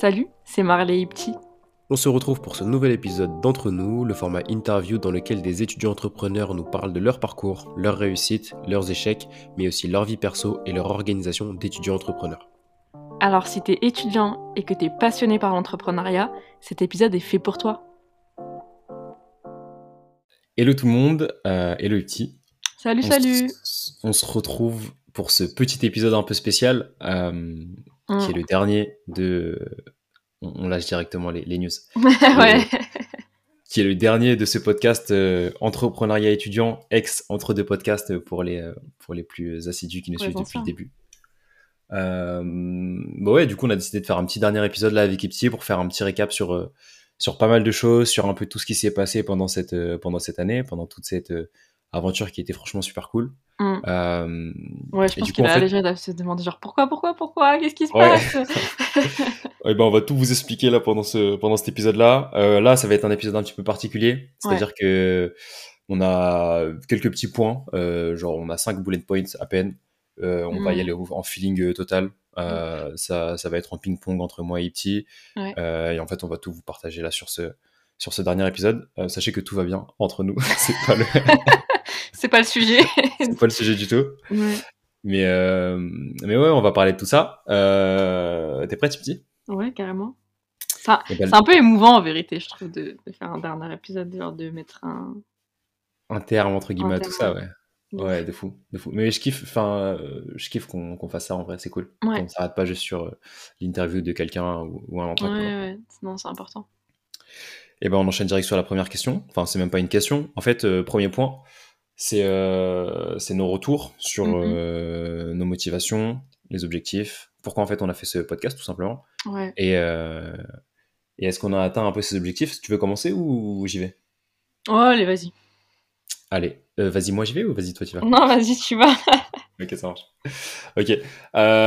Salut, c'est Marley Ipti. On se retrouve pour ce nouvel épisode d'Entre nous, le format interview dans lequel des étudiants entrepreneurs nous parlent de leur parcours, leurs réussites, leurs échecs, mais aussi leur vie perso et leur organisation d'étudiants entrepreneurs. Alors si t'es étudiant et que t'es passionné par l'entrepreneuriat, cet épisode est fait pour toi. Hello tout le monde, euh, hello Ipti. Salut, On salut s- On se retrouve pour ce petit épisode un peu spécial, euh, qui est Mm. le dernier de... On on lâche directement les, les news. ouais. qui est le dernier de ce podcast euh, Entrepreneuriat étudiant, ex entre deux podcasts pour les, euh, pour les plus assidus qui nous suivent depuis le début. Euh, bah ouais, du coup, on a décidé de faire un petit dernier épisode là avec Ipti pour faire un petit récap sur, euh, sur pas mal de choses, sur un peu tout ce qui s'est passé pendant cette, euh, pendant cette année, pendant toute cette euh, aventure qui était franchement super cool. Mm. Euh, Ouais, je et pense qu'il va fait- déjà doivent se demander genre pourquoi, pourquoi, pourquoi, qu'est-ce qui se Ouais. passe Eh ben, on va tout vous expliquer là pendant ce pendant cet épisode-là. Euh, là, ça va être un épisode un petit peu particulier, c'est-à-dire que on a quelques petits points, euh, genre on a cinq bullet points à peine. Euh, on va y Mm. aller en feeling total. Euh, ça, ça va être en ping-pong entre moi et Ipti. Ouais. Euh, et en fait, on va tout vous partager là sur ce sur ce dernier épisode. Euh, sachez que tout va bien entre nous. c'est pas le C'est pas le sujet. c'est pas le sujet du tout. ouais. Mais euh, mais ouais, on va parler de tout ça. Euh, T'es prêt, Ipti Ouais, carrément. Ça- Eh ben, C'est un peu émouvant en vérité, je trouve, de, de faire un dernier épisode, genre de mettre un. un terme entre guillemets Un à tout ça, ouais. Ouais, de fou, de fou. Mais je kiffe, enfin, euh, je kiffe qu'on qu'on fasse ça en vrai, c'est cool. Ouais. Qu'on s'arrête pas juste sur euh, l'interview de quelqu'un ou, ou un Ouais, entrepreneur. ouais, non, c'est important. Et ben, on enchaîne direct sur la première question. Enfin, c'est même pas une question. En fait, euh, premier point, c'est euh, c'est nos retours sur Mhm. euh, nos motivations, les objectifs. Pourquoi en fait on a fait ce podcast, tout simplement. Ouais. Et, euh, et est-ce qu'on a atteint un peu ces objectifs? Tu veux commencer ou j'y vais? Oh, allez, vas-y. Allez, euh, vas-y, moi j'y vais ou vas-y, toi tu vas? Non, vas-y, tu vas. Ok, ça marche. Ok. Euh,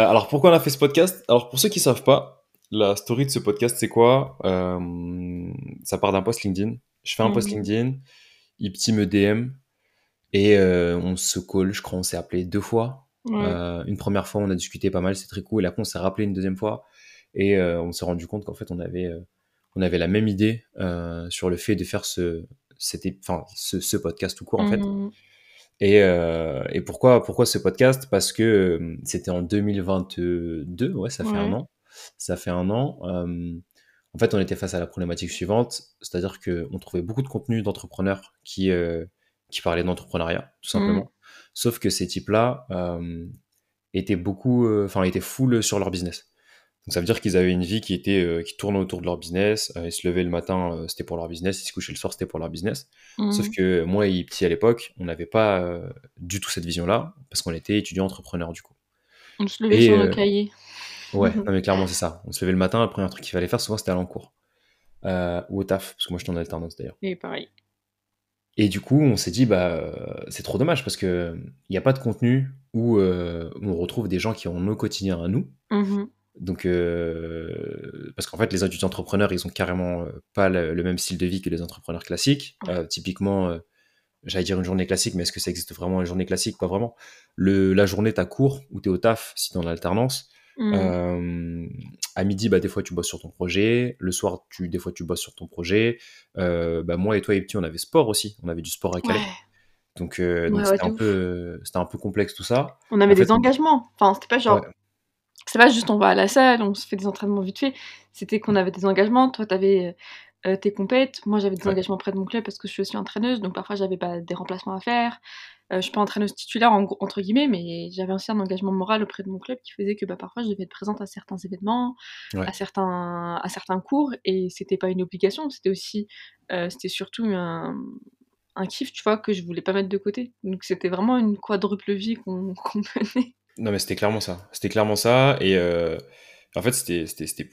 alors, pourquoi on a fait ce podcast? Alors, pour ceux qui savent pas, la story de ce podcast, c'est quoi? Euh, Ça part d'un post LinkedIn. Je fais un post Mhm. LinkedIn, Ipti me DM, et euh, on se call, je crois, on s'est appelé deux fois. Ouais. Euh, une première fois, on a discuté pas mal, c'est très cool. Et après, on s'est rappelé une deuxième fois, et euh, on s'est rendu compte qu'en fait, on avait, on avait la même idée sur le fait de faire ce, cet enfin, ce, ce podcast tout court, en fait. Mhm. Et, et pourquoi, pourquoi ce podcast? Parce que c'était en 2022, ouais, ça fait Ouais. un an. Ça fait un an. en fait, on était face à la problématique suivante, c'est-à-dire qu'on trouvait beaucoup de contenu d'entrepreneurs qui, qui parlaient d'entrepreneuriat, tout simplement. Sauf que ces types-là euh, étaient beaucoup, euh, enfin, étaient full sur leur business. Donc ça veut dire qu'ils avaient une vie qui était, euh, qui tournait autour de leur business. Euh, ils se levaient le matin, euh, c'était pour leur business. Ils se couchaient le soir, c'était pour leur business. Sauf Mhm. que moi et petit à l'époque, on n'avait pas du tout cette vision-là, parce qu'on était étudiants entrepreneurs du coup. On se levait Et, sur nos cahiers. Ouais, non mais clairement c'est ça. On se levait le matin, le premier truc qu'il fallait faire souvent c'était aller en cours. Ou au taf, parce que moi j'étais en alternance d'ailleurs. Et pareil. Et du coup on s'est dit, bah euh, c'est trop dommage, parce que il n'y a pas de contenu où, euh, on retrouve des gens qui ont nos quotidiens à nous. Mhm. Donc, euh, parce qu'en fait, les étudiants entrepreneurs, ils ont carrément euh, pas le, le même style de vie que les entrepreneurs classiques. Ouais. Euh, typiquement, euh, j'allais dire une journée classique, mais est-ce que ça existe vraiment une journée classique? Pas vraiment. Le, la journée, t'as cours ou t'es au taf si t'es en alternance. Euh, à midi, bah, des fois, tu bosses sur ton projet. Le soir, tu, des fois, tu bosses sur ton projet. Euh, bah, moi et toi, et petit, on avait sport aussi. On avait du sport à Calais. Ouais. Donc, euh, donc Ouais, c'était ouais, un peu, c'était un peu complexe tout ça. On avait En des engagements. Enfin, c'était pas genre. C'est pas juste on va à la salle, on se fait des entraînements vite fait. C'était qu'on avait des engagements. Toi, t'avais euh, tes compètes. Moi, j'avais des Ouais. engagements près de mon club parce que je suis aussi entraîneuse. Donc parfois, j'avais pas des remplacements à faire. Euh, je suis pas entraîneuse titulaire, en entre guillemets, mais j'avais aussi un engagement moral auprès de mon club qui faisait que bah, parfois, je devais être présente à certains événements, Ouais. à, certains, à certains cours. Et c'était pas une obligation. C'était aussi. euh, c'était surtout un un kiff, tu vois, que je voulais pas mettre de côté. Donc c'était vraiment une quadruple vie qu'on qu'on menait. Non, mais c'était clairement ça. C'était clairement ça. Et euh, en fait, c'était,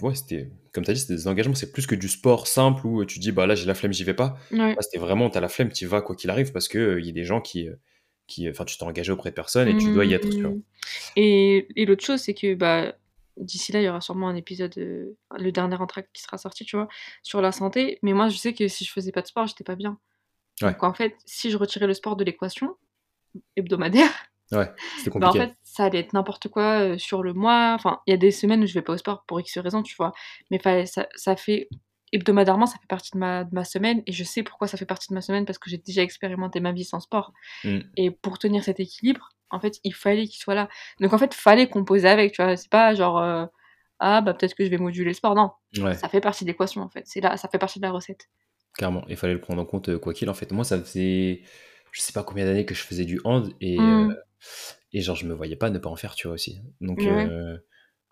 ouais, c'était, comme tu as dit, c'était des engagements. C'est plus que du sport simple où tu dis, bah là, j'ai la flemme, j'y vais pas. Ouais. Là, c'était vraiment, tu as la flemme, tu y vas quoi qu'il arrive parce qu'il il y a des gens qui, euh, qui, enfin, tu t'es engagé auprès de personne et tu dois y être. tu vois. Mmh. Et, et l'autre chose, c'est que bah, d'ici là, il y aura sûrement un épisode, euh, le dernier entracte qui sera sorti, tu vois, sur la santé. Mais moi, je sais que si je faisais pas de sport, j'étais pas bien. Ouais. Donc en fait, si je retirais le sport de l'équation hebdomadaire, Ouais, c'était Bah, en compliqué. fait, ça allait être n'importe quoi, heu, sur le mois. Enfin, il y a des semaines où je vais pas au sport pour X raisons, tu vois? Mais fallait ça ça fait hebdomadairement, ça fait partie de ma de ma semaine et je sais pourquoi ça fait partie de ma semaine parce que j'ai déjà expérimenté ma vie sans sport Mmh. et pour tenir cet équilibre, en fait, il fallait qu'il soit là. Donc en fait, fallait composer avec, tu vois? C'est pas genre, heu: «Ah bah, peut-être que je vais moduler le sport», non, Ouais. ça fait partie de l'équation, en fait. C'est là ça fait partie de la recette. Clairement, il fallait le prendre en compte, heu, quoi qu'il en fait. Moi, ça faisait je sais pas combien d'années que je faisais du hand et Mmh. Et genre je me voyais pas ne pas en faire, tu vois, aussi. Donc Ouais. heu,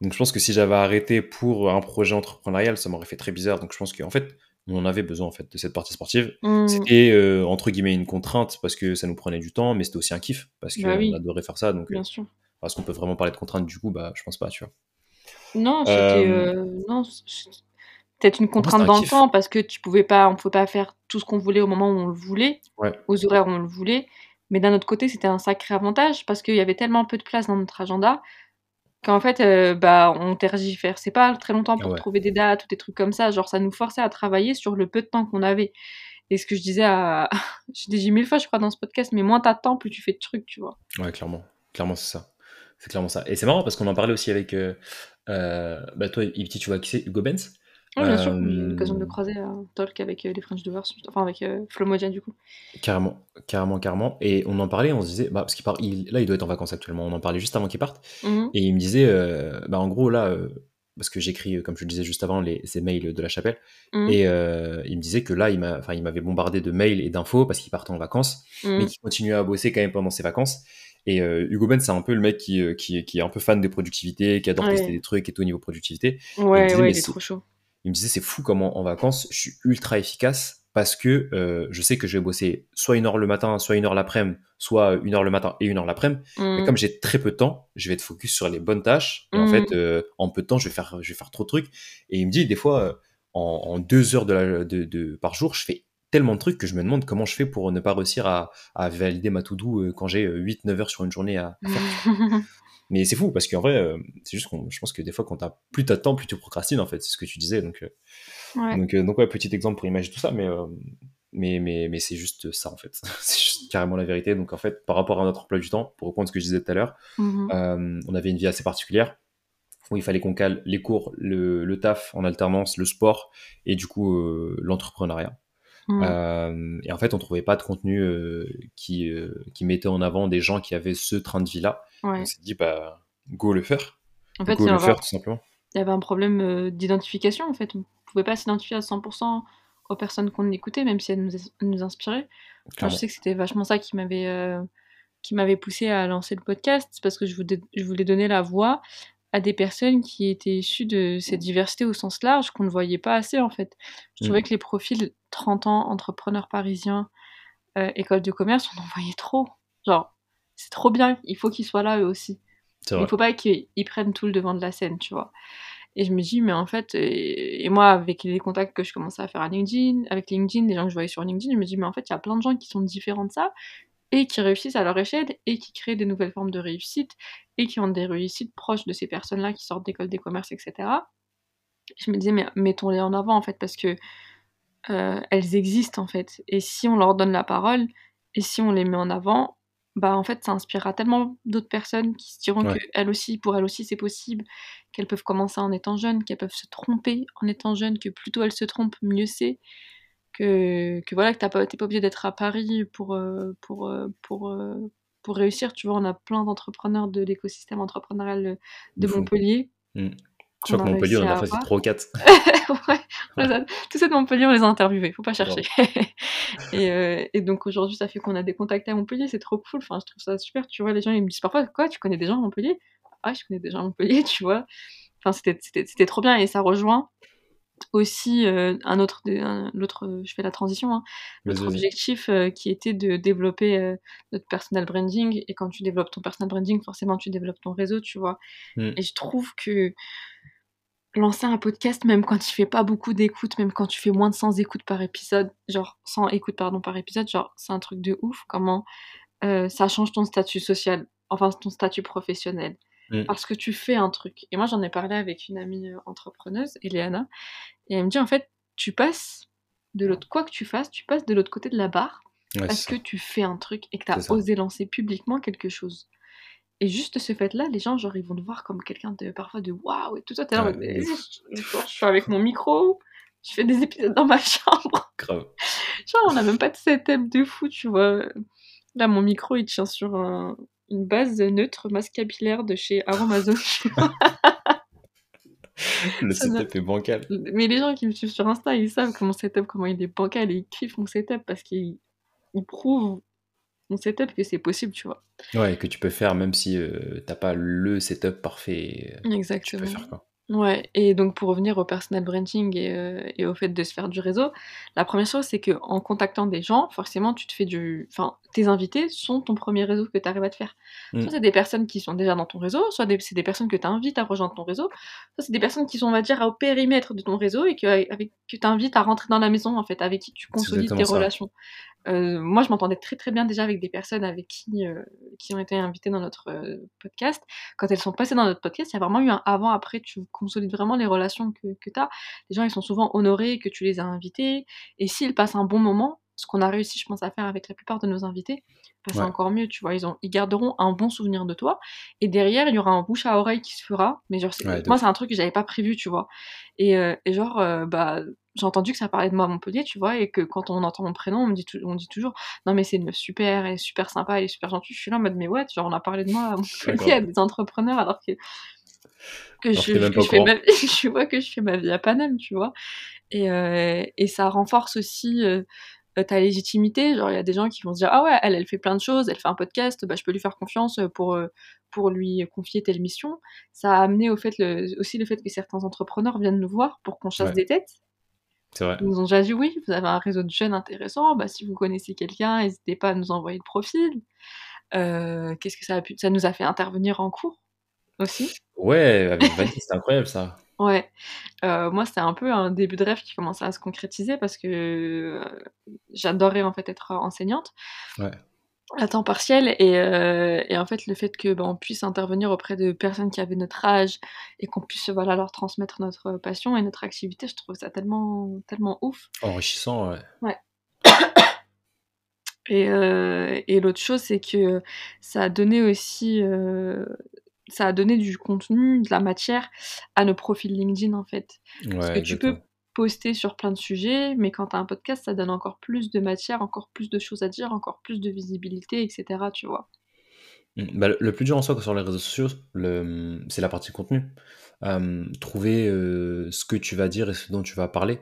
donc je pense que si j'avais arrêté pour un projet entrepreneurial, ça m'aurait fait très bizarre. Donc je pense qu'en fait, on en avait besoin, en fait, de cette partie sportive. Mmh. C'était, heu, entre guillemets «une contrainte» parce que ça nous prenait du temps, mais c'était aussi un kiff parce Bah qu'on oui, adorait faire ça donc bien heu, sûr. est-ce qu'on peut vraiment parler de contrainte du coup? Bah, je pense pas, tu vois? Non, c'était, peut-être une contrainte dans le kiff. temps parce que tu pouvais pas on pouvait pas faire tout ce qu'on voulait au moment où on le voulait, Ouais, aux horaires où on le voulait. Mais d'un autre côté, c'était un sacré avantage parce qu'il y avait tellement peu de place dans notre agenda qu'en fait, heu, bah, on tergiversait pas très longtemps pour ouais, trouver des dates ou des trucs comme ça. Genre, ça nous forçait à travailler sur le peu de temps qu'on avait. Et ce que je disais à je l'ai dit 1000 fois, je crois, dans ce podcast, mais moins tu as de temps, plus tu fais de trucs, tu vois? ouais, clairement. Clairement, c'est ça. C'est clairement ça et c'est marrant parce qu'on en parlait aussi avec, heu heu, bah, toi, Ipti, tu vois qui c'est? Hugo Benz? Oui, bien sûr, j'ai eu l'occasion de le croiser à un talk avec, heu, les French Doers, enfin avec, heu, Flo du coup. Carrément, carrément, carrément. Et on en parlait, on se disait, bah, parce qu'il part, il, là, il doit être en vacances actuellement. On en parlait juste avant qu'il parte. Mmh mh. Et il me disait, euh, bah, en gros, là, euh, parce que j'écris, euh, comme je le disais juste avant, les, ces mails de la chapelle. Mmh. Et euh, il me disait que là, il m'a, enfin, il m'avait bombardé de mails et d'infos parce qu'il partait en vacances, mais Mmh. qu'il continuait à bosser quand même pendant ses vacances. Et euh, Hugo Ben, c'est un peu le mec qui, euh, qui, qui est un peu fan de productivité, qui adore tester Ouais. des trucs et tout au niveau productivité. Et il me Ouais, disait, ouais, mais il est c'est trop chaud. Il me disait c'est fou comment en vacances je suis ultra efficace parce que euh, je sais que je vais bosser soit une heure le matin, soit une heure l'après-midi, soit une heure le matin et une heure l'après-midi. Mais Mmh. comme j'ai très peu de temps, je vais être focus sur les bonnes tâches. Et en fait, Mmh. euh, en peu de temps, je vais faire, je vais faire trop de trucs. Et il me dit des fois, euh, en, en deux heures de la- de- de- par jour, je fais tellement de trucs que je me demande comment je fais pour ne pas réussir à, à valider ma to-do quand j'ai 8-9 heures sur une journée à, à faire. Mais c'est fou parce qu'en vrai, euh, c'est juste qu'on, je pense que des fois, quand t'as plus temps, plus tu procrastines en fait. C'est ce que tu disais. Donc, euh, Ouais. donc, euh, donc ouais, petit exemple pour imaginer tout ça, mais, euh, mais, mais, mais c'est juste ça en fait. c'est juste carrément la vérité. Donc en fait, par rapport à notre emploi du temps, pour reprendre ce que je disais tout à l'heure, Mmh mh. euh, on avait une vie assez particulière où il fallait qu'on cale les cours, le, le taf en alternance, le sport et du coup l'entrepreneuriat. Mmh. Euh, et en fait, on trouvait pas de contenu euh, qui, euh, qui mettait en avant des gens qui avaient ce train de vie-là. Ouais. On s'est dit, bah, go le faire. En fait, Go le faire, tout simplement. il y avait un problème, heu, d'identification, en fait. On pouvait pas s'identifier à 100% aux personnes qu'on écoutait, même si elles nous nous inspiraient. Je sais que c'était vachement ça qui m'avait, heu, qui m'avait poussée à lancer le podcast, c'est parce que je voulais je voulais donner la voix à des personnes qui étaient issues de cette diversité au sens large, qu'on ne voyait pas assez, en fait. Je trouvais Mm. que les profils 30 ans, entrepreneurs parisiens, heu, école de commerce, on en voyait trop. Genre, c'est trop bien, il faut qu'ils soient là, eux aussi. Il vrai. faut pas qu'ils ils prennent tout le devant de la scène, tu vois? Et je me dis: «Mais en fait» et et moi, avec les contacts que je commençais à faire à LinkedIn, avec LinkedIn, les gens que je voyais sur LinkedIn, je me dis: «Mais en fait, il y a plein de gens qui sont différents de ça et qui réussissent à leur échelle et qui créent des nouvelles formes de réussite et qui ont des réussites proches de ces personnes-là qui sortent d'écoles des commerces et cetera». Je me disais: «Mais mettons-les en avant, en fait, parce que, heu, elles existent, en fait et si on leur donne la parole et si on les met en avant, bah, en fait, ça inspirera tellement d'autres personnes qui se diront Ouais. qu'elles aussi pour elles aussi, c'est possible, qu'elles peuvent commencer en étant jeunes, qu'elles peuvent se tromper en étant jeunes, que plus tôt elles se trompent, mieux c'est, que que voilà, que tu pas pas obligé d'être à Paris pour, heu, pour, heu, pour, heu, pour réussir, tu vois? On a plein d'entrepreneurs de l'écosystème entrepreneurial, De fou. Montpellier Mm. Je crois que Montpellier, on en a fait avoir. 3 ou 4. Ouais, on les a tous ceux de Montpellier, on les a interviewés, faut pas chercher. Grave. Et donc aujourd'hui, ça fait qu'on a des contacts à Montpellier, c'est trop cool, enfin, je trouve ça super, tu vois? Les gens, ils me disent parfois: «Quoi, tu connais des gens à Montpellier?» «Ah, je connais des gens à Montpellier», tu vois? Enfin, c'était trop bien et ça rejoint aussi, heu, un autre l'autre, je fais la transition, hein, l'autre objectif, heu, qui était de développer, notre personal branding et quand tu développes ton personal branding, forcément, tu développes ton réseau, tu vois? Mm. Et je trouve que lancer un podcast, même quand il fait pas beaucoup d'écoutes, même quand tu fais moins de 100 écoutes par épisode, genre 100 écoutes, pardon, par épisode, genre, c'est un truc de ouf comment, heu, ça change ton statut social, enfin ton statut professionnel. Mm. Parce que tu fais un truc et moi, j'en ai parlé avec une amie, heu, entrepreneuse, Eliana et elle me dit: «En fait, tu passes de l'autre quoi que tu fasses, tu passes de l'autre côté de la barre Ouais, parce que tu fais un truc et que tu as osé lancer publiquement quelque chose». Et juste ce fait-là, les gens, genre, ils vont te voir comme quelqu'un de parfois de waouh et tout ça. T'es là, Ouais, mais je je suis avec mon micro, je fais des épisodes dans ma chambre. Grave. Genre, on n'a même pas de setup de fou, tu vois. Là, mon micro, il tient sur un- une base neutre masse capillaire de chez Aromazone. Le Ça setup est bancal. Mais les gens qui me suivent sur Insta, ils savent que mon setup, comment il est bancal et ils kiffent mon setup parce qu'ils ils prouvent mon setup que c'est possible, tu vois. Ouais, que tu peux faire même si euh, t'as pas le setup parfait. euh, Tu peux Exactement. faire quoi. Ouais, et donc pour revenir au personal branding et, euh, et au fait de se faire du réseau, la première chose c'est que en contactant des gens, forcément tu te fais du. Enfin, tes invités sont ton premier réseau que tu arrives à te faire. Mm. Soit c'est des personnes qui sont déjà dans ton réseau, soit c'est des personnes que tu invites à rejoindre ton réseau, soit c'est des personnes qui sont, on va dire, au périmètre de ton réseau et que, avec, que tu invites à rentrer dans la maison en fait, avec qui tu consolides exactement tes ça, relations. Euh, moi, je m'entendais très très bien déjà avec des personnes avec qui, euh, qui ont été invitées dans notre euh, podcast. Quand elles sont passées dans notre podcast, il y a vraiment eu un avant-après. Tu consolides vraiment les relations que, que tu as. Les gens, ils sont souvent honorés que tu les as invités. Et s'ils passent un bon moment, ce qu'on a réussi, je pense, à faire avec la plupart de nos invités, bah, c'est Ouais. encore mieux, tu vois. Ils, ont, ils garderont un bon souvenir de toi. Et derrière, il y aura un bouche à oreille qui se fera. Mais genre, Ouais, moi, c'est un truc que j'avais pas prévu, tu vois. Et, euh, et genre, euh, bah, j'ai entendu que ça parlait de moi à Montpellier, tu vois, et que quand on entend mon prénom, on me dit, on dit toujours, non mais c'est une meuf super, elle est super sympa, elle est super gentille. Je suis là en mode, mais ouais, genre, on a parlé de moi à Montpellier à des entrepreneurs alors que, que Alors je, que fais ma, je vois que je fais ma vie à Panem, tu vois. Et, euh, et ça renforce aussi euh, ta légitimité. Genre, il y a des gens qui vont se dire, ah ouais, elle, elle fait plein de choses, elle fait un podcast, bah, je peux lui faire confiance pour, euh, pour lui confier telle mission. Ça a amené au fait le, aussi le fait que certains entrepreneurs viennent nous voir pour qu'on chasse Ouais, des têtes. c'est vrai. Ils nous ont déjà dit, oui, vous avez un réseau de jeunes intéressant, bah, si vous connaissez quelqu'un, n'hésitez pas à nous envoyer le profil. Euh, Qu'est-ce que ça a pu... Ça nous a fait intervenir en cours aussi. Ouais, avec Vanity, c'était incroyable ça. Ouais, euh, moi c'était un peu un début de rêve qui commençait à se concrétiser parce que euh, j'adorais en fait être enseignante Ouais. à temps partiel et, euh, et en fait le fait que bah, on puisse intervenir auprès de personnes qui avaient notre âge et qu'on puisse voilà leur transmettre notre passion et notre activité, je trouve ça tellement tellement ouf. Enrichissant, ouais. Ouais. Et, et l'autre chose, c'est que ça a donné aussi, ça a donné du contenu, de la matière à nos profils LinkedIn en fait. Parce que tu peux poster sur plein de sujets, mais quand tu as un podcast, ça donne encore plus de matière, encore plus de choses à dire, encore plus de visibilité, etc. Tu vois. Mm. Bah, le, plus dur en soi sur les réseaux sociaux, le- c'est la partie contenu. Euh, trouver euh, ce que tu vas dire et ce dont tu vas parler.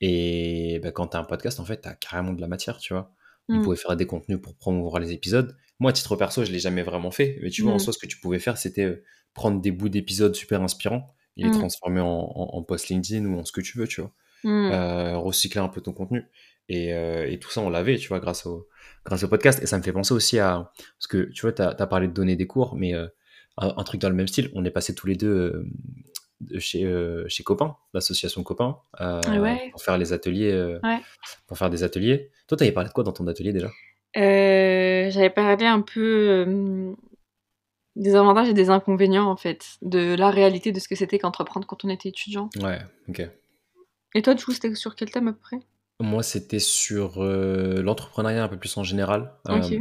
Et bah, quand tu as un podcast, en fait, tu as carrément de la matière, tu vois. On Mm. pouvait faire des contenus pour promouvoir les épisodes. Moi, à titre perso, je l'ai jamais vraiment fait. Mais tu vois, en Mm. soi, ce que tu pouvais faire, c'était euh, prendre des bouts d'épisodes super inspirants et les Mm. transformer en, en- en post LinkedIn ou en ce que tu veux, tu vois. Mm. Euh, recycler un peu ton contenu. Et, euh, et tout ça, on l'avait, tu vois, grâce au, grâce au podcast. Et ça me fait penser aussi à... Parce que, tu vois, tu as, parlé de donner des cours, mais euh, un, un truc dans le même style, on est passé tous les deux de chez, euh, chez Copain, l'association Copain, euh, Ah ouais, pour faire les ateliers, euh, ouais. pour faire des ateliers. Toi, t'avais parlé de quoi dans ton atelier déjà? Euh, J'avais parlé un peu euh, des avantages et des inconvénients en fait, de la réalité de ce que c'était qu'entreprendre quand on était étudiant. Ouais, ok. Et toi, du coup, c'était sur quel thème à peu près? Moi, c'était sur euh, l'entrepreneuriat un peu plus en général,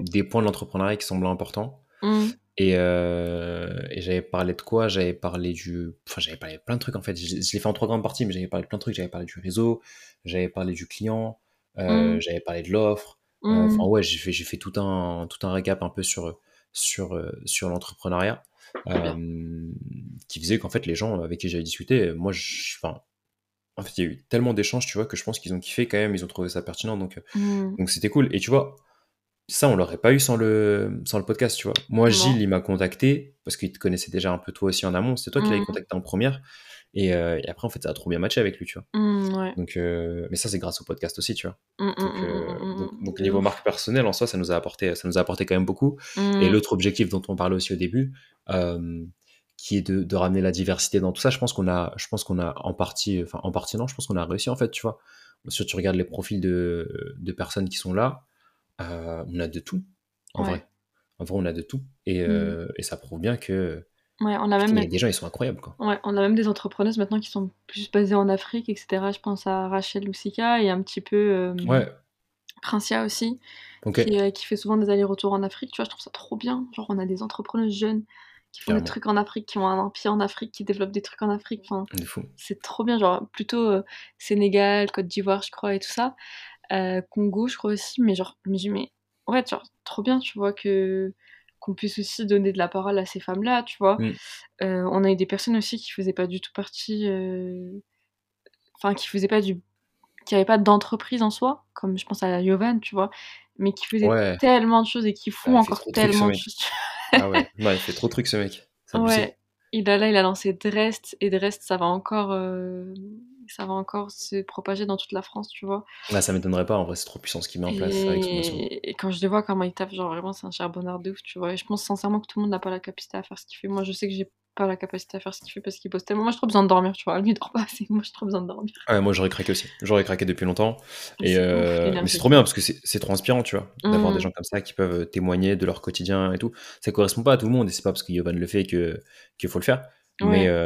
des points de l'entrepreneuriat qui semblaient importants. Mm. Et, et j'avais parlé de quoi? J'avais parlé du. Enfin, j'avais parlé de plein de trucs en fait. Je, je l'ai fait en trois grandes parties, mais j'avais parlé de plein de trucs. J'avais parlé du réseau, j'avais parlé du client, euh, Mm. j'avais parlé de l'offre. Euh, Mm. Enfin, ouais, j'ai fait, j'ai fait tout un, tout un récap un peu sur, sur, euh, sur l'entrepreneuriat. Euh, qui faisait qu'en fait, les gens avec qui j'avais discuté, moi, je, enfin, en fait, il y a eu tellement d'échanges, tu vois, que je pense qu'ils ont kiffé quand même, ils ont trouvé ça pertinent, donc Mm. donc c'était cool. Et tu vois, ça, on l'aurait pas eu sans le, sans le podcast, tu vois. Moi, Gilles, il m'a contacté, parce qu'il te connaissait déjà un peu toi aussi en amont, c'est toi qui l'avais Mm. contacté en première. Et, euh, et après, en fait, ça a trop bien matché avec lui, tu vois. Mm, ouais. Donc, euh, mais ça, c'est grâce au podcast aussi, tu vois. Mm, Donc, mm, euh, donc, donc De niveau marque personnelle, en soi, ça nous a apporté, ça nous a apporté quand même beaucoup. Et l'autre objectif dont on parlait aussi au début, euh, qui est de, de ramener la diversité dans tout ça, je pense qu'on a, je pense qu'on a en partie, enfin en partie non, je pense qu'on a réussi en fait, tu vois. Si tu regardes les profils de, de personnes qui sont là, on a de tout, en Ouais. vrai. En vrai, on a de tout. Et, et ça prouve bien que Ouais, on a putain, il y même, a des gens, ils sont incroyables, quoi. ouais, on a même des entrepreneuses maintenant qui sont plus basées en Afrique, etc. Je pense à Rachel Loussika et un petit peu euh, Ouais, Princia aussi, OK. qui, fait souvent des allers-retours en Afrique, tu vois? Je trouve ça trop bien. Genre, on a des entrepreneuses jeunes qui font des trucs en Afrique, qui ont un empire en Afrique, qui développent des trucs en Afrique, enfin, c'est trop bien. Genre, plutôt, heu, Sénégal, Côte d'Ivoire, je crois et tout ça. Heu, Congo, je crois aussi, mais genre, je me dis: «Mais ouais, genre, trop bien», tu vois? Que qu'on puisse aussi donner de la parole à ces femmes-là, tu vois? Mmh. Heu, on a eu des personnes aussi qui faisaient pas du tout partie, heu, enfin, qui faisaient pas du qui avaient pas d'entreprise en soi, comme je pense à Yovan, tu vois? Mais qui faisait Ouais. tellement de choses et qui font encore de trucs tellement de choses. Ah ouais, il fait trop de trucs ce mec. Ouais, il a là, il a lancé Drest et Drest, ça va encore, heu, ça va encore se propager dans toute la France, tu vois? Ah, ça m'étonnerait pas en vrai, c'est trop puissant ce qu'il met en place avec son assaut. Et quand je les vois comment ils taffent, genre vraiment c'est un charbonneur de ouf, tu vois? Et je pense sincèrement que tout le monde n'a pas la capacité à faire ce qu'il fait. Moi, je sais que j'ai pas la capacité à faire ce qu'il fait parce qu'il bosse tellement. Moi, j'ai trop besoin de dormir, tu vois? Lui, il dort pas assez, moi, j'ai trop besoin de dormir. Ouais, moi j'aurais craqué aussi. J'aurais craqué depuis longtemps Mais et c'est mais c'est trop bien parce que c'est trop inspirant, tu vois? D'avoir des Mmh. gens comme ça qui peuvent, heu, témoigner de leur quotidien et tout. Ça correspond pas à tout le monde et c'est pas parce que Yovan le fait que qu'il faut le faire. Mais Ouais.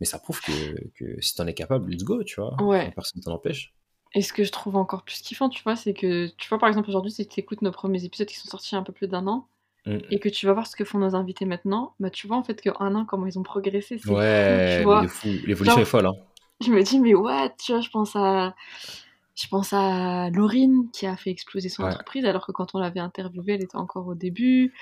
Mais ça prouve que que si tu en es capable, let's go, tu vois? Ouais. personne t'en empêche. Et ce que je trouve encore plus kiffant, tu vois? C'est que, tu vois, par exemple, aujourd'hui, si tu écoutes nos premiers épisodes qui sont sortis il y a un peu plus d'1 an Mmh. et que tu vas voir ce que font nos invités maintenant, bah, tu vois, en fait, qu'en 1 an, comment ils ont progressé, c'est fou, tu Ouais, vois? L'évolution est folle, hein. je me dis: «Mais what?» tu vois? Je pense à je pense à Laurine qui a fait exploser son Ouais. entreprise alors que quand on l'avait interviewée, elle était encore au début.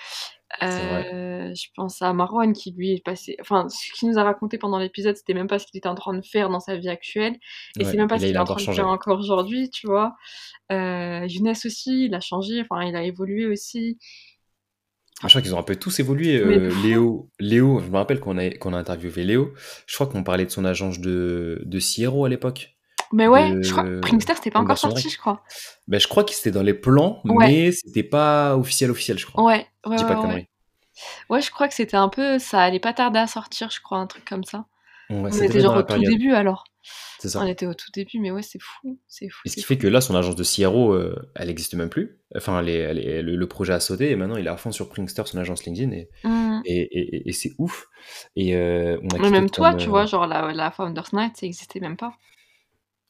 C'est. Heu, je pense à Marwan qui lui est passé enfin, ce qu'il nous a raconté pendant l'épisode, c'était même pas ce qu'il était en train de faire dans sa vie actuelle et c'est Ouais, même pas ce qu'il il est en train de faire encore aujourd'hui, tu vois? Heu, Younes aussi, il a changé, enfin, il a évolué aussi. Je crois qu'ils ont un peu tous évolué. Euh. Léo, Léo, je me rappelle qu'on a, qu'on a interviewé Léo. Je crois qu'on parlait de son agence de, de Sierro à l'époque. Mais ouais, je crois Prinkster, c'était pas encore sorti, je crois. Ben, je crois que c'était dans les plans, Ouais. mais c'était pas officiel, officiel, je crois. Ouais, Je ouais, dis ouais, pas de ouais. Ouais, je crois que c'était un peu ça allait pas tarder à sortir, je crois, un truc comme ça. On était genre au tout début alors. C'est On ça. était au tout début, mais ouais, c'est fou, c'est fou, Et ce qui fou. fait que là, son agence de Sierro, euh, elle existe même plus. Enfin, elle est- elle est- le, le projet a sauté et maintenant il est à fond sur Prinkster, son agence LinkedIn, et, Mmh. et, et- c'est ouf. Et euh, on a Mais même toi, comme, tu euh, vois, genre la la Founders Night, ça existait même pas.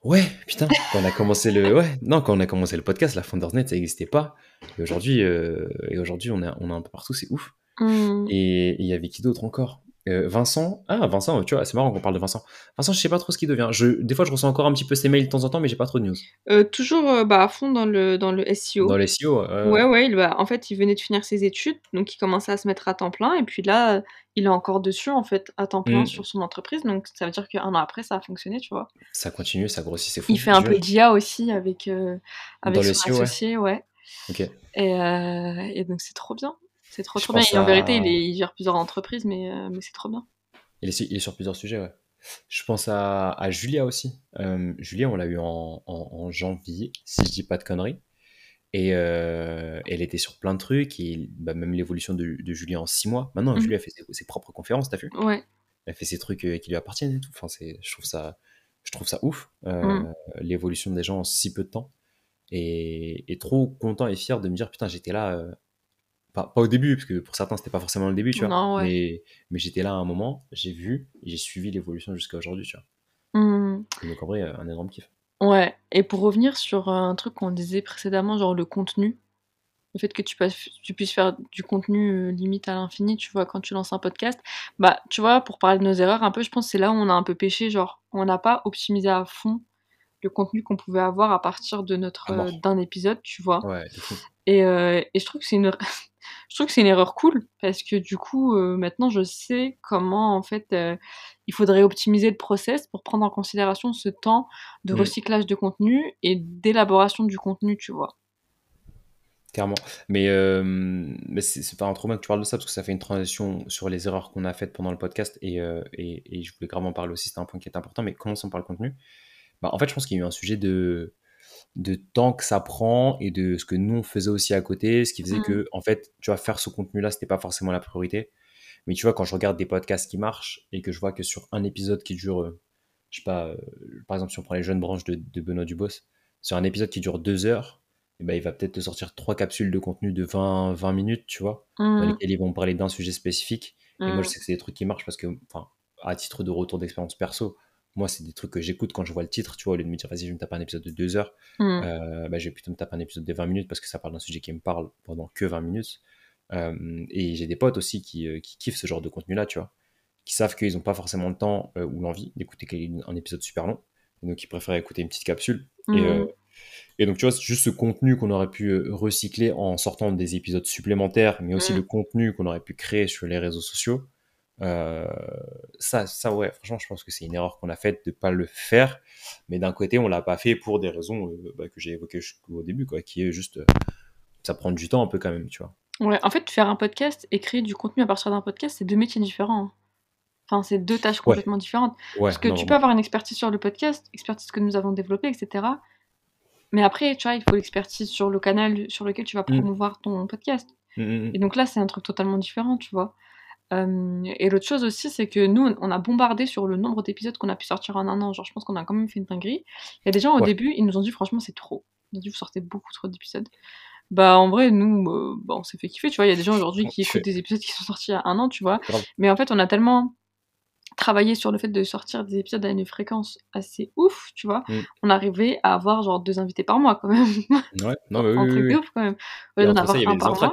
Ouais, putain, quand on a commencé le, ouais, non, quand on a commencé le podcast, la Founders Net, ça n'existait pas. Et aujourd'hui, euh, et aujourd'hui, on est, on est un peu partout, c'est ouf. Mmh. Et et il y avait qui d'autre encore? Euh, Vincent, ah Vincent, tu vois, c'est marrant qu'on parle de Vincent. Vincent, je sais pas trop ce qu'il devient. Je, des fois, je reçois encore un petit peu ses mails de temps en temps, mais j'ai pas trop de news. Heu, toujours, heu, bah, à fond dans le dans le SEO. Dans les SEO, euh, Ouais, ouais, il bah, en fait, il venait de finir ses études, donc il commençait à se mettre à temps plein et puis là, il est encore dessus, en fait, à temps plein Mm. sur son entreprise, donc ça veut dire qu'un an après, ça a fonctionné, tu vois? ça continue, ça grossit, c'est fou. Il fait un peu d'IA aussi avec, avec Dans le son SEO, associé, ouais. Ok. Et donc c'est trop bien. C'est trop, trop bien. Et en à- vérité, il, est, il gère plusieurs entreprises, mais, euh, mais c'est trop bien. Il est, su- il est sur plusieurs sujets, ouais. Je pense à, à Julia aussi. Euh, Julia, on l'a eu en, en- en janvier, si je dis pas de conneries. Et euh, elle était sur plein de trucs, et bah, même l'évolution de, de Julia en six mois. Maintenant, Mhm. Julia fait ses, ses propres conférences, t'as vu? Ouais. Elle fait ses trucs qui lui appartiennent et tout. Enfin, je, trouve ça, je trouve ça ouf, Mhm. l'évolution des gens en si peu de temps. Et, et trop content et fier de me dire, putain, j'étais là. Pas, pas au début, parce que pour certains, c'était pas forcément le début, tu vois. Non, ouais. Mais, mais j'étais là à un moment, j'ai vu, j'ai suivi l'évolution jusqu'à aujourd'hui, tu vois. Mhm. Donc en vrai, euh, un énorme kiff. Ouais. Et pour revenir sur euh, un truc qu'on disait précédemment, genre le contenu, le fait que tu, passes- tu puisses faire du contenu euh, limite à l'infini, tu vois, quand tu lances un podcast, bah, tu vois, pour parler de nos erreurs, un peu, je pense que c'est là où on a un peu péché, genre, on n'a pas optimisé à fond le contenu qu'on pouvait avoir à partir de notre euh, d'un épisode, tu vois. Ouais. Et, euh, et je trouve que c'est une je trouve que c'est une erreur cool parce que du coup euh, maintenant je sais comment en fait euh, il faudrait optimiser le process pour prendre en considération ce temps de recyclage de contenu et d'élaboration du contenu, tu vois. Clairement. Mais, euh, mais c'est c'est pas un trop bien que tu parles de ça, parce que ça fait une transition sur les erreurs qu'on a faites pendant le podcast, et, euh, et, et je voulais gravement parler aussi, c'était un point qui est important, mais commençons par le contenu. Bah, en fait, je pense qu'il y a eu un sujet de, de temps que ça prend et de ce que nous on faisait aussi à côté, ce qui faisait Mm. que, en fait, tu vois, faire ce contenu-là, c'était pas forcément la priorité. Mais tu vois, quand je regarde des podcasts qui marchent et que je vois que sur un épisode qui dure, euh, je sais pas, euh, par exemple, si on prend les jeunes branches de, de Benoît Dubos, sur un épisode qui dure deux heures, eh ben, il va peut-être te sortir trois capsules de contenu de 20, 20 minutes, tu vois, dans Mm. lesquelles ils vont parler d'un sujet spécifique. Et moi, Mm. je sais que c'est des trucs qui marchent parce que, enfin, à titre de retour d'expérience perso, moi, c'est des trucs que j'écoute quand je vois le titre, tu vois, au lieu de me dire, vas-y, je vais me taper un épisode de 2 heures, Mm. euh, bah, je vais plutôt me taper un épisode de 20 minutes parce que ça parle d'un sujet qui me parle pendant que 20 minutes. Euh, et j'ai des potes aussi qui, euh, qui kiffent ce genre de contenu-là, tu vois, qui savent qu'ils n'ont pas forcément le temps euh, ou l'envie d'écouter un épisode super long, donc ils préfèrent écouter une petite capsule. Et, Mm. euh, et donc, tu vois, c'est juste ce contenu qu'on aurait pu recycler en sortant des épisodes supplémentaires, mais aussi Mm. le contenu qu'on aurait pu créer sur les réseaux sociaux. Euh, ça, ça, ouais, franchement, je pense que c'est une erreur qu'on a faite de pas le faire. Mais d'un côté, on l'a pas fait pour des raisons euh, bah, que j'ai évoquées au début, quoi, qui est juste, euh, ça prend du temps un peu quand même, tu vois. Ouais, en fait, faire un podcast et créer du contenu à partir d'un podcast, c'est deux métiers différents. hein. Enfin, c'est deux tâches Ouais. complètement différentes. Ouais, Parce que non, tu peux avoir une expertise sur le podcast, expertise que nous avons développée, etc. Mais après, tu vois, il faut l'expertise sur le canal sur lequel tu vas Mm. promouvoir ton podcast. Mm, mm, Et donc là, c'est un truc totalement différent, tu vois. Euh, et l'autre chose aussi, c'est que nous, on a bombardé sur le nombre d'épisodes qu'on a pu sortir en un an. Genre, je pense qu'on a quand même fait une dinguerie. Il y a des gens au Ouais. début, ils nous ont dit franchement, c'est trop. Ils nous ont dit, vous sortez beaucoup trop d'épisodes. Bah, en vrai, nous, euh, bah, on s'est fait kiffer, tu vois. Il y a des gens aujourd'hui qui Ouais. écoutent des épisodes qui sont sortis il y a un an, tu vois. Grave. Mais en fait, on a tellement travaillé sur le fait de sortir des épisodes à une fréquence assez ouf, tu vois. Mm. On arrivait à avoir genre deux invités par mois quand même. Ouais, non, mais oui, un oui, truc oui. ouf quand même. D'en entre ça, il y avait des hein.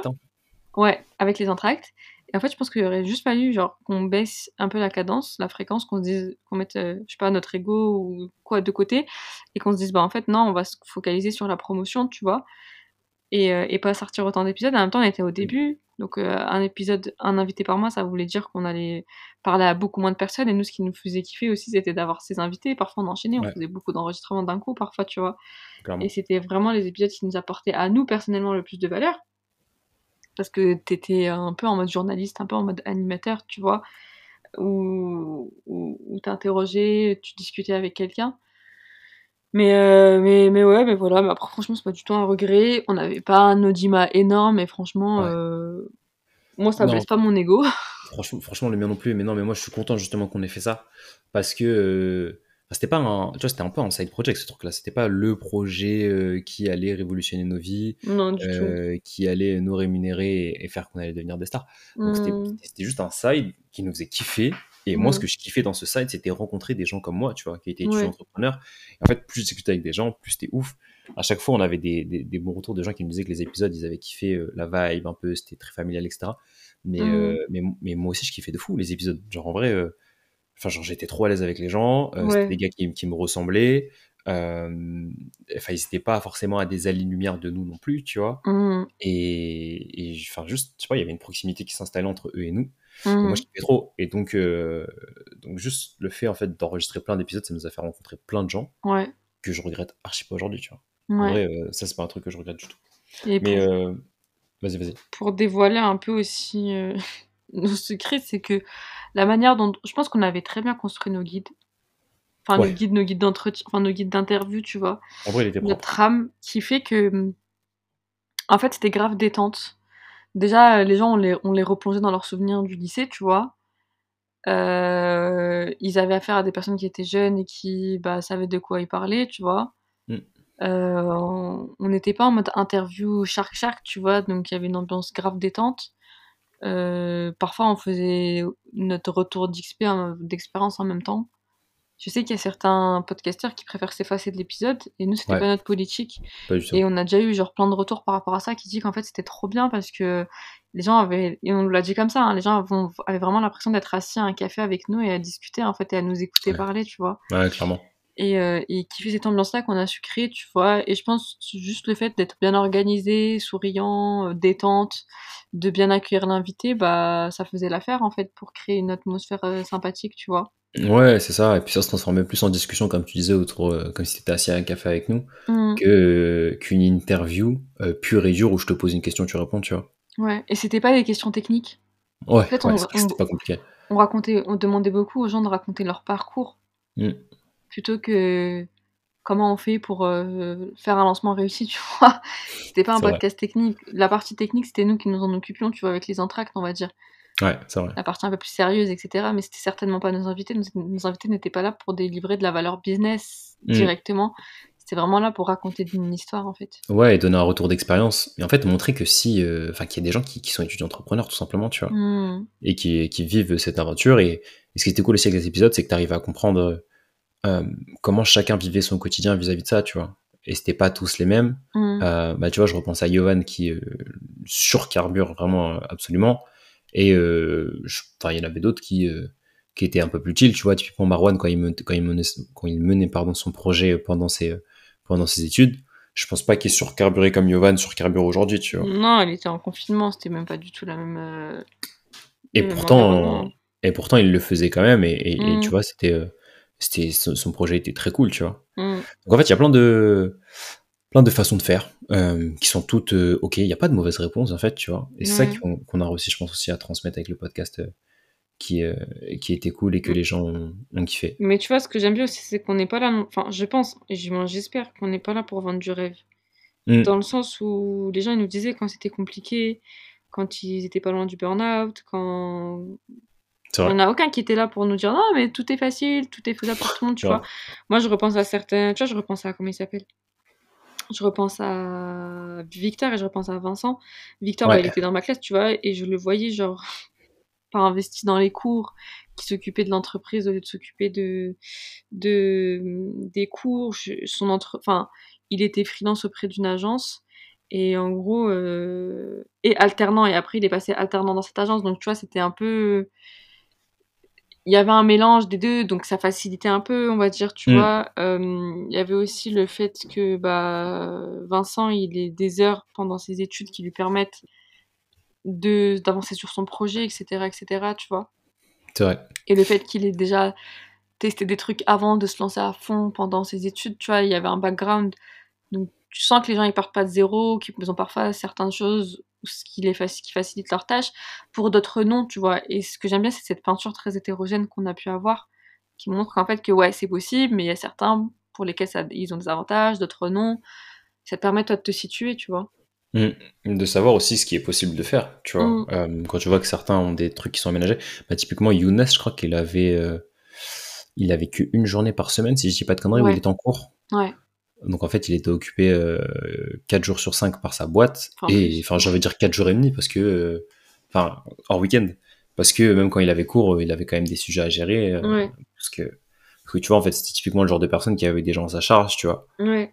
Ouais, avec les entractes. Et en fait, je pense qu'il aurait juste fallu genre qu'on baisse un peu la cadence, la fréquence, qu'on se dise, qu'on mette, euh, je sais pas, notre ego ou quoi de côté, et qu'on se dise, bah en fait, non, on va se focaliser sur la promotion, tu vois, et, euh, et pas sortir autant d'épisodes. En même temps, on était au début, donc euh, un épisode, un invité par mois, ça voulait dire qu'on allait parler à beaucoup moins de personnes, et nous, ce qui nous faisait kiffer aussi, c'était d'avoir ces invités. Parfois, on enchaînait, on faisait beaucoup d'enregistrements d'un coup, parfois, tu vois. Clairement. Et c'était vraiment les épisodes qui nous apportaient à nous personnellement le plus de valeur. Parce que t'étais un peu en mode journaliste, un peu en mode animateur, tu vois, où, où, où t'interrogeais, tu discutais avec quelqu'un. Mais, euh, mais, mais ouais, mais voilà, mais après franchement c'est pas du tout un regret. On n'avait pas un audimat énorme et franchement, Ouais. euh, moi ça Non. blesse pas mon ego. Franchement, franchement, le mien non plus. Mais non, mais moi, je suis content justement qu'on ait fait ça. Parce que euh, enfin, c'était pas un. Tu vois, c'était un peu un side project ce truc-là. C'était pas le projet euh, qui allait révolutionner nos vies, non, du tout. euh, qui allait nous rémunérer et, et faire qu'on allait devenir des stars. Donc c'était- Hmm. c'était juste un side qui nous faisait kiffer. Et moi, ce que je kiffais dans ce side, c'était rencontrer des gens comme moi, tu vois, qui étaient Ouais. étudiants entrepreneurs. Et en fait, plus je discutais avec des gens, plus c'était ouf. À chaque fois, on avait des, des, des bons retours de gens qui nous disaient que les épisodes, ils avaient kiffé euh, la vibe un peu, c'était très familial, etc. Mais, Mm. euh, mais, mais moi aussi, je kiffais de fou les épisodes. Genre, en vrai, enfin, genre, j'étais trop à l'aise avec les gens. euh, Ouais. C'était des gars qui, qui me ressemblaient. Euh, Enfin, ils n'étaient pas forcément à des années-lumière de nous non plus, tu vois. Hmm. Et, et enfin, juste, je sais pas, il y avait une proximité qui s'installait entre eux et nous. Et moi, je kiffais trop. Et donc, euh, donc juste le fait en fait d'enregistrer plein d'épisodes, ça nous a fait rencontrer plein de gens Ouais, que je regrette archi pas aujourd'hui, tu vois. En ouais. vrai, euh, ça c'est pas un truc que je regrette du tout. Et Mais euh, vas-y, vas-y. pour dévoiler un peu aussi nos secrets, c'est que la manière dont je pense qu'on avait très bien construit nos guides. Enfin, Ouais. nos guides, nos guides d'entretien, enfin nos guides d'interview, tu vois. En vrai, il était Notre trame qui fait que, en fait, c'était grave détente. Déjà, les gens, on les, on les replongeait dans leurs souvenirs du lycée, tu vois. Euh, ils avaient affaire à des personnes qui étaient jeunes et qui bah, savaient de quoi ils parlaient, tu vois. Mm. Euh, on on n'était pas en mode interview shark shark, tu vois, donc il y avait une ambiance grave détente. Euh, parfois, on faisait notre retour d'expérience en même temps. Je sais qu'il y a certains podcasteurs qui préfèrent s'effacer de l'épisode, et nous, c'était Ouais. pas notre politique. Pas. Et on a déjà eu genre plein de retours par rapport à ça qui dit qu'en fait c'était trop bien parce que les gens avaient, et on l'a dit comme ça, hein, les gens avaient vraiment l'impression d'être assis à un café avec nous et à discuter en fait et à nous écouter Ouais. parler, tu vois. Ouais, clairement. Et, euh, et kiffer cette ambiance-là qu'on a su créer, tu vois. Et je pense juste le fait d'être bien organisé, souriant, euh, détente, de bien accueillir l'invité, bah ça faisait l'affaire en fait pour créer une atmosphère euh, sympathique, tu vois. Ouais, c'est ça. Et puis ça se transformait plus en discussion, comme tu disais, autour, euh, comme si tu étais assis à un café avec nous, Mm. que, qu'une interview pure et dure où je te pose une question, tu réponds, tu vois. Ouais. Et c'était pas des questions techniques? Ouais, fait, vrai que c'était pas compliqué. on racontait, on demandait beaucoup aux gens de raconter leur parcours Mm. Plutôt que comment on fait pour euh, faire un lancement réussi, tu vois. C'était pas un vrai. podcast technique. La partie technique, c'était nous qui nous en occupions, tu vois, avec les entractes, on va dire. Ouais, c'est vrai. La partie un peu plus sérieuse, etc. Mais c'était certainement pas nos invités. Nos, nos invités n'étaient pas là pour délivrer de la valeur business Mm. directement. C'était vraiment là pour raconter une histoire, en fait. Ouais, et donner un retour d'expérience. Et en fait, montrer que si. euh, Enfin, qu'il y a des gens qui, qui sont étudiants entrepreneurs, tout simplement, tu vois. Mm. et qui, qui vivent cette aventure. Et, et ce qui était cool aussi avec les épisodes, c'est que tu arrives à comprendre euh, comment chacun vivait son quotidien vis-à-vis de ça, tu vois. Et c'était pas tous les mêmes. Mmh. Euh, bah, tu vois, je repense à Johan qui euh, surcarbure vraiment euh, absolument. Et enfin, il y en avait d'autres qui, qui étaient un peu plus chill, tu vois. Typiquement Marwan, quand il, menait, quand il menait, quand il menait pardon, son projet pendant ses, pendant ses études, je pense pas qu'il surcarburé comme Johan surcarbure aujourd'hui, tu vois. Non, elle était en confinement, c'était même pas du tout la même. Et pourtant, et pourtant, il le faisait quand même. Et, et- et Mm. tu vois, c'était, c'était, son, projet était très cool, tu vois. Mm. Donc en fait, il y a plein de, plein de façons de faire euh, qui sont toutes euh, ok. Il n'y a pas de mauvaise réponse en fait, tu vois. Et c'est ça qu'on a réussi, je pense aussi à transmettre avec le podcast euh, qui, qui était cool et que Mm. les gens ont, ont kiffé. Mais tu vois, ce que j'aime bien aussi, c'est qu'on n'est pas là. non- Enfin, je pense, et j'espère qu'on n'est pas là pour vendre du rêve. Mm. Dans le sens où les gens ils nous disaient quand c'était compliqué, quand ils étaient pas loin du burn-out, quand. Il n'y en a aucun qui était là pour nous dire non, mais tout est facile, tout est faisable pour tout le monde, tu vois. Moi, je repense à certains. Tu vois, je repense à. Comment il s'appelle? Je repense à Victor et je repense à Vincent. Victor, bah, il était dans ma classe, tu vois, et je le voyais, genre, pas investi dans les cours, qui s'occupait de l'entreprise au lieu de s'occuper de, de, des cours. Son entre... Enfin, il était freelance auprès d'une agence. Et en gros, euh, et alternant, et après il est passé alternant dans cette agence, donc tu vois, c'était un peu il y avait un mélange des deux, donc ça facilitait un peu, on va dire, tu Mm. vois. Euh, Il y avait aussi le fait que bah, Vincent, il ait des heures pendant ses études qui lui permettent de d'avancer sur son projet, etc., etc., tu vois. C'est vrai. Et le fait qu'il ait déjà testé des trucs avant de se lancer à fond pendant ses études, tu vois, il y avait un background. Donc tu sens que les gens, ils partent pas de zéro, qu'ils ont parfois certaines choses ce qui, les faci- qui facilite leur tâche, pour d'autres non, tu vois. Et ce que j'aime bien, c'est cette peinture très hétérogène qu'on a pu avoir, qui montre qu'en fait, que ouais, c'est possible, mais il y a certains pour lesquels ça, ils ont des avantages, d'autres non. Ça te permet, toi, de te situer, tu vois. Mm. De savoir aussi ce qui est possible de faire, tu vois. Mm. Euh, quand tu vois que certains ont des trucs qui sont aménagés, bah, typiquement Younes, je crois qu'il avait, euh, il avait qu'une journée par semaine, si je dis pas de conneries, où Ouais. il était en cours. Ouais. Donc en fait, il était occupé euh, 4 jours sur 5 par sa boîte. Enfin, et enfin, j'avais dire 4 jours et demi parce que. euh, Enfin, hors week-end. Parce que même quand il avait cours, euh, il avait quand même des sujets à gérer. euh, Ouais. parce, que, parce que tu vois, en fait, c'était typiquement le genre de personne qui avait des gens à sa charge, tu vois. Ouais.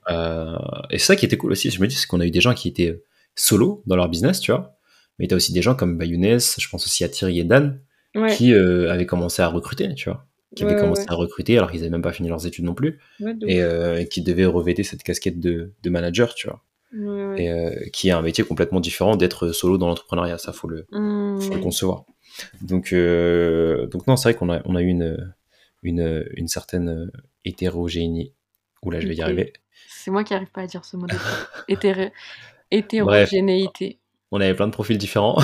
Et c'est ça qui était cool aussi, je me dis, c'est qu'on a eu des gens qui étaient solo dans leur business, tu vois. Mais t'as aussi des gens comme bah, Younes, je pense aussi à Thierry et Dan, Ouais. qui avaient commencé à recruter, tu vois. Qui avaient Ouais, commencé ouais. à recruter alors qu'ils avaient même pas fini leurs études non plus Ouais, et, euh, et qui devait revêter cette casquette de, de manager, tu vois. Et euh, qui est un métier complètement différent d'être solo dans l'entrepreneuriat, ça faut le, Mm. faut le concevoir. Donc, euh, donc non, c'est vrai qu'on a, on a eu une, une, une certaine hétérogénéité. Oula, je vais y arriver. C'est moi qui arrive pas à dire ce mot. Hétéro... Hétérogénéité. On avait plein de profils différents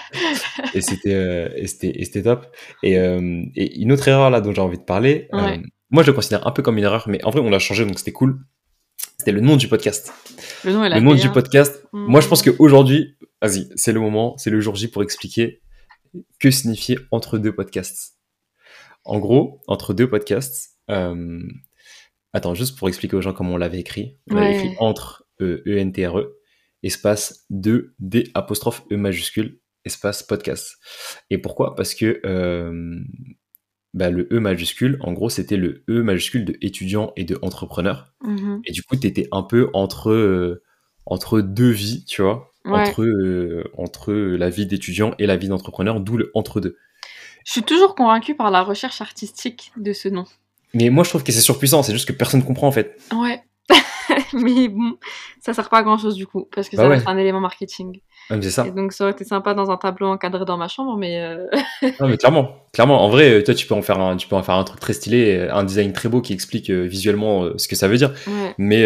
et c'était euh, et c'était et c'était top. Et, euh, et une autre erreur là dont j'ai envie de parler, euh, moi je le considère un peu comme une erreur, mais en vrai on l'a changé donc c'était cool. C'était le nom du podcast. Le nom le nom du podcast. Mm. Moi, je pense qu'aujourd'hui, vas-y, c'est le moment, c'est le jour J pour expliquer que signifiait entre deux podcasts. En gros, entre deux podcasts, euh, attends, juste pour expliquer aux gens comment on l'avait écrit. On l'avait écrit entre E, E-N-T-R-E, espace 2, D, apostrophe E majuscule, espace podcast. Et pourquoi? Parce que euh, bah, le E majuscule, en gros, c'était le E majuscule de étudiant et de entrepreneur. Mhm. Et du coup, t'étais un peu entre, euh, entre deux vies, tu vois, Ouais. entre, euh, entre la vie d'étudiant et la vie d'entrepreneur, d'où le entre-deux. Je suis toujours convaincue par la recherche artistique de ce nom. Mais moi, je trouve que c'est surpuissant, c'est juste que personne comprend en fait. Ouais. Mais bon, ça sert pas à grand chose du coup, parce que Bah ça ouais. reste un élément marketing. Ah, c'est ça. Et donc ça aurait été sympa dans un tableau encadré dans ma chambre, mais euh, Non, mais clairement, clairement, en vrai, euh, toi, tu peux en faire un, tu peux en faire un truc très stylé, un design très beau qui explique euh, visuellement euh, ce que ça veut dire. ouais. Mais,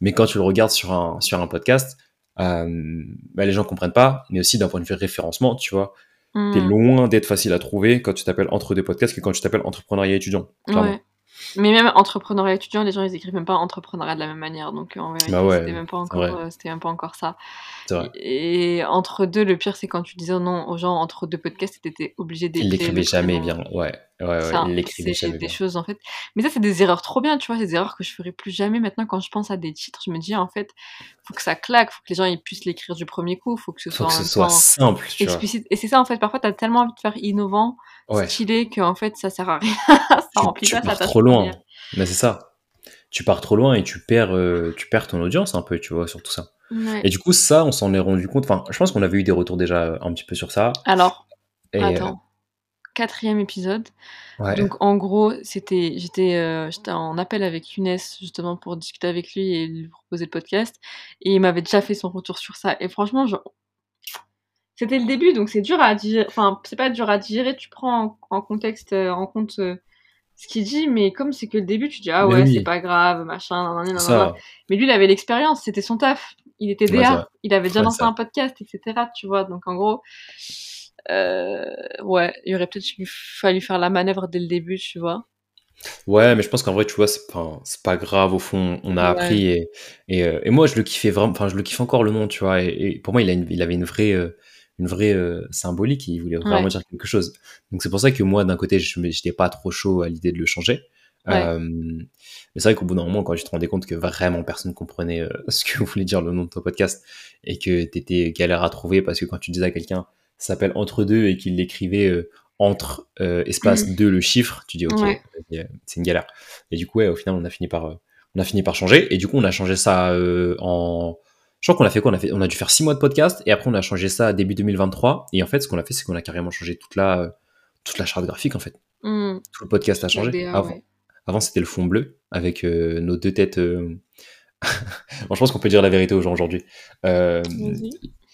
mais quand tu le regardes sur un, sur un podcast, bah, les gens comprennent pas, mais aussi d'un point de vue référencement, tu vois, t'es Mm. loin d'être facile à trouver quand tu t'appelles entre deux podcasts que quand tu t'appelles entrepreneuriat étudiant. Clairement. Ouais. Mais même entrepreneuriat étudiant, les gens ils écrivent même pas entrepreneuriat de la même manière, donc en vérité Bah ouais, c'était même pas encore, vrai. euh, c'était même pas encore ça. Vrai. Et entre deux, le pire c'est quand tu disais non aux gens entre deux podcasts, t'étais obligé d'écrire. l'écrivait jamais bien. Ouais, Ouais, ouais, Ça, c'est des choses, en fait mais ça, c'est des erreurs trop bien, tu vois? Des erreurs que je ferais plus jamais maintenant quand je pense à des titres, je me dis: «En fait, faut que ça claque, faut que les gens, ils puissent l'écrire du premier coup, faut que ce Faut soit que en ce soit simple, tu vois? explicite» et c'est ça, en fait, parfois, tu as tellement envie de faire innovant, Ouais. stylé qu'en fait, ça sert à rien, ça Tu remplit tu pas pars trop loin. Mais c'est ça. Tu pars trop loin et tu perds, heu, tu perds ton audience un peu, tu vois, sur tout ça. Et du coup, ça, on s'en est rendu compte enfin, je pense qu'on avait eu des retours déjà, un petit peu sur ça Alors, et heu attends, 4e épisode, Ouais. donc en gros, c'était j'étais, heu, j'étais en appel avec Younes, justement, pour discuter avec lui et lui proposer le podcast et il m'avait déjà fait son retour sur ça et franchement, c'était le début, donc c'est dur à di enfin, c'est pas dur à digérer, tu prends en en contexte, heu, en compte, heu, ce qu'il dit, mais comme c'est que le début, tu dis: «Ah ouais, c'est pas grave, machin, C'est nanana», ça. mais lui, il avait l'expérience, c'était son taf. Il était Ouais. DA, il avait déjà Ouais, lancé un podcast et cetera, tu vois? Donc en gros, ouais, il aurait peut-être fallu faire la manœuvre dès le début, tu vois? Ouais, mais je pense qu'en vrai, tu vois, c'est c'est pas grave au fond, on a Ouais. appris et et heu et moi, je le kiffais vraim enfin, je le kiffe encore le nom, tu vois? Et et pour moi, il a une il avait une vraie, heu, une vraie, symbolique, il voulait vraiment Ouais. dire quelque chose. Donc c'est pour ça que moi, d'un côté, je me j'étais pas trop chaud à l'idée de le changer. Ouais. Mais c'est vrai qu'au bout d'un moment, quand tu te rendais compte que vraiment personne comprenait, ce que voulait dire le nom de ton podcast et que tu étais galère à trouver parce que quand tu disais à quelqu'un: «Ça s'appelle Entre 2» et qu'il l'écrivait, heu, entre, heu, espace 2 le chiffre, tu dis: «OK, Ouais. heu, c'est une galère» et du coup, ouais, au final, on a fini par, on a fini par changer et du coup, on a changé ça, en je crois qu'on a fait quoi? On a fait on a dû faire 6 mois de podcast et après on a changé ça début 2023 et en fait, ce qu'on a fait, c'est qu'on a carrément changé toute la, toute la charte graphique, en fait. Mmh. Tout le podcast a changé. Avant ouais. avant, c'était le fond bleu avec, nos 2 têtes, bon, je pense qu'on peut dire la vérité aux gens aujourd'hui.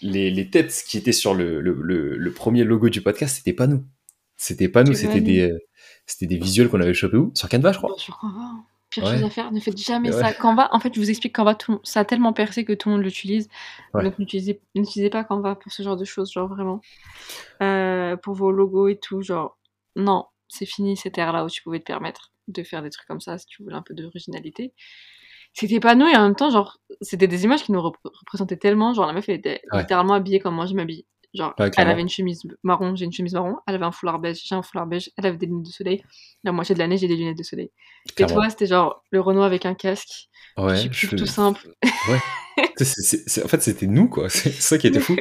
Les les têtes qui étaient sur le le le le 1er logo du podcast, c'était pas nous. C'était pas nous, c'était des, c'était des visuels qu'on avait chopés où? Sur Canva, je crois? sur Canva, hein. Pire chose à faire, ne faites jamais ouais. ça. Canva, en fait, je vous explique, Canva, tout monde ça a tellement percé que tout le monde l'utilise, Ouais. donc n'utilisez n'utilisez pas Canva pour ce genre de choses, genre vraiment. Heu, pour vos logos et tout, genre, non, c'est fini cette ère-là où tu pouvais te permettre de faire des trucs comme ça si tu voulais un peu d'originalité. C'était pas nous et en même temps, genre, c'était des images qui nous repr représentaient tellement, genre la meuf, elle était Ouais. littéralement habillée comme moi je m'habille. Genre, Ouais, elle avait une chemise marron, j'ai une chemise marron, elle avait un foulard beige, j'ai un foulard beige, elle avait des lunettes de soleil, la moitié de l'année, j'ai des lunettes de soleil et toi, c'était genre le Renaud avec un casque, Ouais, je tout simple. ouais. En fait, c'était nous, quoi. C'est ça qui était fou.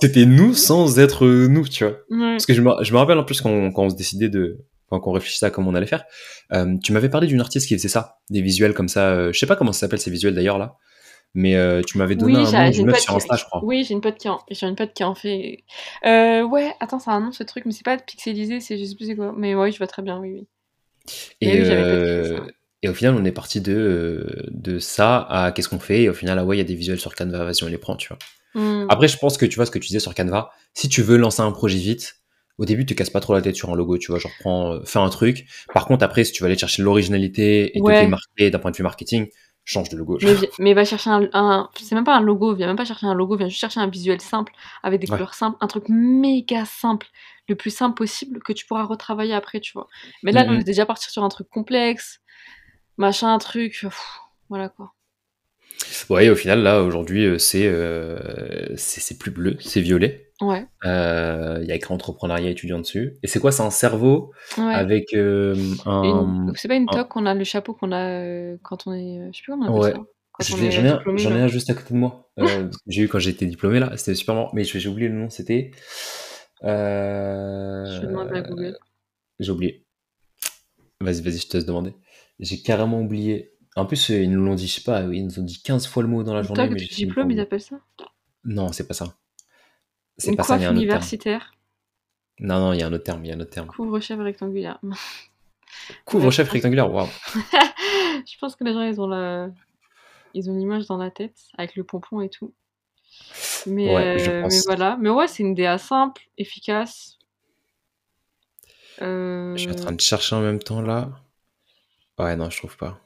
C'était nous sans être, nous, tu vois? Parce que je me je me rappelle en plus quand quand on se décidait de enfin, qu'on réfléchissait à comment on allait faire, hem, tu m'avais parlé d'une artiste qui faisait ça, des visuels comme ça, heu, je sais pas comment ça s'appelle ces visuels d'ailleurs là, mais heu, tu m'avais donné Oui, un nom d'une meuf sur Insta, qui je crois. oui, j'ai une pote qui en j'ai une pote qui en fait. Heu, ouais, attends, a un nom ce truc, mais c'est pas pixelisé, c'est je sais plus c'est quoi, mais ouais, je vois très bien, oui, oui. Et oui, au final, on est parti de, de ça à qu'est-ce qu'on fait? Et au final, ah ouais, il y a des visuels sur Canva, vas-y, on les prend, tu vois? Mmh. Après, je pense que tu vois ce que tu disais sur Canva, si tu veux lancer un projet vite, au début, te casse pas trop la tête sur un logo, tu vois? Genre prends, heu, fais un truc. Par contre, après, si tu veux aller chercher l'originalité et te Ouais. démarquer d'un point de vue marketing, change de logo, Mais va chercher un un c'est même pas un logo, viens même pas chercher un logo, viens juste chercher un visuel simple avec des Ouais. couleurs simples, un truc méga simple, le plus simple possible que tu pourras retravailler après, tu vois? Mais là, nous, on était déjà partis sur un truc complexe, machin, truc, voilà, quoi. Ouais et au final, là, aujourd'hui, c'est, heu, c'est c'est plus bleu, c'est violet. Ouais. Heu, il y a écrit entrepreneuriat étudiant dessus et c'est quoi? C'est un cerveau Ouais. avec, hem, un, Une c'est pas une un toque qu'on a le chapeau qu'on a, heu, quand on est, heu, je sais plus comment on appelle Ouais, ça? J'en ai un juste à côté de moi, j'ai eu quand j'étais diplômé là, c'était super marrant, mais j'ai oublié le nom, c'était, Je vais demander à heu, Google. j'ai oublié. Vas-y, vas-y, je te laisse demander. J'ai carrément oublié. En plus, ils nous l'ont dit, je sais pas, ils nous ont dit 15 fois le mot dans la journée, toque mais de diplôme, ils appellent ça? Non, c'est pas ça. C'est Une pas ça, il y coiffe a un autre terme. universitaire. Non, non, il y a un autre terme, il y a un autre terme. Couvre-chef rectangulaire. Couvre-chef rectangulaire, waouh! je pense que les gens, ils ont la ils ont l'image dans la tête avec le pompon et tout. Mais Ouais, je heu, mais voilà, mais ouais, c'est une DA simple, efficace. Je suis en train Heu de chercher en même temps là. Ouais, non, je trouve pas.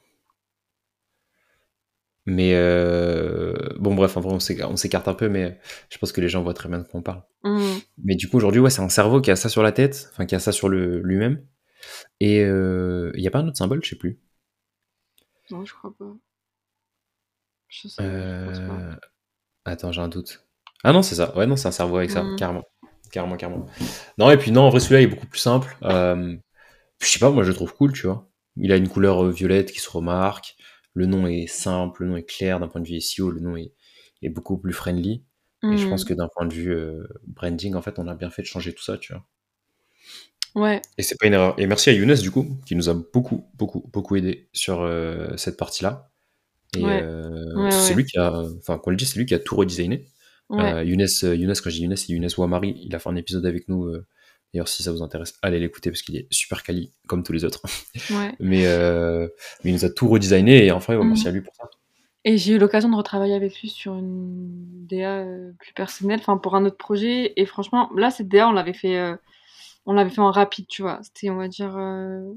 Mais heu, bon bref, en vrai, on s'éca on s'écarte un peu, mais je pense que les gens voient très bien de quoi on parle. Mmh. Mais du coup, aujourd'hui, ouais, c'est un cerveau qui a ça sur la tête, enfin qui a ça sur lui-même et heu, il y a pas un autre symbole? Je sais plus. Non, je crois pas. Je sais je pense pas. Heu, attends, j'ai un doute. Ah non, c'est ça. Ouais, non, c'est un cerveau avec ça, Mmh. carrément. Carrément, carrément. Non et puis non, en vrai, celui-là est beaucoup plus simple. Je sais pas, moi je le trouve cool, tu vois. Il a une couleur euh, violette qui se remarque. Le nom est simple, le nom est clair d'un point de vue SEO, le nom est, est beaucoup plus friendly. Et je pense Mmh. que d'un point de vue euh, branding, en fait, on a bien fait de changer tout ça, tu vois. Ouais. Et c'est pas une erreur. Et merci à Younes, du coup, qui nous a beaucoup, beaucoup, beaucoup aidé sur euh, cette partie-là. Et Ouais. euh, Ouais, c'est ouais. lui qui a, enfin, qu'on le dit, c'est lui qui a tout redesigné. Younes, Younes, quand je dis Younes, c'est Younes Ouamari. Il a fait un épisode avec nous. D'ailleurs, si ça vous intéresse, allez l'écouter parce qu'il est super quali, comme tous les autres. Ouais. mais, euh, mais il nous a tout redesigné et enfin, ouais, merci Mhm. à lui pour ça. Et j'ai eu l'occasion de retravailler avec lui sur une DA euh, plus personnelle, enfin pour un autre projet. Et franchement, là, cette DA, on l'avait fait, euh, on l'avait fait en rapide, tu vois. C'était, on va dire, euh,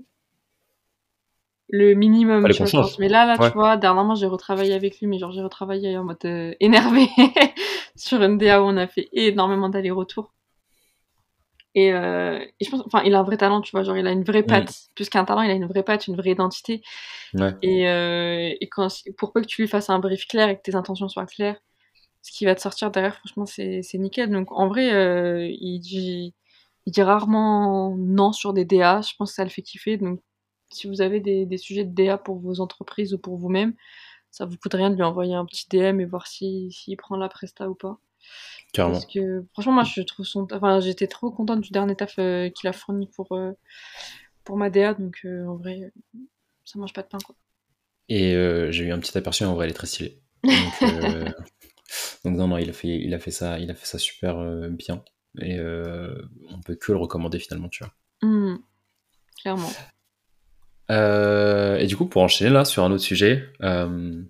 le minimum, tu vois. Mais là, là, Ouais. tu vois, dernièrement, j'ai retravaillé avec lui, mais genre, j'ai retravaillé en mode énervé sur une DA où on a fait énormément d'allers-retours. Et, euh, et je pense, enfin, il a un vrai talent, tu vois, genre, il a une vraie Mm. patte. Plus qu'un talent, il a une vraie patte, une vraie identité. Ouais. Et, euh, et quand, pour peu que tu lui fasses un brief clair et que tes intentions soient claires, ce qui va te sortir derrière, franchement, c'est nickel. Donc, en vrai, euh, il, dit, il dit rarement non sur des DA. Je pense que ça le fait kiffer. Donc, si vous avez des, des sujets de DA pour vos entreprises ou pour vous-même, ça vous coûte rien de lui envoyer un petit DM et voir s'il si, s'il prend la presta ou pas. Carrément. Parce que, franchement, moi, je trouve son... Enfin, j'étais trop contente du dernier taf euh, qu'il a fourni pour, euh, pour ma DA. Donc, euh, en vrai, ça mange pas de pain, quoi. Et euh, j'ai eu un petit aperçu, en vrai, elle est très stylée. Donc, euh, donc non, non, il a fait, il a fait ça, il a fait ça super euh, bien. Et euh, on peut que le recommander finalement, tu vois. Hmm, clairement. Euh, et du coup, pour enchaîner là sur un autre sujet, euh,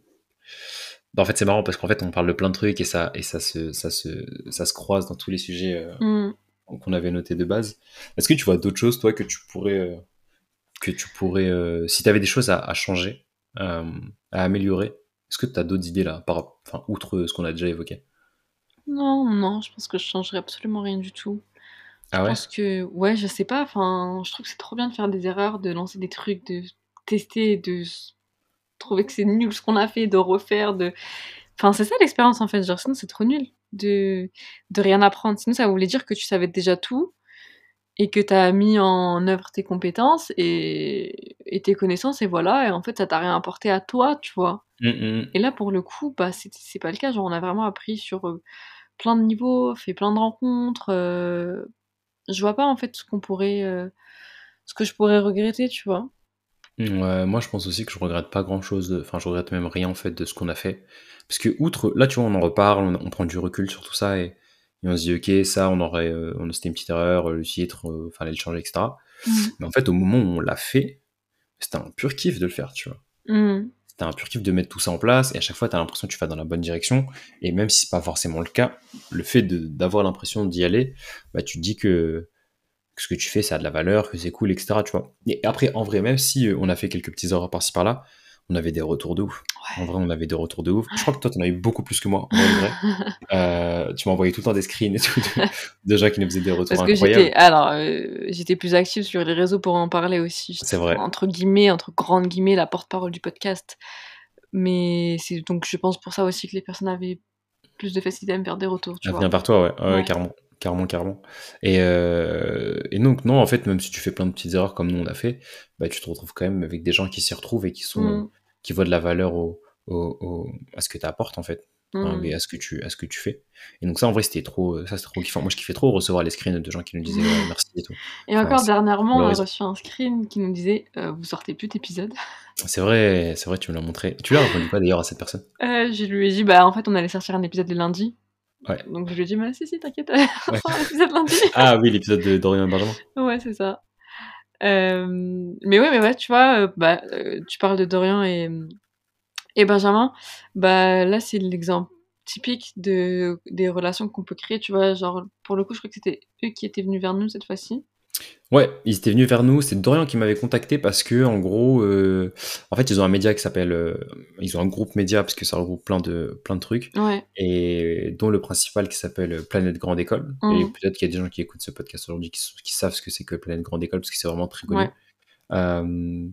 bah, en fait, c'est marrant parce qu'en fait, on parle de plein de trucs et ça, et ça se, ça se, ça se croise dans tous les sujets euh, Hmm. qu'on avait notés de base. Est-ce que tu vois d'autres choses, toi, que tu pourrais, euh, que tu pourrais, euh, si tu avais des choses à, à changer, à améliorer, est-ce que tu as d'autres idées là, par, enfin, outre ce qu'on a déjà évoqué? Non, non, je pense que je changerais absolument rien du tout. Je Ah ouais? pense que, ouais, je sais pas, enfin, je trouve que c'est trop bien de faire des erreurs, de lancer des trucs, de tester, de trouver que c'est nul ce qu'on a fait, de refaire, de... Enfin, c'est ça l'expérience en fait, genre sinon c'est trop nul de, de rien apprendre. Sinon ça voulait dire que tu savais déjà tout et que t'as mis en œuvre tes compétences et, et tes connaissances et voilà, et en fait ça t'a rien apporté à toi, tu vois. Hum, hum. Et là, pour le coup, bah, c'est c'est pas le cas. Genre, on a vraiment appris sur euh, plein de niveaux, fait plein de rencontres. euh, je vois pas en fait ce qu'on pourrait, euh, ce que je pourrais regretter, tu vois. Ouais, moi je pense aussi que je regrette pas grand chose, de... enfin je regrette même rien en fait de ce qu'on a fait. Parce que outre, là tu vois, on en reparle, on, on prend du recul sur tout ça et, et on se dit ok, ça on aurait, euh, on c'était une petite erreur, le titre, euh, fallait le changer, etc. Mm. Mais en fait au moment où on l'a fait, c'était un pur kiff de le faire, tu vois. Mm. C'était un pur kiff de mettre tout ça en place et à chaque fois t'as l'impression que tu vas dans la bonne direction et même si c'est pas forcément le cas, le fait de- d'avoir l'impression d'y aller, bah tu te dis que que ce que tu fais, ça a de la valeur, que c'est cool, etc. Tu vois. Et après, en vrai, même si euh, on a fait quelques petits erreurs par-ci par-là, on avait des retours de ouf. En vrai, on avait des retours de ouf. Je crois que toi, t'en as eu beaucoup plus que moi, en vrai. Euh, tu m'envoyais tout le temps des screens et tout de, de gens qui nous faisaient des retours Parce que incroyables. j'étais, alors, euh, j'étais plus active sur les réseaux pour en parler aussi. C'est vrai. Entre guillemets, entre grandes guillemets, la porte-parole du podcast. Mais c'est donc, je pense pour ça aussi que les personnes avaient plus de facilité à me faire des retours, tu Elle vois. vient par toi, ouais, ouais, Ouais. carrément. Carrément, carrément. Et, euh, et donc, non, en fait, même si tu fais plein de petites erreurs comme nous on a fait, bah, tu te retrouves quand même avec des gens qui s'y retrouvent et qui sont, Mm. qui voient de la valeur au, au- au- à ce que tu apportes, en fait. hein, Mm. et à ce que tu à ce que tu fais et donc ça en vrai c'était trop ça c'était trop kiffant moi je kiffais trop recevoir les screens de gens qui nous disaient ouais, merci et tout Et encore dernièrement, on a reçu un screen qui nous disait euh, Vous sortez plus d'épisodes c'est vrai c'est vrai tu me l'as montré tu l'as répondu quoi d'ailleurs à cette personne? Euh, Je lui ai dit Bah, en fait, on allait sortir un épisode le lundi. Ouais. Donc, je lui ai dit Bah, si, si, t'inquiète, on sort un épisode lundi. ah oui l'épisode de Dorian et Benjamin ouais, c'est ça. Euh, mais ouais, mais ouais, tu vois, euh, bah, euh, tu parles de Dorian et, et Benjamin. Bah, là, c'est l'exemple typique de, des relations qu'on peut créer, tu vois. Genre, pour le coup, je crois que c'était eux qui étaient venus vers nous cette fois-ci. Ouais, ils étaient venus vers nous. C'est Dorian qui m'avait contacté parce que, en gros, euh, en fait, ils ont un média qui s'appelle, euh, ils ont un groupe média parce que ça regroupe plein de plein de trucs Ouais. et dont le principal qui s'appelle Planète Grande École. Mhm. Et peut-être qu'il y a des gens qui écoutent ce podcast aujourd'hui qui, qui savent ce que c'est que Planète Grande École parce que c'est vraiment très connu. Ouais. Euh,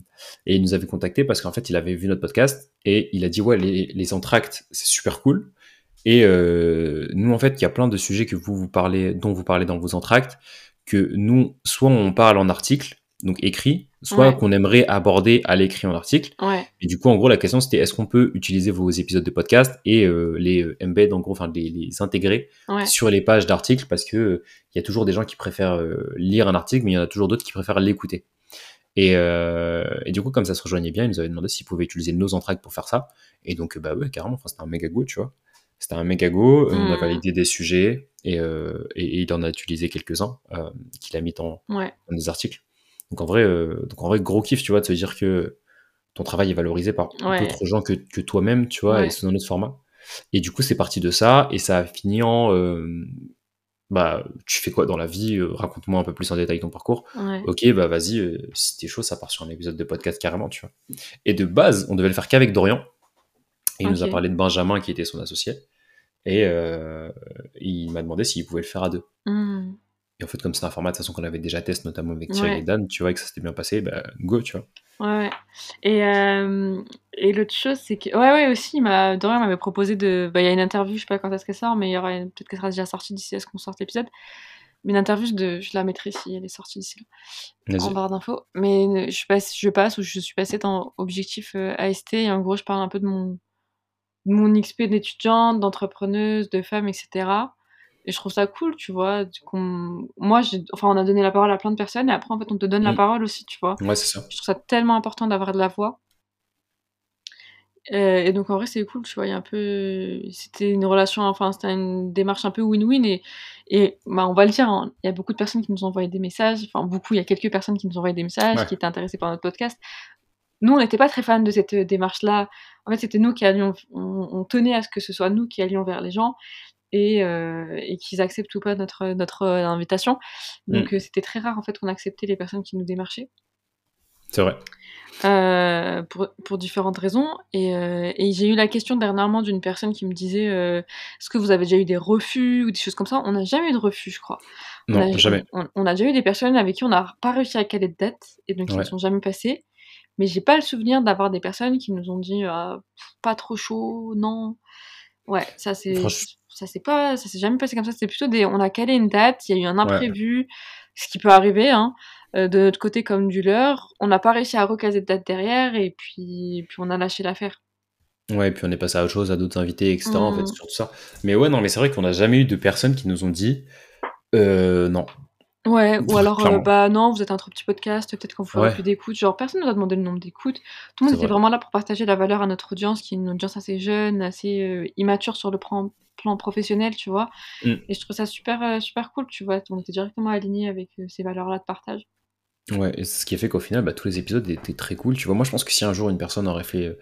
et il nous avait contacté parce qu'en fait, il avait vu notre podcast et il a dit ouais, les, les entractes, c'est super cool. Et euh, nous, en fait, il y a plein de sujets que vous vous parlez, dont vous parlez dans vos entractes, que nous, soit on parle en article donc écrit, soit Ouais. qu'on aimerait aborder à l'écrit en article. Ouais. Et du coup, en gros, la question c'était est-ce qu'on peut utiliser vos épisodes de podcast et euh, les euh, embed, en gros, enfin les, les intégrer Ouais. sur les pages d'articles parce que euh, il y a toujours des gens qui préfèrent euh, lire un article, mais il y en a toujours d'autres qui préfèrent l'écouter. Et, euh, et du coup, comme ça se rejoignait bien, ils nous avaient demandé s'ils pouvaient utiliser nos entractes pour faire ça. Et donc, euh, bah ouais, carrément, c'était un méga go, tu vois. C'était un méga go, euh, on a Mm. validé des sujets et, euh, et, et il en a utilisé quelques-uns euh, qu'il a mis dans, Ouais. dans des articles. Donc en vrai, donc en vrai, gros kiff, tu vois, de se dire que ton travail est valorisé par Ouais. d'autres gens que, que toi-même, tu vois, Ouais. et sous un autre format. Et du coup, c'est parti de ça, et ça a fini en, bah, tu fais quoi dans la vie Raconte-moi un peu plus en détail ton parcours. Ouais. Ok, bah vas-y, euh, si t'es chaud, ça part sur un épisode de podcast carrément, tu vois. Et de base, on devait le faire qu'avec Dorian. Et il nous a parlé de Benjamin, qui était son associé. Et euh, il m'a demandé s'il pouvait le faire à deux. Mm. Et en fait, comme c'est un format de toute façon qu'on avait déjà testé, notamment avec Thierry Ouais. et Dan, tu vois, et que ça s'était bien passé, bah go, tu vois. Ouais. Et, euh, et l'autre chose, c'est que. Ouais, ouais, aussi, il m'a- Dorian m'avait proposé de. Bah, il y a une interview, je sais pas quand est-ce qu'elle sort, mais il y aura une- peut-être qu'elle sera déjà sortie d'ici à ce qu'on sorte l'épisode. Mais une interview, je, de... je la mettrai si elle est sortie d'ici là, en Vas-y. barre d'infos. Mais euh, je passe, je passe ou je suis passée dans Objectif euh, AST, et en gros, je parle un peu de mon, mon XP d'étudiante, d'entrepreneuse, de femme, etc. Et je trouve ça cool, tu vois. qu'on- Moi, enfin, on a donné la parole à plein de personnes, et après, en fait, on te donne la Mm. parole aussi, tu vois. Ouais, c'est ça. Je trouve ça tellement important d'avoir de la voix. Euh, et donc en vrai c'est cool, tu vois, il y a un peu... C'était une relation, enfin c'était une démarche un peu win-win et, et bah, on va le dire, hein, il y a beaucoup de personnes qui nous ont envoyé des messages, enfin beaucoup, il y a quelques personnes qui nous ont envoyé des messages, Ouais. qui étaient intéressées par notre podcast. Nous on n'était pas très fans de cette euh, démarche-là, en fait c'était nous qui allions, on, on tenait à ce que ce soit nous qui allions vers les gens et, euh, et qu'ils acceptent ou pas notre, notre euh, invitation. Donc euh, c'était très rare en fait qu'on acceptait les personnes qui nous démarchaient. C'est vrai. Euh, pour, pour différentes raisons. Et, euh, et j'ai eu la question dernièrement d'une personne qui me disait euh, Est-ce que vous avez déjà eu des refus ou des choses comme ça? On n'a jamais eu de refus, je crois. On Non, a, jamais. On, on a déjà eu des personnes avec qui on n'a pas réussi à caler de date et donc ils ne sont jamais passés. Mais j'ai pas le souvenir d'avoir des personnes qui nous ont dit pff, pas trop chaud, non. Ouais, ça c'est ça c'est pas ça s'est jamais passé comme ça. C'est plutôt des on a calé une date, il y a eu un Ouais. imprévu, ce qui peut arriver. Hein euh, de notre côté comme du leur. On n'a pas réussi à recaser de date derrière et puis, puis on a lâché l'affaire. Ouais, et puis on est passé à autre chose, à d'autres invités, etc. En fait, Mm. c'est surtout ça. Mais ouais, non, mais c'est vrai qu'on n'a jamais eu de personnes qui nous ont dit euh, non. Ouais, ou alors, euh, bah non, vous êtes un trop petit podcast, peut-être qu'on vous fera Ouais. plus d'écoute. Genre, personne nous a demandé le nombre d'écoutes. Tout le monde était vrai. vraiment là pour partager la valeur à notre audience, qui est une audience assez jeune, assez euh, immature sur le plan, plan professionnel, tu vois. Mm. Et je trouve ça super, euh, super cool, tu vois. On était directement alignés avec euh, ces valeurs-là de partage. Ouais, et ce qui a fait qu'au final, bah, tous les épisodes étaient très cool. Tu vois, moi, je pense que si un jour une personne aurait fait,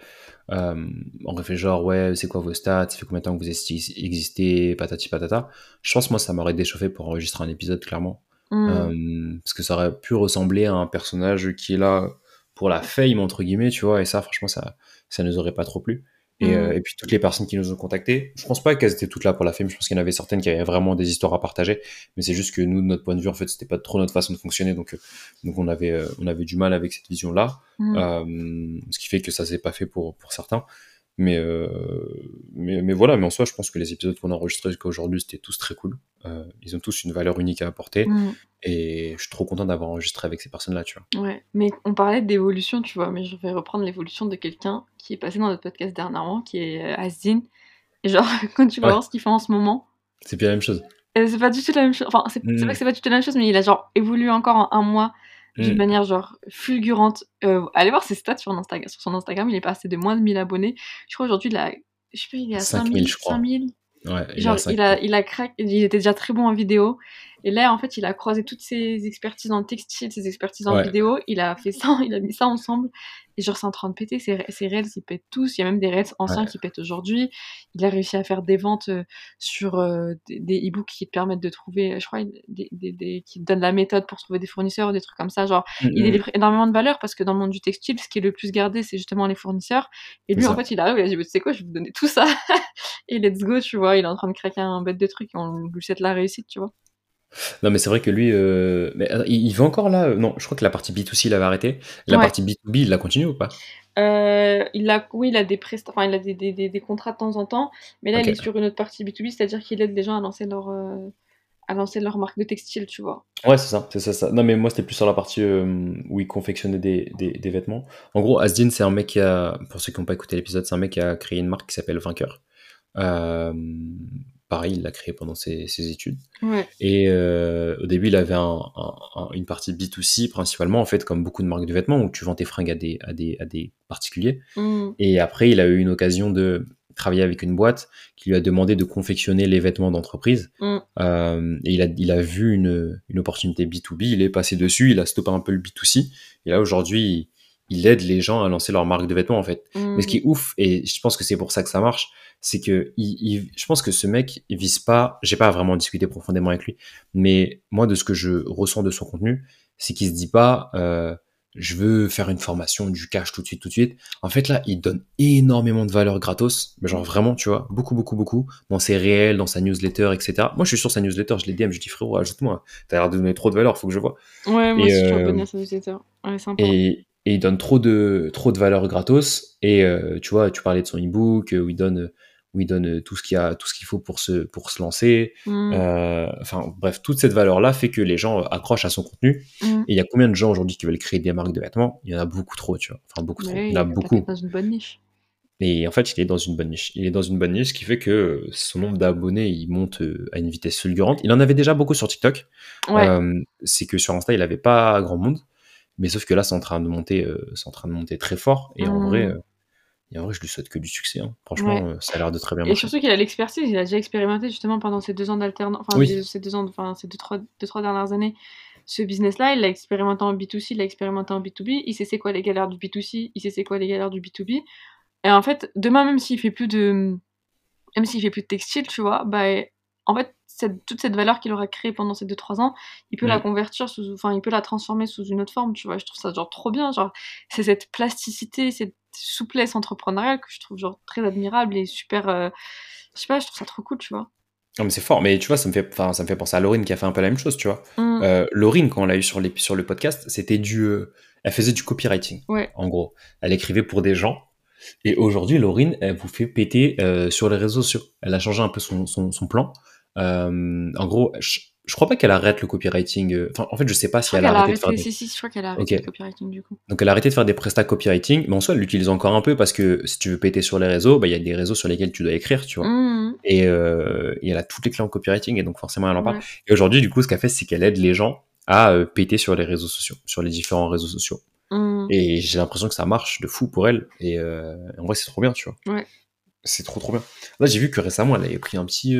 euh, aurait fait genre, ouais, c'est quoi vos stats, ça fait combien de temps que vous existez, patati patata, je pense, moi, ça m'aurait déchauffé pour enregistrer un épisode, clairement. Mm. Euh, parce que ça aurait pu ressembler à un personnage qui est là pour la fame, entre guillemets, tu vois, et ça, franchement, ça, ça nous aurait pas trop plu. Et, Mm. euh, et puis toutes les personnes qui nous ont contactés, je pense pas qu'elles étaient toutes là pour la fame, je pense qu'il y en avait certaines qui avaient vraiment des histoires à partager, mais c'est juste que nous, de notre point de vue, en fait, c'était pas trop notre façon de fonctionner, donc, euh, donc on, avait, on avait du mal avec cette vision-là, Mm. euh, ce qui fait que ça s'est pas fait pour, pour certains. Mais, euh, mais, mais voilà, mais en soi, je pense que les épisodes qu'on a enregistrés jusqu'à aujourd'hui, c'était tous très cool. Euh, ils ont tous une valeur unique à apporter, Mm. et je suis trop content d'avoir enregistré avec ces personnes-là, tu vois. Ouais, mais on parlait d'évolution, tu vois, mais je vais reprendre l'évolution de quelqu'un qui est passé dans notre podcast dernièrement, qui est euh, Azine. Et genre, quand tu vas Ouais. voir ce qu'il fait en ce moment, C'est plus la même chose. c'est pas du tout la même chose. Enfin, c'est c'est Mm. vrai que c'est pas du tout la même chose, mais il a genre évolué encore en un mois d'une Mm. manière genre fulgurante. Euh, allez voir ses stats sur, Instagram, sur son Instagram, il est passé de moins de 1000 abonnés. Je crois aujourd'hui, il a, je sais pas, il est à 5000, 5000, je crois. 5000. Ouais, il Genre, a cinq il a, il a craqué, il était déjà très bon en vidéo. Et là, en fait, il a croisé toutes ses expertises en textile, ses expertises en Ouais. vidéo. Il a fait ça, il a mis ça ensemble. Et genre, c'est en train de péter. Ses, ses reels, ils pètent tous. Il y a même des reels anciens Ouais. qui pètent aujourd'hui. Il a réussi à faire des ventes euh, sur euh, des, e-books qui te permettent de trouver, je crois, des, des, des- qui te donnent la méthode pour trouver des fournisseurs ou des trucs comme ça. Genre, Mm, il mm. délivre énormément de valeur parce que dans le monde du textile, ce qui est le plus gardé, c'est justement les fournisseurs. Et lui, en fait, il arrive, il a dit, tu sais quoi, je vais vous donner tout ça. et let's go, tu vois, il est en train de craquer un bête de trucs et on lui souhaite la réussite, tu vois. Non, mais c'est vrai que lui, euh, mais, attends, il, il va encore là. euh, Non, je crois que la partie B2C, il avait arrêté. La Ouais. partie B2B, il la continue ou pas? Euh, il a, oui, il a des presta- enfin, il a des, des, des, des contrats de temps en temps, mais là, Ok. il est sur une autre partie B2B, c'est-à-dire qu'il aide les gens à lancer leur, euh, à lancer leur marque de textile, tu vois. Ouais, c'est ça, c'est ça, ça. Non, mais moi, c'était plus sur la partie euh, où il confectionnait des, des, des vêtements. En gros, Asdin, c'est un mec qui a, pour ceux qui n'ont pas écouté l'épisode, c'est un mec qui a créé une marque qui s'appelle Vainqueur. Euh, pareil, il l'a créé pendant ses, ses études. Ouais. Et euh, au début, il avait un, un- un- une partie B2C principalement, en fait, comme beaucoup de marques de vêtements, où tu vends tes fringues à des, à des, à des particuliers. Mm. Et après, il a eu une occasion de travailler avec une boîte qui lui a demandé de confectionner les vêtements d'entreprise. Mm. Euh, et il a, il a vu une, une opportunité B2B, il est passé dessus, il a stoppé un peu le B2C. Et là, aujourd'hui, il, il aide les gens à lancer leur marque de vêtements, en fait. Mm. Mais ce qui est ouf, et je pense que c'est pour ça que ça marche, c'est que il, il- je pense que ce mec, il vise pas, j'ai pas vraiment discuté profondément avec lui, mais moi, de ce que je ressens de son contenu, c'est qu'il se dit pas, euh, je veux faire une formation, du cash tout de suite, tout de suite. En fait, là, il donne énormément de valeur gratos, mais genre vraiment, tu vois, beaucoup, beaucoup, beaucoup, dans ses réels, dans sa newsletter, etc. Moi, je suis sur sa newsletter, je l'ai DM, je dis, frérot, ajoute-moi, t'as l'air de donner trop de valeur, faut que je vois. Ouais, moi Et, aussi, je suis abonnée à sa newsletter. Ouais, sympa. Et, et il donne trop de, trop de valeur gratos. Et euh, tu vois, tu parlais de son e-book euh, où il donne, où il donne euh, tout ce qu'il y a, tout ce qu'il faut pour se, pour se lancer. Mm. Euh, enfin, bref, toute cette valeur-là fait que les gens accrochent à son contenu. Mm. Et il y a combien de gens aujourd'hui qui veulent créer des marques de vêtements? Il y en a beaucoup trop, tu vois. Enfin, beaucoup trop. Il y en a beaucoup. dans une bonne niche. Et en fait, il est dans une bonne niche. Il est dans une bonne niche, ce qui fait que euh, son nombre d'abonnés, il monte euh, à une vitesse fulgurante. Il en avait déjà beaucoup sur TikTok. Ouais. Euh, c'est que sur Insta, il avait pas grand monde. Mais sauf que là, c'est en train de monter, euh, c'est en train de monter très fort. Et en Mm. vrai, euh, et en vrai, je lui souhaite que du succès. hein. Franchement, Ouais. euh, ça a l'air de très bien Et marcher. surtout qu'il a l'expertise, il a déjà expérimenté justement pendant ces deux ans d'alternance, enfin Oui. ces- ces deux ans, enfin ces deux trois, deux, trois dernières années, ce business-là, il l'a expérimenté en B2C, il l'a expérimenté en B2B, il sait c'est quoi les galères du B2C, il sait c'est quoi les galères du B2B. Et en fait, demain, même s'il fait plus de, même s'il fait plus de textile, tu vois, bah en fait, cette, toute cette valeur qu'il aura créée pendant ces deux trois ans, il peut la Mm. convertir sous, enfin, il peut la transformer sous une autre forme, tu vois. Je trouve ça genre trop bien, genre c'est cette plasticité, cette souplesse entrepreneuriale que je trouve genre très admirable et super. euh, je sais pas, je trouve ça trop cool, tu vois. Non, mais c'est fort. Mais tu vois, ça me fait, ça me fait penser à Laurine qui a fait un peu la même chose, tu vois. Mm. Euh, Laurine, quand on l'a eu sur, les, sur le podcast, c'était du, euh, elle faisait du copywriting. Ouais. En gros, elle écrivait pour des gens. Et aujourd'hui, Laurine, elle vous fait péter euh, sur les réseaux sociaux. Elle a changé un peu son, son, son plan. Euh, en gros, je, je crois pas qu'elle arrête le copywriting. euh, Enfin, en fait, je sais pas si crois elle a arrêté de faire des... si, si, je crois qu'elle a arrêté le copywriting du coup. Donc elle a arrêté de faire des prestats copywriting, mais en soi elle l'utilise encore un peu parce que si tu veux péter sur les réseaux, bah il y a des réseaux sur lesquels tu dois écrire, tu vois. Mm. Et, euh, et elle a toutes les clés en copywriting et donc forcément elle en parle. Ouais. Et aujourd'hui du coup ce qu'elle fait c'est qu'elle aide les gens à euh, péter sur les réseaux sociaux, sur les différents réseaux sociaux. Et j'ai l'impression que ça marche de fou pour elle. Et euh, en vrai c'est trop bien, tu vois. Ouais. C'est trop trop bien. Là j'ai vu que récemment elle avait pris un petit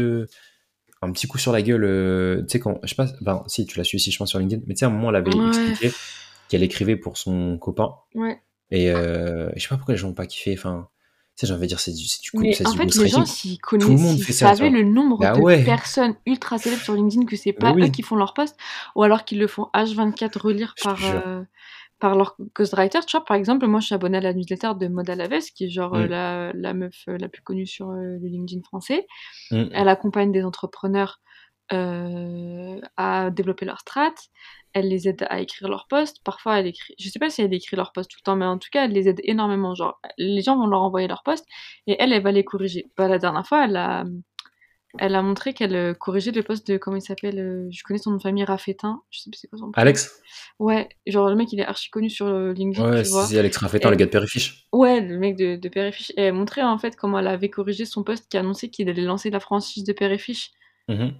un petit coup sur la gueule. euh, tu sais quand je sais pas, enfin si tu l'as su ici je pense sur LinkedIn, mais tu sais à un moment elle avait Ouais. expliqué qu'elle écrivait pour son copain. Ouais. Et euh, je sais pas pourquoi les gens n'ont pas kiffé. Enfin, tu sais, j'ai envie de dire, c'est du, c'est du, Mais c'est en du fait, les gens, ghostwriting. s'ils Tout le monde fait ça, le nombre Bah de ouais. personnes ultra célèbres sur LinkedIn que c'est Bah pas oui. eux qui font leur post, ou alors qu'ils le font H24 relire Je par, euh, par leur ghostwriter. Tu vois, par exemple, moi je suis abonnée à la newsletter de Moda Laves, qui est genre euh, la, la meuf euh, la plus connue sur euh, le LinkedIn français. Mm. Elle accompagne des entrepreneurs à développer leur strat. Elle les aide à écrire leurs posts. Parfois, elle écrit. Je sais pas si elle écrit leurs posts tout le temps, mais en tout cas, elle les aide énormément. Genre, les gens vont leur envoyer leurs posts et elle, elle va les corriger. Bah, la dernière fois, elle a, elle a montré qu'elle euh, corrigeait le post de comment il s'appelle. euh, je connais son nom de famille Raffetin. Je sais plus c'est quoi son. Alex Ouais, genre le mec, il est archi connu sur euh, LinkedIn, Ouais, c'est Alex Raffetin, Et- le gars de Périfiche. Ouais, le mec de, de Père et elle montrait en fait comment elle avait corrigé son post qui annonçait qu'il allait lancer la franchise de Père et Fiche. Mhm.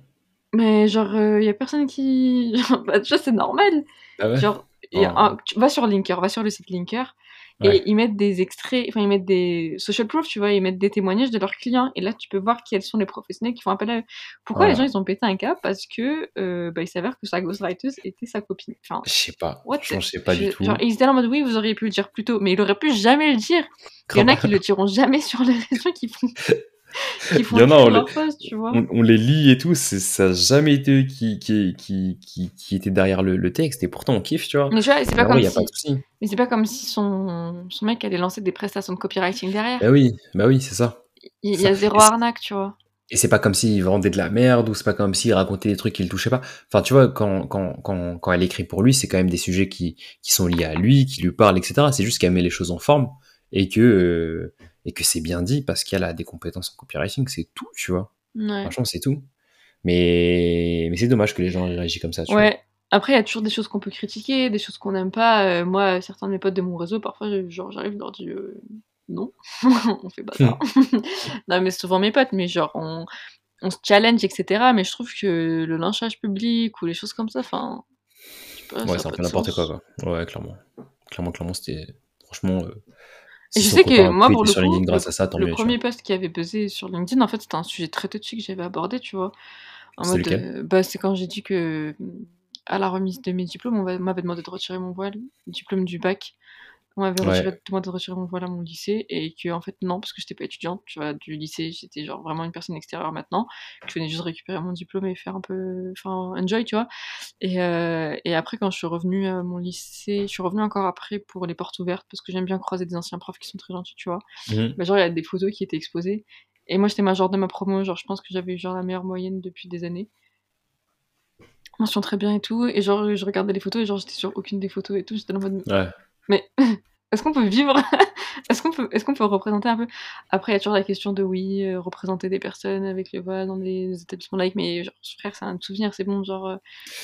Mais genre, il y a personne qui. Genre, bah, déjà, c'est normal. Ah ouais? Genre, Oh. un- tu vas sur Linker, va sur le site Linker. Et ils mettent des extraits, enfin ils mettent des social proof, tu vois, ils mettent des témoignages de leurs clients. Et là, tu peux voir quels sont les professionnels qui font appel à eux. Pourquoi Ouais. les gens, ils ont pété un cap? Parce que euh, bah, il s'avère que sa ghostwriter était sa copine. Enfin, Je sais pas. je sais pas du tout. Genre, ils étaient en mode oui, vous auriez pu le dire plus tôt, mais il aurait pu jamais le dire. Il y en a qui le diront jamais sur les réseaux qui font, qui font Il y en a, écrire on leur les- tu vois. on, on les lit et tout, ça n'a jamais été eux qui, qui, qui, qui, qui était derrière le, le texte, et pourtant on kiffe, tu vois. Mais tu vois, c'est pas Ah comme ouais, y a si, pas de souci. mais c'est pas comme si son, son mec allait lancer des prestations de copywriting derrière. Bah oui, bah oui, c'est ça. Il y a zéro arnaque, tu vois. Et c'est pas comme s'il vendait de la merde, ou c'est pas comme s'il racontait des trucs qu'il touchait pas. Enfin, tu vois, quand, quand, quand, quand elle écrit pour lui, c'est quand même des sujets qui, qui sont liés à lui, qui lui parlent, etc. C'est juste qu'elle met les choses en forme, et que, euh, et que c'est bien dit, parce qu'elle a des compétences en copywriting, c'est tout, tu vois. Ouais. Franchement, c'est tout. Mais, mais c'est dommage que les gens réagissent comme ça. Tu vois. Après, il y a toujours des choses qu'on peut critiquer, des choses qu'on n'aime pas. Euh, moi, certains de mes potes de mon réseau, parfois, genre, j'arrive, je leur dis euh, non, on fait pas ça. non, mais souvent mes potes, mais genre, on, on se challenge, etc. Mais je trouve que le lynchage public ou les choses comme ça, enfin, Ouais, c'est un peu n'importe quoi. Ouais, clairement. Clairement, clairement, c'était. Franchement, euh, Et si je sais que moi, pour le coup, le, grâce à ça, tant le mieux, tu vois. premier post qui avait buzzé sur LinkedIn, en fait, c'était un sujet très touchy que j'avais abordé, tu vois. En mode, euh, bah, c'est quand j'ai dit que à la remise de mes diplômes, on va- m'avait demandé de retirer mon voile, le diplôme du bac. On m'avait retiré, Ouais. demandé de retirer mon voile à mon lycée et que en fait non parce que j'étais pas étudiante, tu vois, du lycée, j'étais genre vraiment une personne extérieure maintenant, je venais juste récupérer mon diplôme et faire un peu, enfin enjoy, tu vois. Et, euh, et après quand je suis revenue à mon lycée, je suis revenue encore après pour les portes ouvertes parce que j'aime bien croiser des anciens profs qui sont très gentils, tu vois. Mhm. Bah, genre il y a des photos qui étaient exposées et moi j'étais major de ma promo, genre je pense que j'avais genre la meilleure moyenne depuis des années. Mention très bien et tout, et genre je regardais les photos et genre j'étais sur aucune des photos et tout, j'étais en mode Ouais. Mais est-ce qu'on peut vivre? Est-ce qu'on peut, est qu'on peut représenter un peu? Après, il y a toujours la question de oui, euh, représenter des personnes avec le voile dans des établissements laïcs, mais genre, frère, c'est un souvenir, c'est bon. Genre, euh,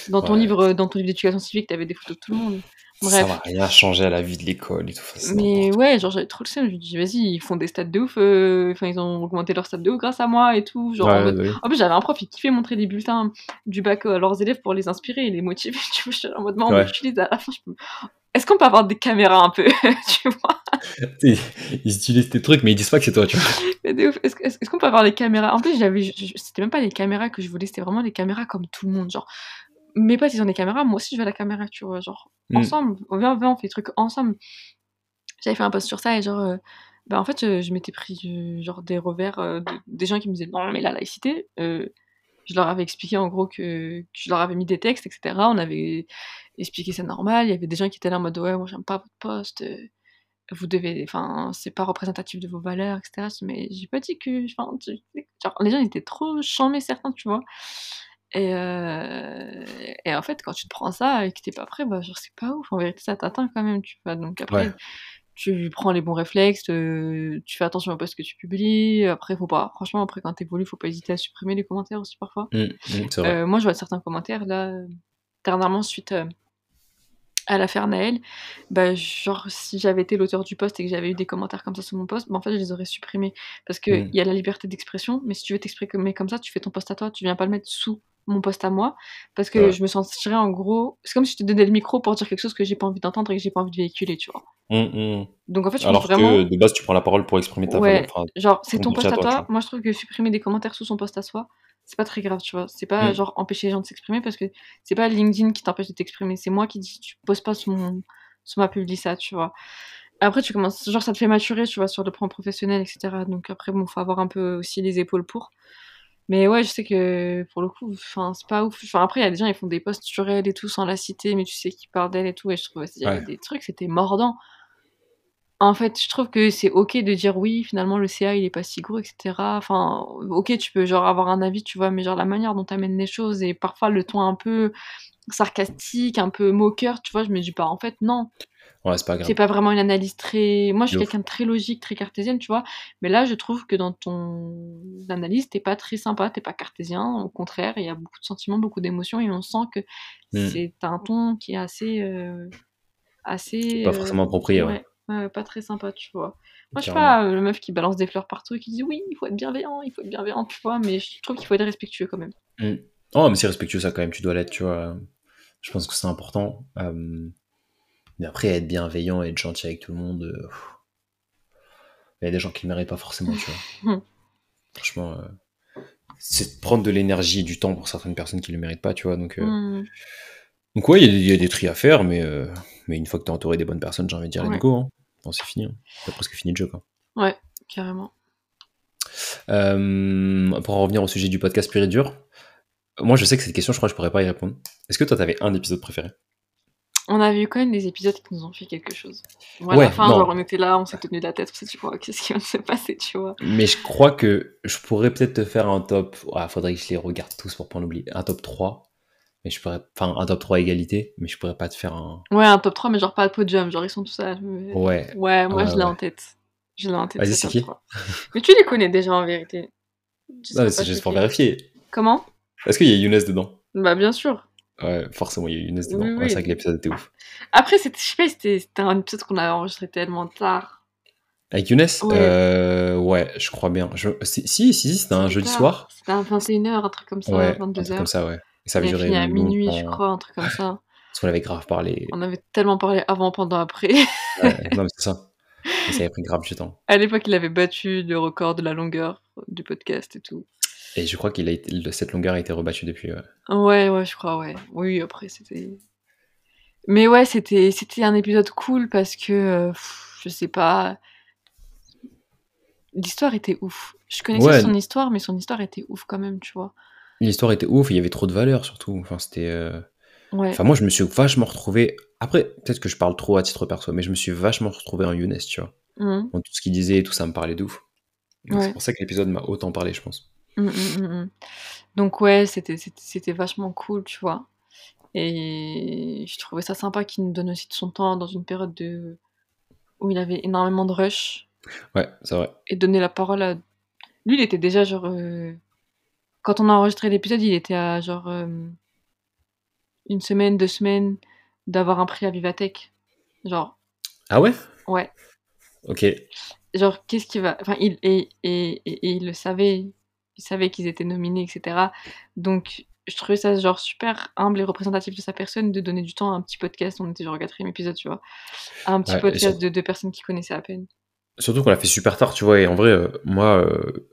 dans ton Ouais. livre, euh, dans ton livre d'éducation civique, t'avais des photos de tout le monde. Ça Bref. va rien changer à la vie de l'école et tout. Enfin, c'est Mais ouais, genre, j'avais trop le seum. Je me dis, vas-y, ils font des stats de ouf. euh, Enfin, ils ont augmenté leur stats de ouf grâce à moi et tout. Genre, en mode- bah en plus, j'avais un prof, il kiffait montrer des bulletins du bac à leurs élèves pour les inspirer et les motiver. Tu vois, j'étais en mode, moi, on Ouais. m'utilise à la fin. je peux- Est-ce qu'on peut avoir des caméras un peu Tu vois? Ils utilisent tes trucs, mais ils disent pas que c'est toi, tu vois. Mais de ouf. Est-ce est-ce qu'on peut avoir les caméras? En plus, j'avais, c'était même pas les caméras que je voulais, c'était vraiment les caméras comme tout le monde. Genre, mes potes, ils ont des caméras, moi aussi, je veux la caméra, tu vois. Genre, Mm. ensemble, on vient, viens, on fait des trucs ensemble. J'avais fait un post sur ça et genre, euh, bah en fait, euh, je m'étais pris euh, genre des revers euh, de- des gens qui me disaient non, mais la laïcité, je leur avais expliqué en gros que, que je leur avais mis des textes, etc. On avait expliqué ça normal. Il y avait des gens qui étaient là en mode ouais, moi j'aime pas votre poste. euh, vous devez, enfin, c'est pas représentatif de vos valeurs, etc. Mais j'ai pas dit que, enfin, tu- genre, les gens étaient trop chamés certains, tu vois. Et, euh, et en fait, quand tu te prends ça et que t'es pas prêt, bah, genre, c'est pas ouf. En vérité, ça t'atteint quand même, tu vois. Donc après, Ouais. tu prends les bons réflexes, euh, tu fais attention aux posts que tu publies. Après, faut pas, franchement, après, quand t'évolues, faut pas hésiter à supprimer les commentaires aussi parfois. Mm, mm, vrai. Euh, moi, je vois certains commentaires, là, dernièrement, suite euh, à l'affaire Naël, bah, genre, si j'avais été l'auteur du post et que j'avais eu des commentaires comme ça sur mon post, bah, en fait, je les aurais supprimés. Parce qu'il y a la liberté d'expression, mais si tu veux t'exprimer comme ça, tu fais ton post à toi, tu viens pas le mettre sous mon post à moi, parce que Ouais. je me sentirais en gros. C'est comme si je te donnais le micro pour dire quelque chose que j'ai pas envie d'entendre et que j'ai pas envie de véhiculer, tu vois. Mm, mm. Donc en fait, je Alors pense vraiment. que de base, tu prends la parole pour exprimer ta Ouais, valeur. Genre, c'est ton ton post post à toi, toi. Moi, je trouve que supprimer des commentaires sous son post à soi, c'est pas très grave, tu vois. C'est pas Mm. genre empêcher les gens de s'exprimer parce que c'est pas LinkedIn qui t'empêche de t'exprimer. C'est moi qui dis, tu poses pas sur, mon, sur ma publi ça, tu vois. Après, tu commences, genre, ça te fait maturer, tu vois, sur le plan professionnel, etc. Donc après, bon, faut avoir un peu aussi les épaules pour. Mais ouais, je sais que pour le coup, enfin, c'est pas ouf. Enfin, après, il y a des gens, ils font des posts sur elle et tout sans la citer, mais tu sais qu'ils parlent d'elle et tout. Et je trouvais Ouais. des trucs, c'était mordant. En fait, je trouve que c'est ok de dire oui, finalement le CA il est pas si gros, etc. Enfin, ok, tu peux genre avoir un avis, tu vois, mais genre la manière dont t'amènes les choses et parfois le ton un peu sarcastique, un peu moqueur, tu vois, je me dis pas, en fait, non, Ouais, c'est pas c'est grave. pas vraiment une analyse très. Moi, je suis quelqu'un de très logique, très cartésienne, tu vois, mais là, je trouve que dans ton analyse, t'es pas très sympa, t'es pas cartésien, au contraire, il y a beaucoup de sentiments, beaucoup d'émotions et on sent que Mm. c'est un ton qui est assez. euh, assez. Pas euh, forcément approprié, ouais. ouais, pas très sympa, tu vois. Moi, je suis pas euh, le meuf qui balance des fleurs partout et qui dit oui, il faut être bienveillant, il faut être bienveillant, tu vois, mais je trouve qu'il faut être respectueux quand même. Mm. Oh, mais c'est respectueux, ça, quand même. Tu dois l'être, tu vois. Je pense que c'est important. Euh, Mais après, être bienveillant et être gentil avec tout le monde, euh, il y a des gens qui le méritent pas forcément, tu vois. Franchement, euh, c'est de prendre de l'énergie et du temps pour certaines personnes qui le méritent pas, tu vois. Donc, Hmm. donc ouais, il y, a des- il y a des tris à faire, mais, euh, mais une fois que t'es entouré des bonnes personnes, j'ai envie de dire, Ouais. let's go. Hein. C'est fini. Hein. T'as presque fini le jeu, quoi. Ouais, carrément. Euh, pour en revenir au sujet du podcast pur et dur, moi je sais que cette question, je crois que je pourrais pas y répondre. Est-ce que toi, t'avais un épisode préféré? On a vu quand même des épisodes qui nous ont fait quelque chose. À Ouais, la fin, genre, on était là, on s'est tenu la tête, on s'est dit, qu'est-ce qui de se passer, tu vois? Mais je crois que je pourrais peut-être te faire un top. Il faudrait que je les regarde tous pour pas en oublier. Un top 3. Mais je pourrais. Enfin, un top 3 égalité, mais je pourrais pas te faire un. Ouais, un top 3, mais genre pas de podium, genre ils sont tous mais- Ouais. Ouais, moi Ouais, je l'ai ouais. en tête. Je l'ai en tête. Vas-y, ce c'est qui 3. Mais tu les connais déjà en vérité. Je Non, mais c'est juste pour vérifier. Comment? Est-ce qu'il y a Younes dedans? Bah, bien sûr. Ouais, forcément, il y a Younes dedans. Oui, Ouais, c'est vrai oui. que l'épisode était ouf. Après, c'était, je sais pas, c'était, c'était un épisode qu'on avait enregistré tellement tard. Avec Younes? Ouais. euh, ouais, je crois bien. Je... Si, si, si, c'était un jeudi tard. soir. C'était à 21h, un truc comme ça, Ouais, un truc 22h. comme ça, ouais. Et ça avait duré à minuit, je crois, un truc comme ça. Parce qu'on avait grave parlé. On avait tellement parlé avant, pendant, après. Ouais, non, mais c'est ça. Et ça avait pris grave du temps. À l'époque, il avait battu le record de la longueur du podcast et tout. Et je crois que cette longueur a été rebattue depuis. Ouais. Ouais, ouais, je crois, ouais. Oui, après, c'était. Mais ouais, c'était, un épisode cool parce que, euh, pff, je sais pas. L'histoire était ouf. Je connaissais Ouais. son histoire, mais son histoire était ouf quand même, tu vois. L'histoire était ouf, il y avait trop de valeur surtout. Enfin, c'était. euh, Ouais. Enfin, moi, je me suis vachement retrouvé. Après, peut-être que je parle trop à titre perso, mais je me suis vachement retrouvé en Younes, tu vois. Dans tout ce qu'il disait et tout, ça me parlait de ouf. Donc, Ouais. C'est pour ça que l'épisode m'a autant parlé, je pense. Mm, mm, mm, mm. Donc ouais, c'était c'était- c'était vachement cool, tu vois. Et je trouvais ça sympa qu'il nous donne aussi de son temps dans une période de... où il avait énormément de rush Ouais, c'est vrai. et donner la parole à... Lui, il était déjà genre... euh, Quand on a enregistré l'épisode, il était à genre... euh, Une semaine, deux semaines d'avoir un prix à Vivatech. Genre, Ah ouais? Ouais. Ok. genre qu'est-ce qui va enfin il et, et, et, et il le savait il savait qu'ils étaient nominés etc donc je trouvais ça genre super humble et représentatif de sa personne de donner du temps à un petit podcast on était genre au quatrième épisode tu vois à un petit Ouais, podcast de deux personnes qui connaissaient à peine Surtout qu'on l'a fait super tard, tu vois. Et en vrai, euh, moi, euh,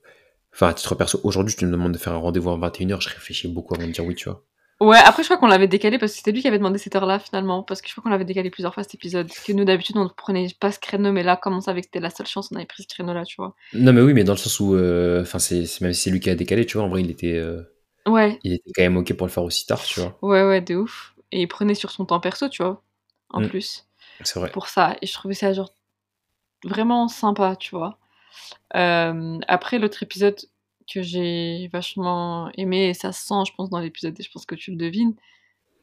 enfin, à titre perso, aujourd'hui, tu me demandes de faire un rendez-vous à 21h, je réfléchis beaucoup avant de dire oui, tu vois. ouais après je crois qu'on l'avait décalé parce que c'était lui qui avait demandé cette heure là finalement parce que je crois qu'on l'avait décalé plusieurs fois cet épisode que nous d'habitude on ne prenait pas ce créneau mais là comme on savait que c'était la seule chance on avait pris ce créneau là tu vois Non, mais oui, mais dans le sens où, euh, enfin, c'est c'est- même si c'est lui qui a décalé, tu vois, en vrai, il était, euh, ouais il était quand même ok pour le faire aussi tard, tu vois. ouais ouais de ouf et il prenait sur son temps perso tu vois en Mm. plus C'est vrai. pour ça. Et je trouvais ça genre vraiment sympa, tu vois. Euh, après, l'autre épisode que j'ai vachement aimé, et ça se sent, je pense, dans l'épisode, et je pense que tu le devines,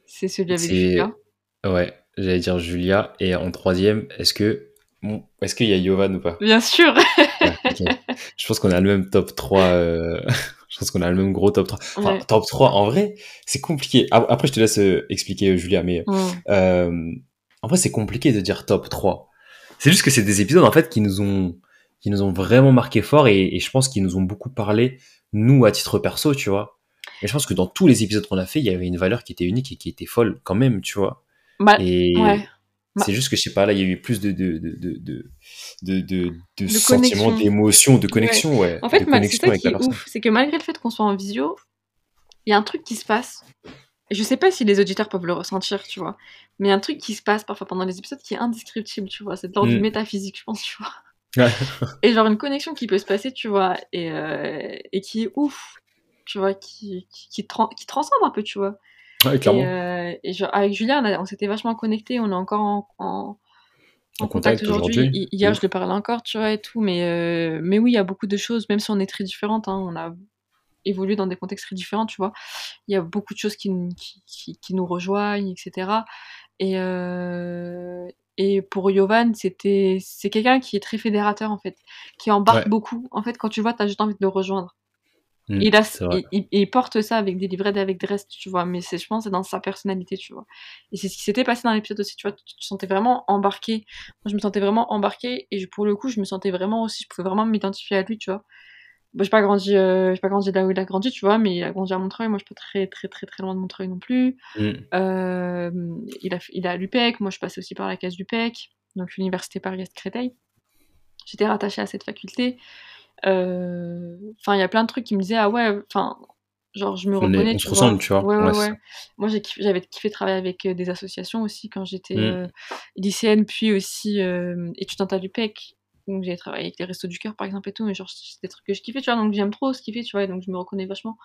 c'est celui avec Julia. Ouais, j'allais dire Julia. Et en troisième, est-ce que, bon, est-ce qu'il y a Yovan ou pas? Bien sûr Ouais, ok. Je pense qu'on a le même top 3. euh, je pense qu'on a le même gros top 3. Enfin, Ouais. top 3, en vrai, c'est compliqué. Ah, Après, je te laisse euh, expliquer, Julia, mais Mm. euh, en vrai, c'est compliqué de dire top 3. C'est juste que c'est des épisodes, en fait, qui nous ont, qui nous ont vraiment marqué fort et, et je pense qu'ils nous ont beaucoup parlé, nous, à titre perso, tu vois. Et je pense que dans tous les épisodes qu'on a fait, il y avait une valeur qui était unique et qui était folle quand même, tu vois. Bah, Et ouais. Bah- c'est juste que je sais pas, là, il y a eu plus de, de, de, de, de, de, sentiments, d'émotions, de connexion, ouais. En fait, c'est connexion ça avec qui la est personne. ouf, c'est que malgré le fait qu'on soit en visio, il y a un truc qui se passe. Je sais pas si les auditeurs peuvent le ressentir, tu vois. Mais il y a un truc qui se passe parfois pendant les épisodes qui est indescriptible, tu vois. C'est de l'ordre du métaphysique, je pense, tu vois. Ouais. Et genre une connexion qui peut se passer, tu vois, et, euh, et qui est ouf, tu vois, qui, qui, qui, tran- qui transcende un peu, tu vois. Ouais, Et, euh, et genre, avec Julien, on, s'était vachement connectés, on est encore en, en, en En contact contact aujourd'hui. aujourd'hui. Hi- Hier, Ouf. je le parlais encore, tu vois, et tout, mais, euh, mais oui, il y a beaucoup de choses, même si on est très différentes, hein, on a évolué dans des contextes très différents, tu vois. Il y a beaucoup de choses qui, nous- qui, qui, qui nous rejoignent, etc. Et, euh, et pour Yovan, c'était, c'est quelqu'un qui est très fédérateur, en fait, qui embarque Ouais. beaucoup. En fait, quand tu vois, t'as juste envie de le rejoindre. Mm, il, a, il, il- il porte ça avec des livrets et avec des restes, tu vois, mais c'est, je pense, c'est dans sa personnalité, tu vois. Et c'est ce qui s'était passé dans l'épisode aussi, tu vois, tu te sentais vraiment embarqué. Moi, je me sentais vraiment embarqué, et pour le coup, je me sentais vraiment aussi, je pouvais vraiment m'identifier à lui, tu vois. Bon, j'ai pas grandi, euh, j'ai pas grandi là où il a grandi, tu vois, mais il a grandi à Montreuil, moi je suis pas très très très très loin de Montreuil non plus. Mm. Euh, il, a, il a à l'UPEC, moi je passais aussi par la case d'UPEC, donc l'université Paris-Est Créteil. J'étais rattachée à cette faculté. Euh, Enfin, il y a plein de trucs qui me disaient, ah ouais, enfin, genre je me On est- reconnais, on tu se vois. ressemble, tu vois. Ouais, ouais, Ouais. Moi j'avais kiffé travailler avec euh, des associations aussi quand j'étais Mm. lycéenne, puis aussi étudiante à l'UPEC. Donc j'ai travaillé avec les Restos du Cœur par exemple et tout, mais genre c'est des trucs que je kiffais, tu vois, donc j'aime trop ce qu'il fait, tu vois, et donc je me reconnais vachement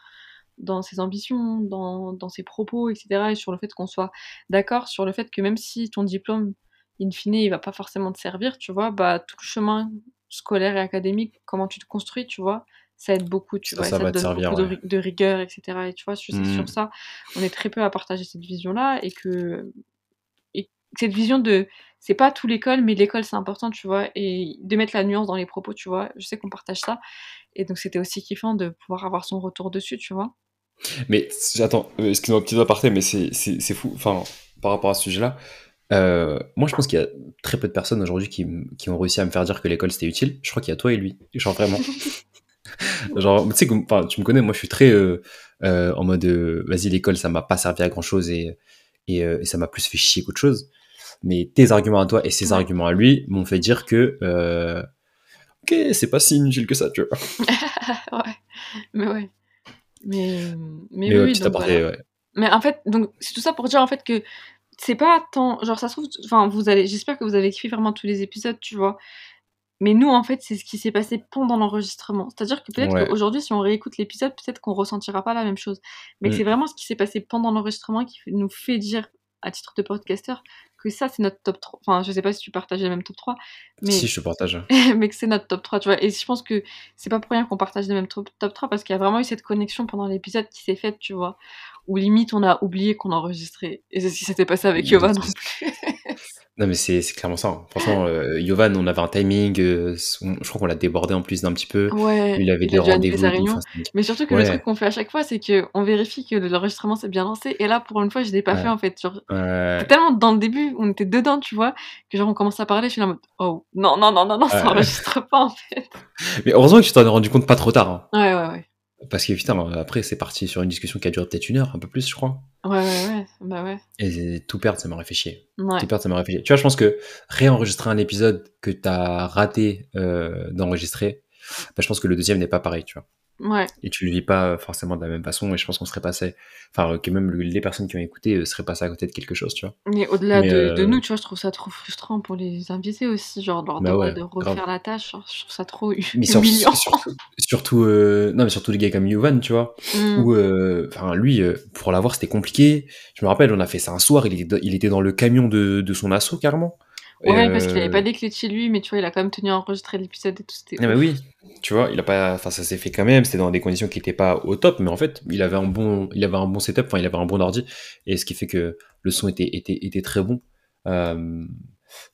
dans ses ambitions, dans, dans ses propos, etc. Et sur le fait qu'on soit d'accord sur le fait que même si ton diplôme, in fine, il va pas forcément te servir, tu vois, bah tout le chemin scolaire et académique, comment tu te construis, tu vois, ça aide beaucoup, tu Ça, vois, ça ça, va te te donne servir, beaucoup de, ouais. de rigueur, etc. Et tu vois, je sais que Mm. sur ça, on est très peu à partager cette vision-là, et que cette vision de, c'est pas tout l'école, mais l'école c'est important, tu vois, et de mettre la nuance dans les propos, tu vois, je sais qu'on partage ça, et donc c'était aussi kiffant de pouvoir avoir son retour dessus, tu vois. Mais attends, euh, excuse-moi, petit aparté, mais c'est fou. Enfin, par rapport à ce sujet-là, euh, moi je pense qu'il y a très peu de personnes aujourd'hui qui, qui ont réussi à me faire dire que l'école c'était utile. Je crois qu'il y a toi et lui. Genre vraiment. Genre, tu sais, tu me connais, moi je suis très euh, euh, en mode vas-y, l'école ça m'a pas servi à grand chose et, et, et ça m'a plus fait chier qu'autre chose. Mais tes arguments à toi et ses arguments à lui m'ont fait dire que euh, ok, c'est pas si inutile que ça, tu vois. ouais, mais ouais. Mais, mais, Mais oui, ouais, oui, petit donc aparté, voilà. ouais. Mais en fait, donc c'est tout ça pour dire en fait que c'est pas tant. Genre, ça se trouve. Enfin, vous allez. J'espère que vous avez écrit vraiment tous les épisodes, tu vois. Mais nous, en fait, c'est ce qui s'est passé pendant l'enregistrement. C'est-à-dire que peut-être Ouais. qu'aujourd'hui, si on réécoute l'épisode, peut-être qu'on ressentira pas la même chose. Mais que Mm. c'est vraiment ce qui s'est passé pendant l'enregistrement qui nous fait dire, à titre de podcaster, que ça, c'est notre top 3. Enfin, je sais pas si tu partages le même top 3, mais, Si, je te partage. mais que c'est notre top 3, tu vois. Et je pense que c'est pas pour rien qu'on partage le même top, top 3 parce qu'il y a vraiment eu cette connexion pendant l'épisode qui s'est faite, tu vois. Où limite, on a oublié qu'on enregistrait. Et c'est ce qui s'était passé avec Yovan non plus. Non, mais c'est clairement ça. hein. Franchement, euh, Yovan, on avait un timing. euh, je crois qu'on l'a débordé en plus d'un petit peu. Ouais, Il avait il des rendez-vous. enfin, Mais surtout que le truc qu'on fait à chaque fois, c'est qu'on vérifie que l'enregistrement s'est bien lancé. Et là, pour une fois, je l'ai pas Ouais. fait en fait. Genre, tellement dans le début, on était dedans, tu vois, que genre on commence à parler, je suis là en mode oh non, non, non, non, non, ça Ouais. enregistre pas en fait. Mais heureusement que tu t'en es rendu compte pas trop tard. hein. Ouais, ouais, ouais. Parce que putain, après, c'est parti sur une discussion qui a duré peut-être une heure, un peu plus, je crois. Ouais, ouais, ouais. Bah ouais. Et tout perdre, ça m'aurait fait chier. Ouais. Tout perdre, ça m'aurait fait chier. Tu vois, je pense que réenregistrer un épisode que t'as raté euh, d'enregistrer, bah, je pense que le deuxième n'est pas pareil, tu vois. Ouais. Et tu le vis pas forcément de la même façon. Et je pense qu'on serait passé, enfin, que même le- les personnes qui ont écouté euh, seraient passées à côté de quelque chose, tu vois. Mais au-delà de, de euh, nous, tu vois, je trouve ça trop frustrant pour les invités aussi, genre leur Bah ouais, de refaire grave. la tâche, genre, je trouve ça trop Mais sur- humiliant. surtout, surtout, euh, non, mais surtout les gars comme Yovan, tu vois. Mm. où euh, enfin lui euh, pour l'avoir c'était compliqué je me rappelle on a fait ça un soir il était, il était dans le camion de, de son assaut carrément Ouais, parce qu'il avait euh, pas les clés de chez lui, mais tu vois, il a quand même tenu à enregistrer l'épisode et tout. C'était non, mais ouf. oui tu vois il a pas enfin ça s'est fait quand même c'était dans des conditions qui étaient pas au top mais en fait il avait un bon il avait un bon setup enfin il avait un bon ordi et ce qui fait que le son était était, était très bon Euh,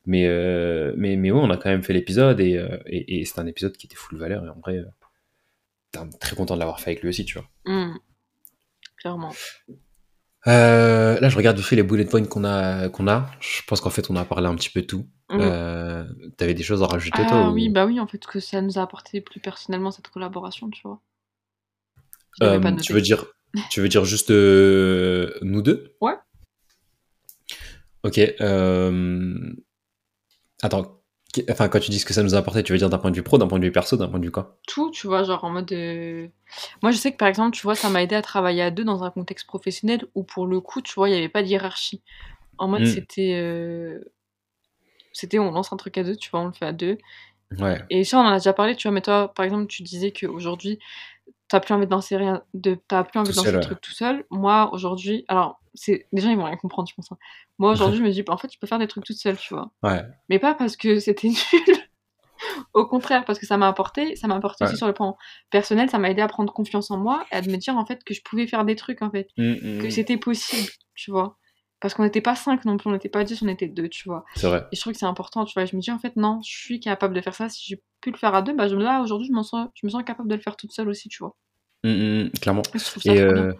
mais, euh, mais mais ouais on a quand même fait l'épisode et, euh, et, et c'est un épisode qui était full valeur et en vrai très content de l'avoir fait avec lui aussi tu vois Mm. Clairement. Euh, là, je regarde vite fait les bullet points qu'on a, qu'on a. Je pense qu'en fait, on a parlé un petit peu de tout. Mm. Euh, T'avais des choses à rajouter, toi Ah ou- oui, bah oui, en fait, que ça nous a apporté plus personnellement cette collaboration, tu vois. Euh, tu veux dire, tu veux dire juste euh, nous deux? Ouais. Ok. euh, Attends. Enfin, quand tu dis ce que ça nous a apporté, tu veux dire d'un point de vue pro, d'un point de vue perso, d'un point de vue quoi? Tout, tu vois, genre en mode. euh, Moi, je sais que par exemple, tu vois, ça m'a aidé à travailler à deux dans un contexte professionnel où pour le coup, tu vois, il n'y avait pas de hiérarchie. En mode, Mm. c'était. euh, C'était, on lance un truc à deux, tu vois, on le fait à deux. Ouais. Et ça, on en a déjà parlé, tu vois, mais toi, par exemple, tu disais qu'aujourd'hui, t'as plus envie de lancer rien, de, t'as plus envie Tout de lancer seul, le ouais. truc tout seul. Moi, aujourd'hui, alors, c'est, les gens, ils vont rien comprendre, je pense. hein. Moi, aujourd'hui, je me dis, bah, en fait, tu peux faire des trucs toute seule, tu vois. Ouais. Mais pas parce que c'était nul. Au contraire, parce que ça m'a apporté, ça m'a apporté aussi sur le plan personnel, ça m'a aidé à prendre confiance en moi et à me dire, en fait, que je pouvais faire des trucs, en fait. Mm, Que mm. c'était possible, tu vois. Parce qu'on n'était pas cinq non plus, on n'était pas dix, on était deux, tu vois. C'est vrai. Et je trouve que c'est important, tu vois. Je me dis, en fait, non, je suis capable de faire ça. Si j'ai pu le faire à deux, bah, je- là, aujourd'hui, je, sens, je me sens capable de le faire toute seule aussi, tu vois. Mm, clairement. Et je euh,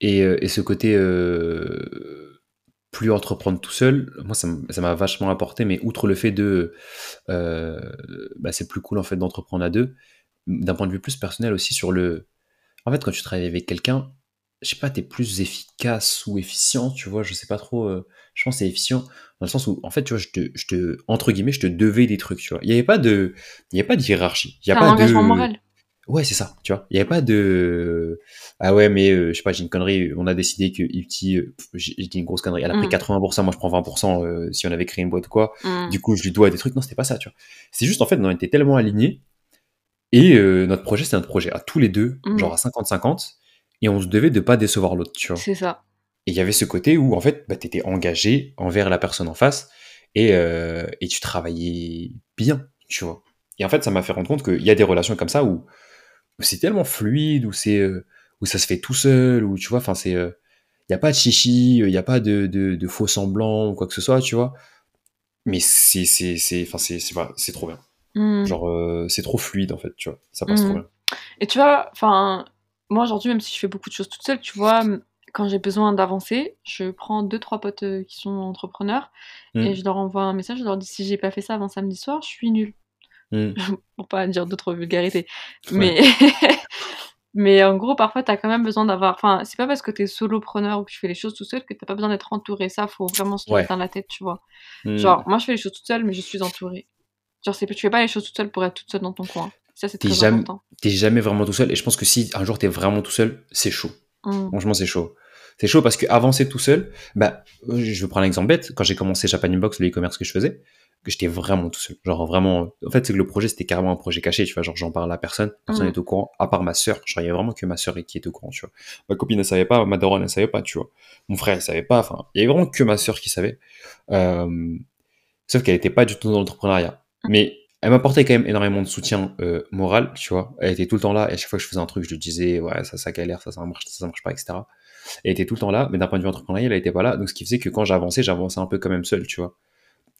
et, euh, et ce côté euh, plus entreprendre tout seul, moi ça m'a vachement apporté, mais outre le fait de euh, bah, c'est plus cool en fait d'entreprendre à deux, d'un point de vue plus personnel aussi sur le. En fait, quand tu travailles avec quelqu'un, je sais pas, t'es plus efficace ou efficient, tu vois, je sais pas trop. euh, je pense que c'est efficient dans le sens où, en fait, tu vois, je te, je te, entre guillemets, je te devais des trucs, tu vois. Il y avait pas de, il y avait pas de hiérarchie. Il y a un pas engagement de. moral. Ouais, c'est ça, tu vois. Il n'y avait pas de. Ah ouais, mais euh, je sais pas, j'ai une connerie. On a décidé que Ipti, euh, j'ai dit une grosse connerie. Elle a pris Mm. 80%, moi je prends 20% euh, si on avait créé une boîte ou quoi. Mm. Du coup, je lui dois des trucs. Non, c'était pas ça, tu vois. C'est juste, en fait, on était tellement alignés. Et euh, notre projet, c'était notre projet à tous les deux, Mm. genre à 50-50. Et on se devait de pas décevoir l'autre, tu vois. C'est ça. Et il y avait ce côté où, en fait, bah, tu étais engagé envers la personne en face et, euh, et tu travaillais bien, tu vois. Et en fait, ça m'a fait rendre compte qu'il y a des relations comme ça où, où c'est tellement fluide, où, c'est, euh, où ça se fait tout seul, où tu vois, enfin, c'est. euh, Il n'y a pas de chichi, il n'y a pas de, de, de faux semblants ou quoi que ce soit, tu vois. Mais c'est, c'est, c'est, enfin, c'est, c'est, trop bien. Mm. Genre, euh, c'est trop fluide, en fait, tu vois. Ça passe trop Mm. bien. Et tu vois, enfin, moi aujourd'hui, même si je fais beaucoup de choses toute seule, tu vois, quand j'ai besoin d'avancer, je prends deux trois potes euh, qui sont entrepreneurs et Mmh. je leur envoie un message, je leur dis si j'ai pas fait ça avant samedi soir, je suis nulle. Mmh. Pour pas dire d'autres vulgarités. Ouais. Mais mais en gros, parfois, tu as quand même besoin d'avoir enfin, c'est pas parce que tu es solopreneur ou que tu fais les choses tout seul que tu as pas besoin d'être entouré. Ça, faut vraiment se Ouais. mettre dans la tête, tu vois? Mmh. Genre, moi, je fais les choses toute seule, mais je suis entourée. Genre, c'est tu fais pas les choses toute seule pour être toute seule dans ton coin. Ça, c'est très jamais important. tu jamais vraiment tout seul et je pense que si un jour tu es vraiment tout seul, c'est chaud. Mmh. Franchement, c'est chaud. C'est chaud parce qu'avancer tout seul, bah, euh, je vais prendre un exemple bête. Quand j'ai commencé Japan Inbox, le e-commerce que je faisais, que j'étais vraiment tout seul. Genre vraiment, en fait, c'est que le projet, c'était carrément un projet caché, tu vois. Genre, j'en parle à personne, personne Mmh. n'est au courant, à part ma sœur. Genre, il y avait vraiment que ma sœur qui était au courant, tu vois. Ma copine, elle savait pas, ma daronne, elle savait pas, tu vois. Mon frère, il savait pas. Enfin, il y avait vraiment que ma sœur qui savait. Euh, sauf qu'elle était pas du tout dans l'entrepreneuriat. Mais elle m'apportait quand même énormément de soutien euh, moral, tu vois. Elle était tout le temps là, et à chaque fois que je faisais un truc, je lui disais, ouais, ça, ça galère, ça, ça marche, ça, ça marche pas, etc. Elle était tout le temps là, mais d'un point de vue entrepreneurial, elle était pas là. Donc, ce qui faisait que quand j'avançais, j'avançais un peu quand même seul, tu vois.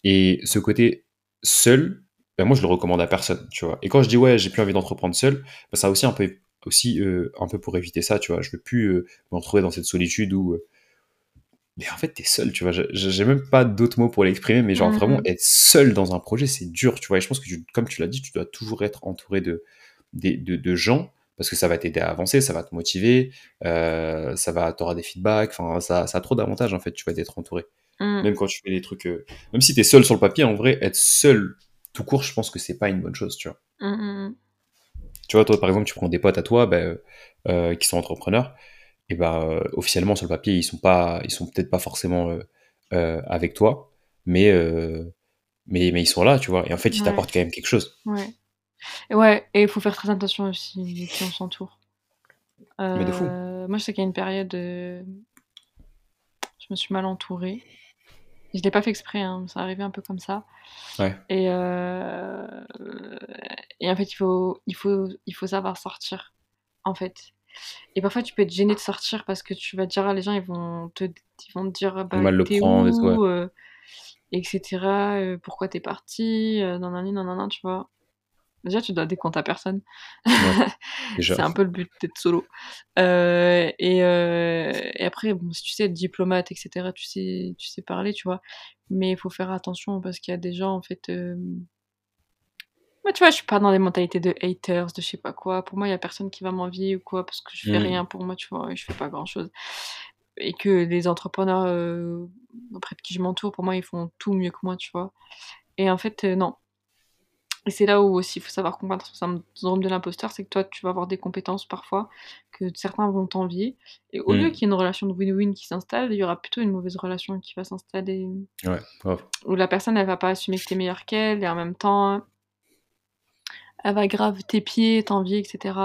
Et ce côté seul, ben moi, je le recommande à personne, tu vois. Et quand je dis, ouais, j'ai plus envie d'entreprendre seul, ben ça aussi un peu, aussi, euh, un peu pour éviter ça, tu vois. Je veux plus euh, me retrouver dans cette solitude où, euh, mais en fait, t'es seul, tu vois. J'ai même pas d'autres mots pour l'exprimer, mais genre Mmh vraiment mh. être seul dans un projet, c'est dur, tu vois. Et je pense que, tu- comme tu l'as dit, tu dois toujours être entouré de, de, de gens parce que ça va t'aider à avancer, ça va te motiver, euh, ça va, t'auras des feedbacks, enfin, ça, ça a trop d'avantages en fait, tu vois, d'être entouré. Mmh. Même quand tu fais des trucs, euh, même si t'es seul sur le papier, en vrai, être seul tout court, je pense que c'est pas une bonne chose, tu vois. Mmh, mmh. Tu vois, toi, par exemple, tu prends des potes à toi, ben, euh, qui sont entrepreneurs, et ben, euh, officiellement sur le papier, ils sont pas, ils sont peut-être pas forcément avec toi, mais, mais, mais ils sont là, tu vois. Et en fait, ils Ouais. t'apportent quand même quelque chose. Ouais. Et ouais, et il faut faire très attention aussi qui on s'entoure. Euh, moi, je sais qu'il y a une période, euh, je me suis mal entourée. Je l'ai pas fait exprès, hein, ça arrivait un peu comme ça. Ouais. Et, euh, et en fait, il faut, il, faut, il faut savoir sortir, en fait. Et parfois, tu peux être gêné de sortir parce que tu vas dire, ah, les gens, ils vont te, ils vont te dire, bah, Mal le prendre et tout, où, euh, etc. euh, pourquoi t'es parti, euh, nanani, nanana, tu vois. Déjà, tu dois des comptes à personne. Ouais. C'est un peu le but d'être solo. Euh, et, euh, et après, bon, si tu sais être diplomate, etc., tu sais, tu sais parler, tu vois. Mais il faut faire attention parce qu'il y a des gens, en fait. euh, Moi, tu vois, je suis pas dans des mentalités de haters, de je sais pas quoi. Pour moi, il y a personne qui va m'envier ou quoi parce que je fais Mm. rien pour moi, tu vois, je fais pas grand chose. Et que les entrepreneurs euh, auprès de qui je m'entoure, pour moi, ils font tout mieux que moi, tu vois. Et en fait, non. Et c'est là où aussi il faut savoir combattre ce syndrome de l'imposteur, c'est que toi, tu vas avoir des compétences parfois que certains vont t'envier. Et au lieu qu'il y ait une relation de win-win qui s'installe, il y aura plutôt une mauvaise relation qui va s'installer. Ouais, grave. Où la personne, elle va pas assumer que t'es meilleur qu'elle, et en même temps, elle va grave t'épier, t'envier, etc.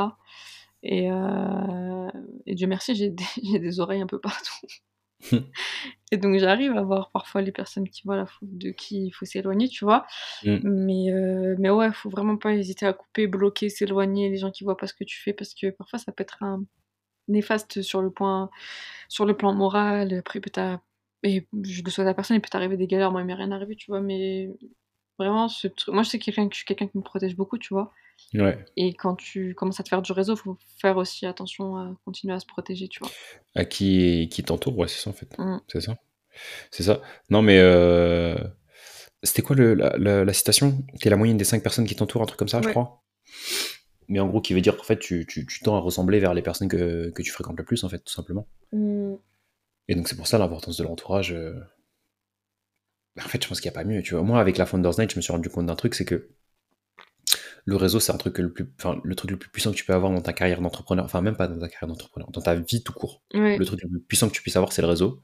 Et, euh, et Dieu merci, j'ai des, j'ai des oreilles un peu partout. et donc j'arrive à voir parfois les personnes qui voilà, faut- de qui il faut s'éloigner, tu vois. Mm. Mais, euh, mais ouais, faut vraiment pas hésiter à couper, bloquer, s'éloigner, les gens qui voient pas ce que tu fais, parce que parfois ça peut être un néfaste sur le point, sur le plan moral. Après, peut et je le souhaite à personne, il peut t'arriver des galères, moi il m'est rien arrivé, tu vois, mais vraiment, ce truc, moi je sais quelqu'un que je suis quelqu'un qui me protège beaucoup, tu vois. Ouais. Et quand tu commences à te faire du réseau, faut faire aussi attention à continuer à se protéger, tu vois. À qui, qui t'entoure, ouais, c'est ça en fait. Mm. C'est ça. C'est ça. Non, mais euh, c'était quoi le, la, la, la citation? T'es la moyenne des cinq personnes qui t'entourent, un truc comme ça, je crois? Mais en gros, qui veut dire qu'en fait, tu, tu, tu tends à ressembler vers les personnes que, que tu fréquentes le plus, en fait, tout simplement. Mm. Et donc, c'est pour ça l'importance de l'entourage. euh. En fait, je pense qu'il n'y a pas mieux. Tu vois, moi, avec la Founders Night, je me suis rendu compte d'un truc, c'est que le réseau, c'est un truc le plus, enfin, le truc le plus puissant que tu peux avoir dans ta carrière d'entrepreneur. Enfin, même pas dans ta carrière d'entrepreneur, dans ta vie tout court. Ouais. Le truc le plus puissant que tu puisses avoir, c'est le réseau.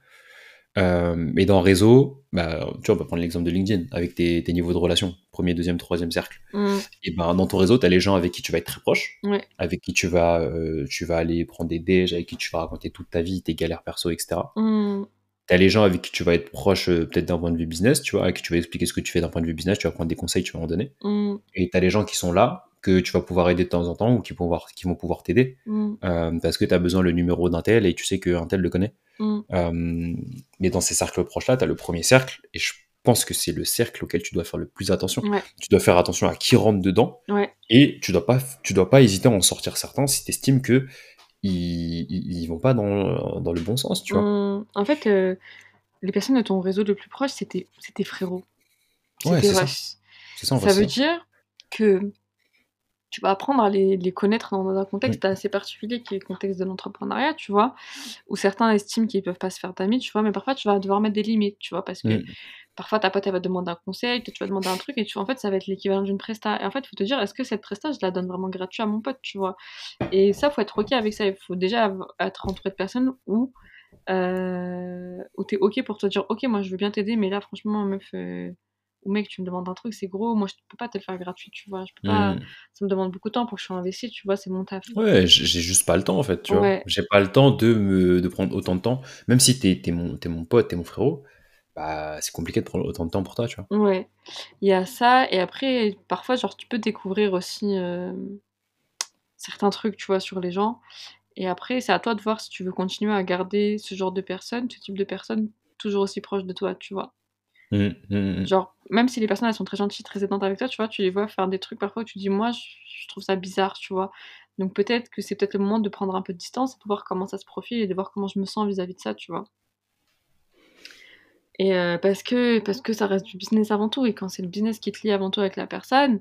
Euh, et dans le réseau, bah, tu vois, on peut prendre l'exemple de LinkedIn, avec tes, tes niveaux de relation, premier, deuxième, troisième cercle. Mm. Et ben, dans ton réseau, tu as les gens avec qui tu vas être très proche, Ouais. avec qui tu vas, euh, tu vas aller prendre des déj, avec qui tu vas raconter toute ta vie, tes galères perso, etc. Mm. T'as les gens avec qui tu vas être proche, euh, peut-être d'un point de vue business, tu vois, avec qui tu vas expliquer ce que tu fais d'un point de vue business, tu vas prendre des conseils, tu vas en donner. Mm. Et t'as les gens qui sont là, que tu vas pouvoir aider de temps en temps, ou qui, vont pouvoir- qui vont pouvoir t'aider, Mm. euh, parce que tu as besoin le numéro d'un tel et tu sais qu'un tel le connaît. Mm. Euh, mais dans ces cercles proches-là, tu as le premier cercle, et je pense que c'est le cercle auquel tu dois faire le plus attention. Ouais. Tu dois faire attention à qui rentre dedans, Ouais. et tu dois pas, tu dois pas hésiter à en sortir certains si tu estimes que ils, ils, vont pas dans, dans, le bon sens, tu vois. Mmh, en fait, euh, les personnes de ton réseau le plus proche, c'était tes frérots. Ouais, c'est ça. Ça, ça veut dire que tu vas apprendre à les, les connaître dans un contexte assez particulier qui est le contexte de l'entrepreneuriat, tu vois, où certains estiment qu'ils peuvent pas se faire d'amis, tu vois, mais parfois tu vas devoir mettre des limites, tu vois, parce que parfois ta pote elle va te demander un conseil, toi tu vas demander un truc, et tu en fait ça va être l'équivalent d'une presta. Et en fait, il faut te dire, est-ce que cette presta, je la donne vraiment gratuit à mon pote, tu vois? Et ça, faut être ok avec ça, il faut déjà être entouré de personnes où, euh, où t'es ok pour te dire, ok, moi je veux bien t'aider, mais là franchement, meuf. Euh, ou mec, tu me demandes un truc, c'est gros, moi je peux pas te le faire gratuit, tu vois. Je peux pas... Mmh. Ça me demande beaucoup de temps pour que je sois investi, tu vois, c'est mon taf. Ouais, j'ai juste pas le temps en fait, tu vois. J'ai pas le temps de, me, de prendre autant de temps. Même si t'es es mon, es mon pote, t'es mon frérot, bah c'est compliqué de prendre autant de temps pour toi, tu vois. Ouais, il y a ça, et après, parfois, genre, tu peux découvrir aussi euh, certains trucs, tu vois, sur les gens. Et après, c'est à toi de voir si tu veux continuer à garder ce genre de personnes, ce type de personnes, toujours aussi proche de toi, tu vois. Mmh, mmh, mmh. Genre, même si les personnes elles sont très gentilles, très aidantes avec toi, tu vois, tu les vois faire des trucs parfois où tu dis, moi, je, trouve ça bizarre, tu vois. Donc peut-être que c'est peut-être le moment de prendre un peu de distance, de voir comment ça se profile et de voir comment je me sens vis-à-vis de ça, tu vois. Et euh, parce, que, parce que ça reste du business avant tout, et quand c'est le business qui te lie avant tout avec la personne,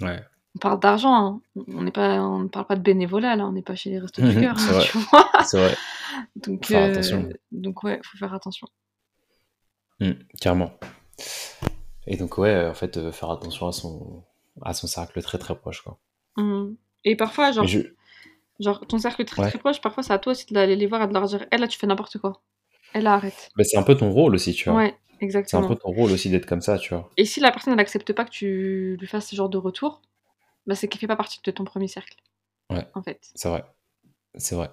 ouais. on parle d'argent, hein. on pas, on ne parle pas de bénévolat, là, on n'est pas chez les restos du cœur, hein, tu vois. C'est vrai. Donc, faut faire attention. Euh, donc ouais, faut faire attention. Mmh, clairement. Et donc, ouais, en fait, euh, faire attention à son, à son cercle très très proche, quoi. Mmh. Et parfois, genre, genre, ton cercle très très proche, parfois, c'est à toi aussi d'aller les voir et de leur dire, elle, là, tu fais n'importe quoi. Elle, arrête. Bah, c'est un peu ton rôle aussi, tu vois. Ouais, exactement. C'est un peu ton rôle aussi d'être comme ça, tu vois. Et si la personne, elle accepte pas que tu lui fasses ce genre de retour, bah, c'est qu'elle fait pas partie de ton premier cercle. Ouais. En fait. C'est vrai. C'est vrai.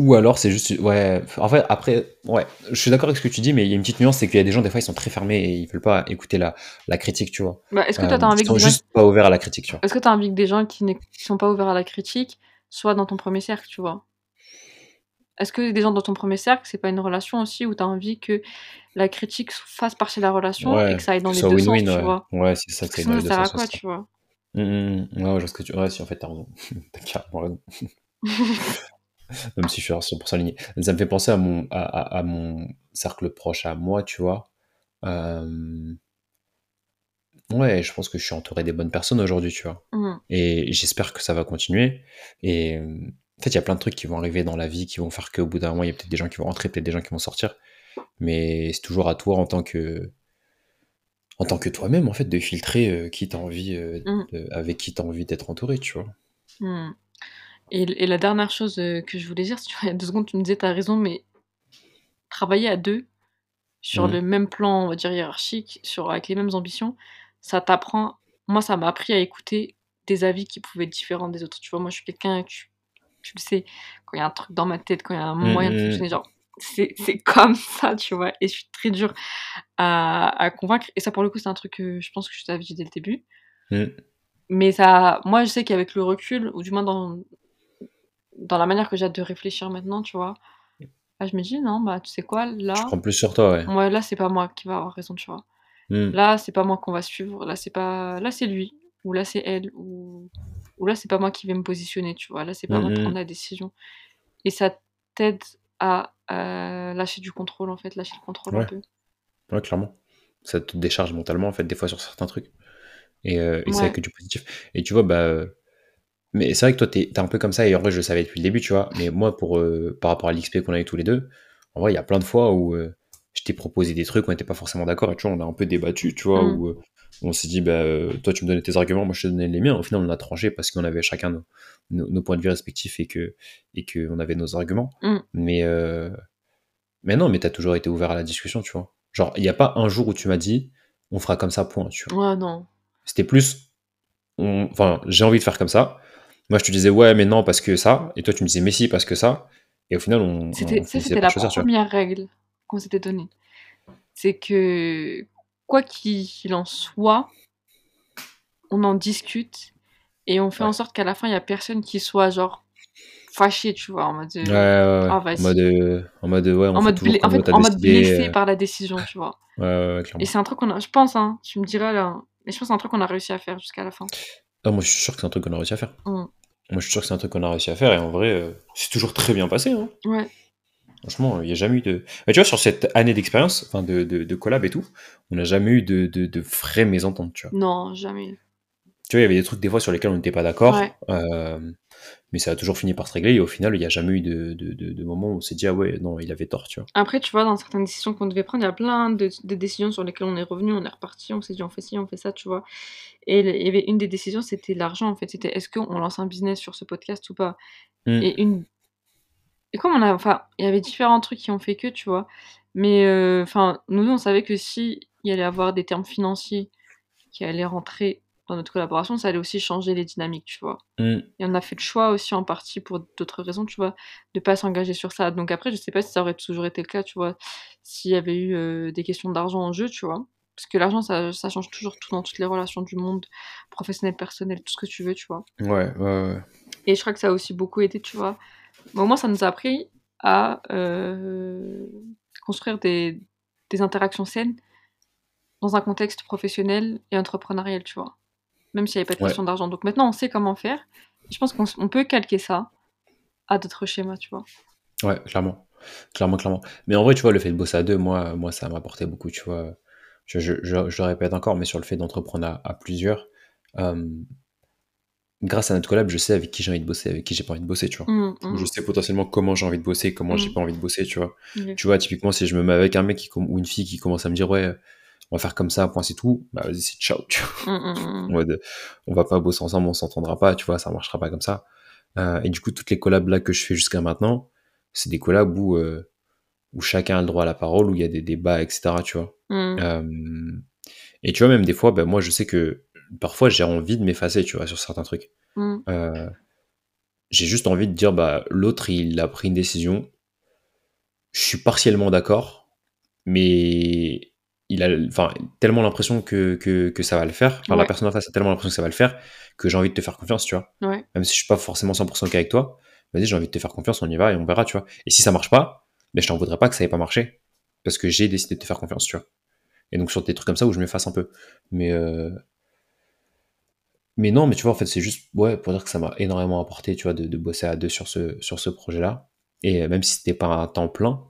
Ou alors c'est juste. Ouais, en fait, après, ouais, je suis d'accord avec ce que tu dis, mais il y a une petite nuance, c'est qu'il y a des gens, des fois, ils sont très fermés et ils veulent pas écouter la, la critique, tu vois. Bah, est-ce que toi, t'as euh, envie Ils sont juste pas ouverts à la critique, tu vois. Est-ce que t'as envie que des gens qui ne sont pas ouverts à la critique soient dans ton premier cercle, tu vois? Est-ce que des gens dans ton premier cercle, c'est pas une relation aussi où t'as envie que la critique fasse partie de la relation et que ça aille dans les deux sens, tu vois? Ouais, c'est ça, que ça dans les deux sens. Ça sert à quoi, tu vois? Mmh. Ouais, je vois ce que tu. Ouais, si, en fait, t'as raison. t'as carrément raison. même si je suis à 100% aligné. Ça me fait penser à mon, à, à, mon cercle proche à moi, tu vois. Euh... Ouais, je pense que je suis entouré des bonnes personnes aujourd'hui, tu vois. Mmh. Et j'espère que ça va continuer. Et en fait, il y a plein de trucs qui vont arriver dans la vie qui vont faire qu'au bout d'un moment, il y a peut-être des gens qui vont rentrer, peut-être des gens qui vont sortir. Mais c'est toujours à toi en tant que en tant que toi-même en fait de filtrer euh, qui t'as envie euh, mmh. de, avec qui t'as envie d'être entouré, tu vois. Mmh. Et, la dernière chose euh, que je voulais dire, tu il y a deux secondes, tu me disais, t'as raison, mais travailler à deux, sur mmh. le même plan, on va dire, hiérarchique, sur, avec les mêmes ambitions, ça t'apprend. Moi, ça m'a appris à écouter des avis qui pouvaient être différents des autres. Tu vois, moi, je suis quelqu'un, tu, tu le sais, quand il y a un truc dans ma tête, quand il y a un mmh, moyen de mmh, fonctionner, genre, c'est comme ça, tu vois, et je suis très dure à, à convaincre. Et ça, pour le coup, c'est un truc que je pense que je t'avais dit dès le début. Mais ça, moi, je sais qu'avec le recul, ou du moins dans, dans la manière que j'ai de réfléchir maintenant, tu vois. Là, je me dis, non, bah, tu sais quoi, là. Je prends plus sur toi, ouais. Ouais, là, c'est pas moi qui va avoir raison, tu vois. Hmm. Là, c'est pas moi qu'on va suivre. Là, c'est pas. Là, c'est lui. Ou là, c'est elle. Ou, ou là, c'est pas moi qui vais me positionner, tu vois. Là, c'est pas moi qui hmm. prendre la décision. Et ça t'aide à lâcher du contrôle, en fait, lâcher le contrôle un peu. Ouais, clairement. Ça te décharge mentalement, en fait, des fois, sur certains trucs. Et, euh, et c'est que du positif. Et tu vois, bah mais c'est vrai que toi, t'es es un peu comme ça, et en vrai, je le savais depuis le début, tu vois. Mais moi, pour, euh, par rapport à l'XP qu'on a eu tous les deux, en vrai, il y a plein de fois où euh, je t'ai proposé des trucs, on n'était pas forcément d'accord, et tu vois, on a un peu débattu, tu vois, mm. où, euh, on s'est dit, bah, toi, tu me donnais tes arguments, moi, je te donnais les miens. Au final, on a tranché parce qu'on avait chacun nos, points de vue respectifs et que et qu'on avait nos arguments. Mm. Mais, mais non, mais t'as toujours été ouvert à la discussion, tu vois. Genre, il n'y a pas un jour où tu m'as dit, on fera comme ça, point, tu vois. Ouais, non. C'était plus, enfin, j'ai envie de faire comme ça moi, je te disais, ouais, mais non, parce que ça. Et toi, tu me disais, mais si, parce que ça. Et au final, on. C'était, c'était la première règle qu'on s'était donnée. C'est que, quoi qu'il en soit, on en discute et on fait en sorte qu'à la fin, il n'y a personne qui soit genre fâché, tu vois, en mode. Ouais, ouais, ouais. Ah, en mode, euh, en mode, ouais, on en mode, en, fait, en mode blessé euh. par la décision, tu vois. Ouais, ouais, clairement. Et c'est un truc qu'on a, je pense, hein, tu me diras là, mais je pense que c'est un truc qu'on a réussi à faire jusqu'à la fin. Ah, moi, je suis sûr que c'est un truc qu'on a réussi à faire. Mmh. Moi, je suis sûr que c'est un truc qu'on a réussi à faire et en vrai, euh, c'est toujours très bien passé. Hein. Ouais. Franchement, il n'y a jamais eu de. Mais tu vois, sur cette année d'expérience, enfin de, de, de collab et tout, on n'a jamais eu de, de, de vraies mésententes, tu vois. Non, jamais. Tu vois, il y avait des trucs des fois sur lesquels on n'était pas d'accord, Ouais. euh, mais ça a toujours fini par se régler et au final, il n'y a jamais eu de, de, de, de moment où on s'est dit, ah ouais, non, il avait tort, tu vois. Après, tu vois, dans certaines décisions qu'on devait prendre, il y a plein de, décisions sur lesquelles on est revenu, on est reparti, on s'est dit on fait ci, on fait ça, tu vois. Et il y avait une des décisions, c'était l'argent, en fait. C'était est-ce qu'on lance un business sur ce podcast ou pas? Mm. Et une. Et comme on a. Enfin, il y avait différents trucs qui ont fait que, tu vois. Mais, euh, enfin, nous, on savait que si il y allait avoir des termes financiers qui allaient rentrer dans notre collaboration, ça allait aussi changer les dynamiques, tu vois. Mm. Et on a fait le choix aussi en partie pour d'autres raisons, tu vois, de pas s'engager sur ça. Donc après, je sais pas si ça aurait toujours été le cas, tu vois, s'il y avait eu euh, des questions d'argent en jeu, tu vois. Parce que l'argent, ça, ça change toujours tout dans toutes les relations du monde, professionnel, personnel, tout ce que tu veux, tu vois. Ouais, ouais, ouais. Et je crois que ça a aussi beaucoup aidé, tu vois. Mais au moins, ça nous a appris à euh, construire des, des interactions saines dans un contexte professionnel et entrepreneurial, tu vois. Même s'il n'y avait pas de Ouais. question d'argent. Donc maintenant, on sait comment faire. Je pense qu'on peut calquer ça à d'autres schémas, tu vois. Ouais, clairement. Clairement, clairement. Mais en vrai, tu vois, le fait de bosser à deux, moi, moi ça m'a apporté beaucoup, tu vois. Je, je, je, je le répète encore, mais sur le fait d'entreprendre à, à plusieurs, euh, grâce à notre collab, je sais avec qui j'ai envie de bosser, avec qui j'ai pas envie de bosser, tu vois. Hum, hum, Je sais potentiellement comment j'ai envie de bosser, comment j'ai Mm. pas envie de bosser, tu vois. Tu vois, typiquement, si je me mets avec un mec qui, ou une fille qui commence à me dire, ouais, on va faire comme ça, point, c'est tout, bah vas-y, c'est ciao, tu vois. Hum. En mode, on va pas bosser ensemble, on s'entendra pas, tu vois, ça marchera pas comme ça. Euh, et du coup, toutes les collabs là que je fais jusqu'à maintenant, c'est des collabs où, euh, où chacun a le droit à la parole, où il y a des débats, etc., tu vois. Euh, et tu vois, même des fois, ben, moi, je sais que parfois, j'ai envie de m'effacer, tu vois, sur certains trucs. j'ai juste envie de dire, bah, l'autre, il a pris une décision. Je suis partiellement d'accord, mais il a enfin, tellement l'impression que, que, que ça va le faire. Enfin, la personne en face a tellement l'impression que ça va le faire que j'ai envie de te faire confiance, tu vois. Ouais. Même si je suis pas forcément 100% OK avec toi, vas-y, j'ai envie de te faire confiance, on y va et on verra, tu vois. Et si ça marche pas, ben, je t'en voudrais pas que ça ait pas marché. Parce que j'ai décidé de te faire confiance, tu vois. Et donc, sur des trucs comme ça où je m'efface un peu. Mais, euh, mais non, mais tu vois, en fait, c'est juste, ouais, pour dire que ça m'a énormément apporté, tu vois, de, de bosser à deux sur ce, sur ce projet-là. Et même si c'était pas un temps plein,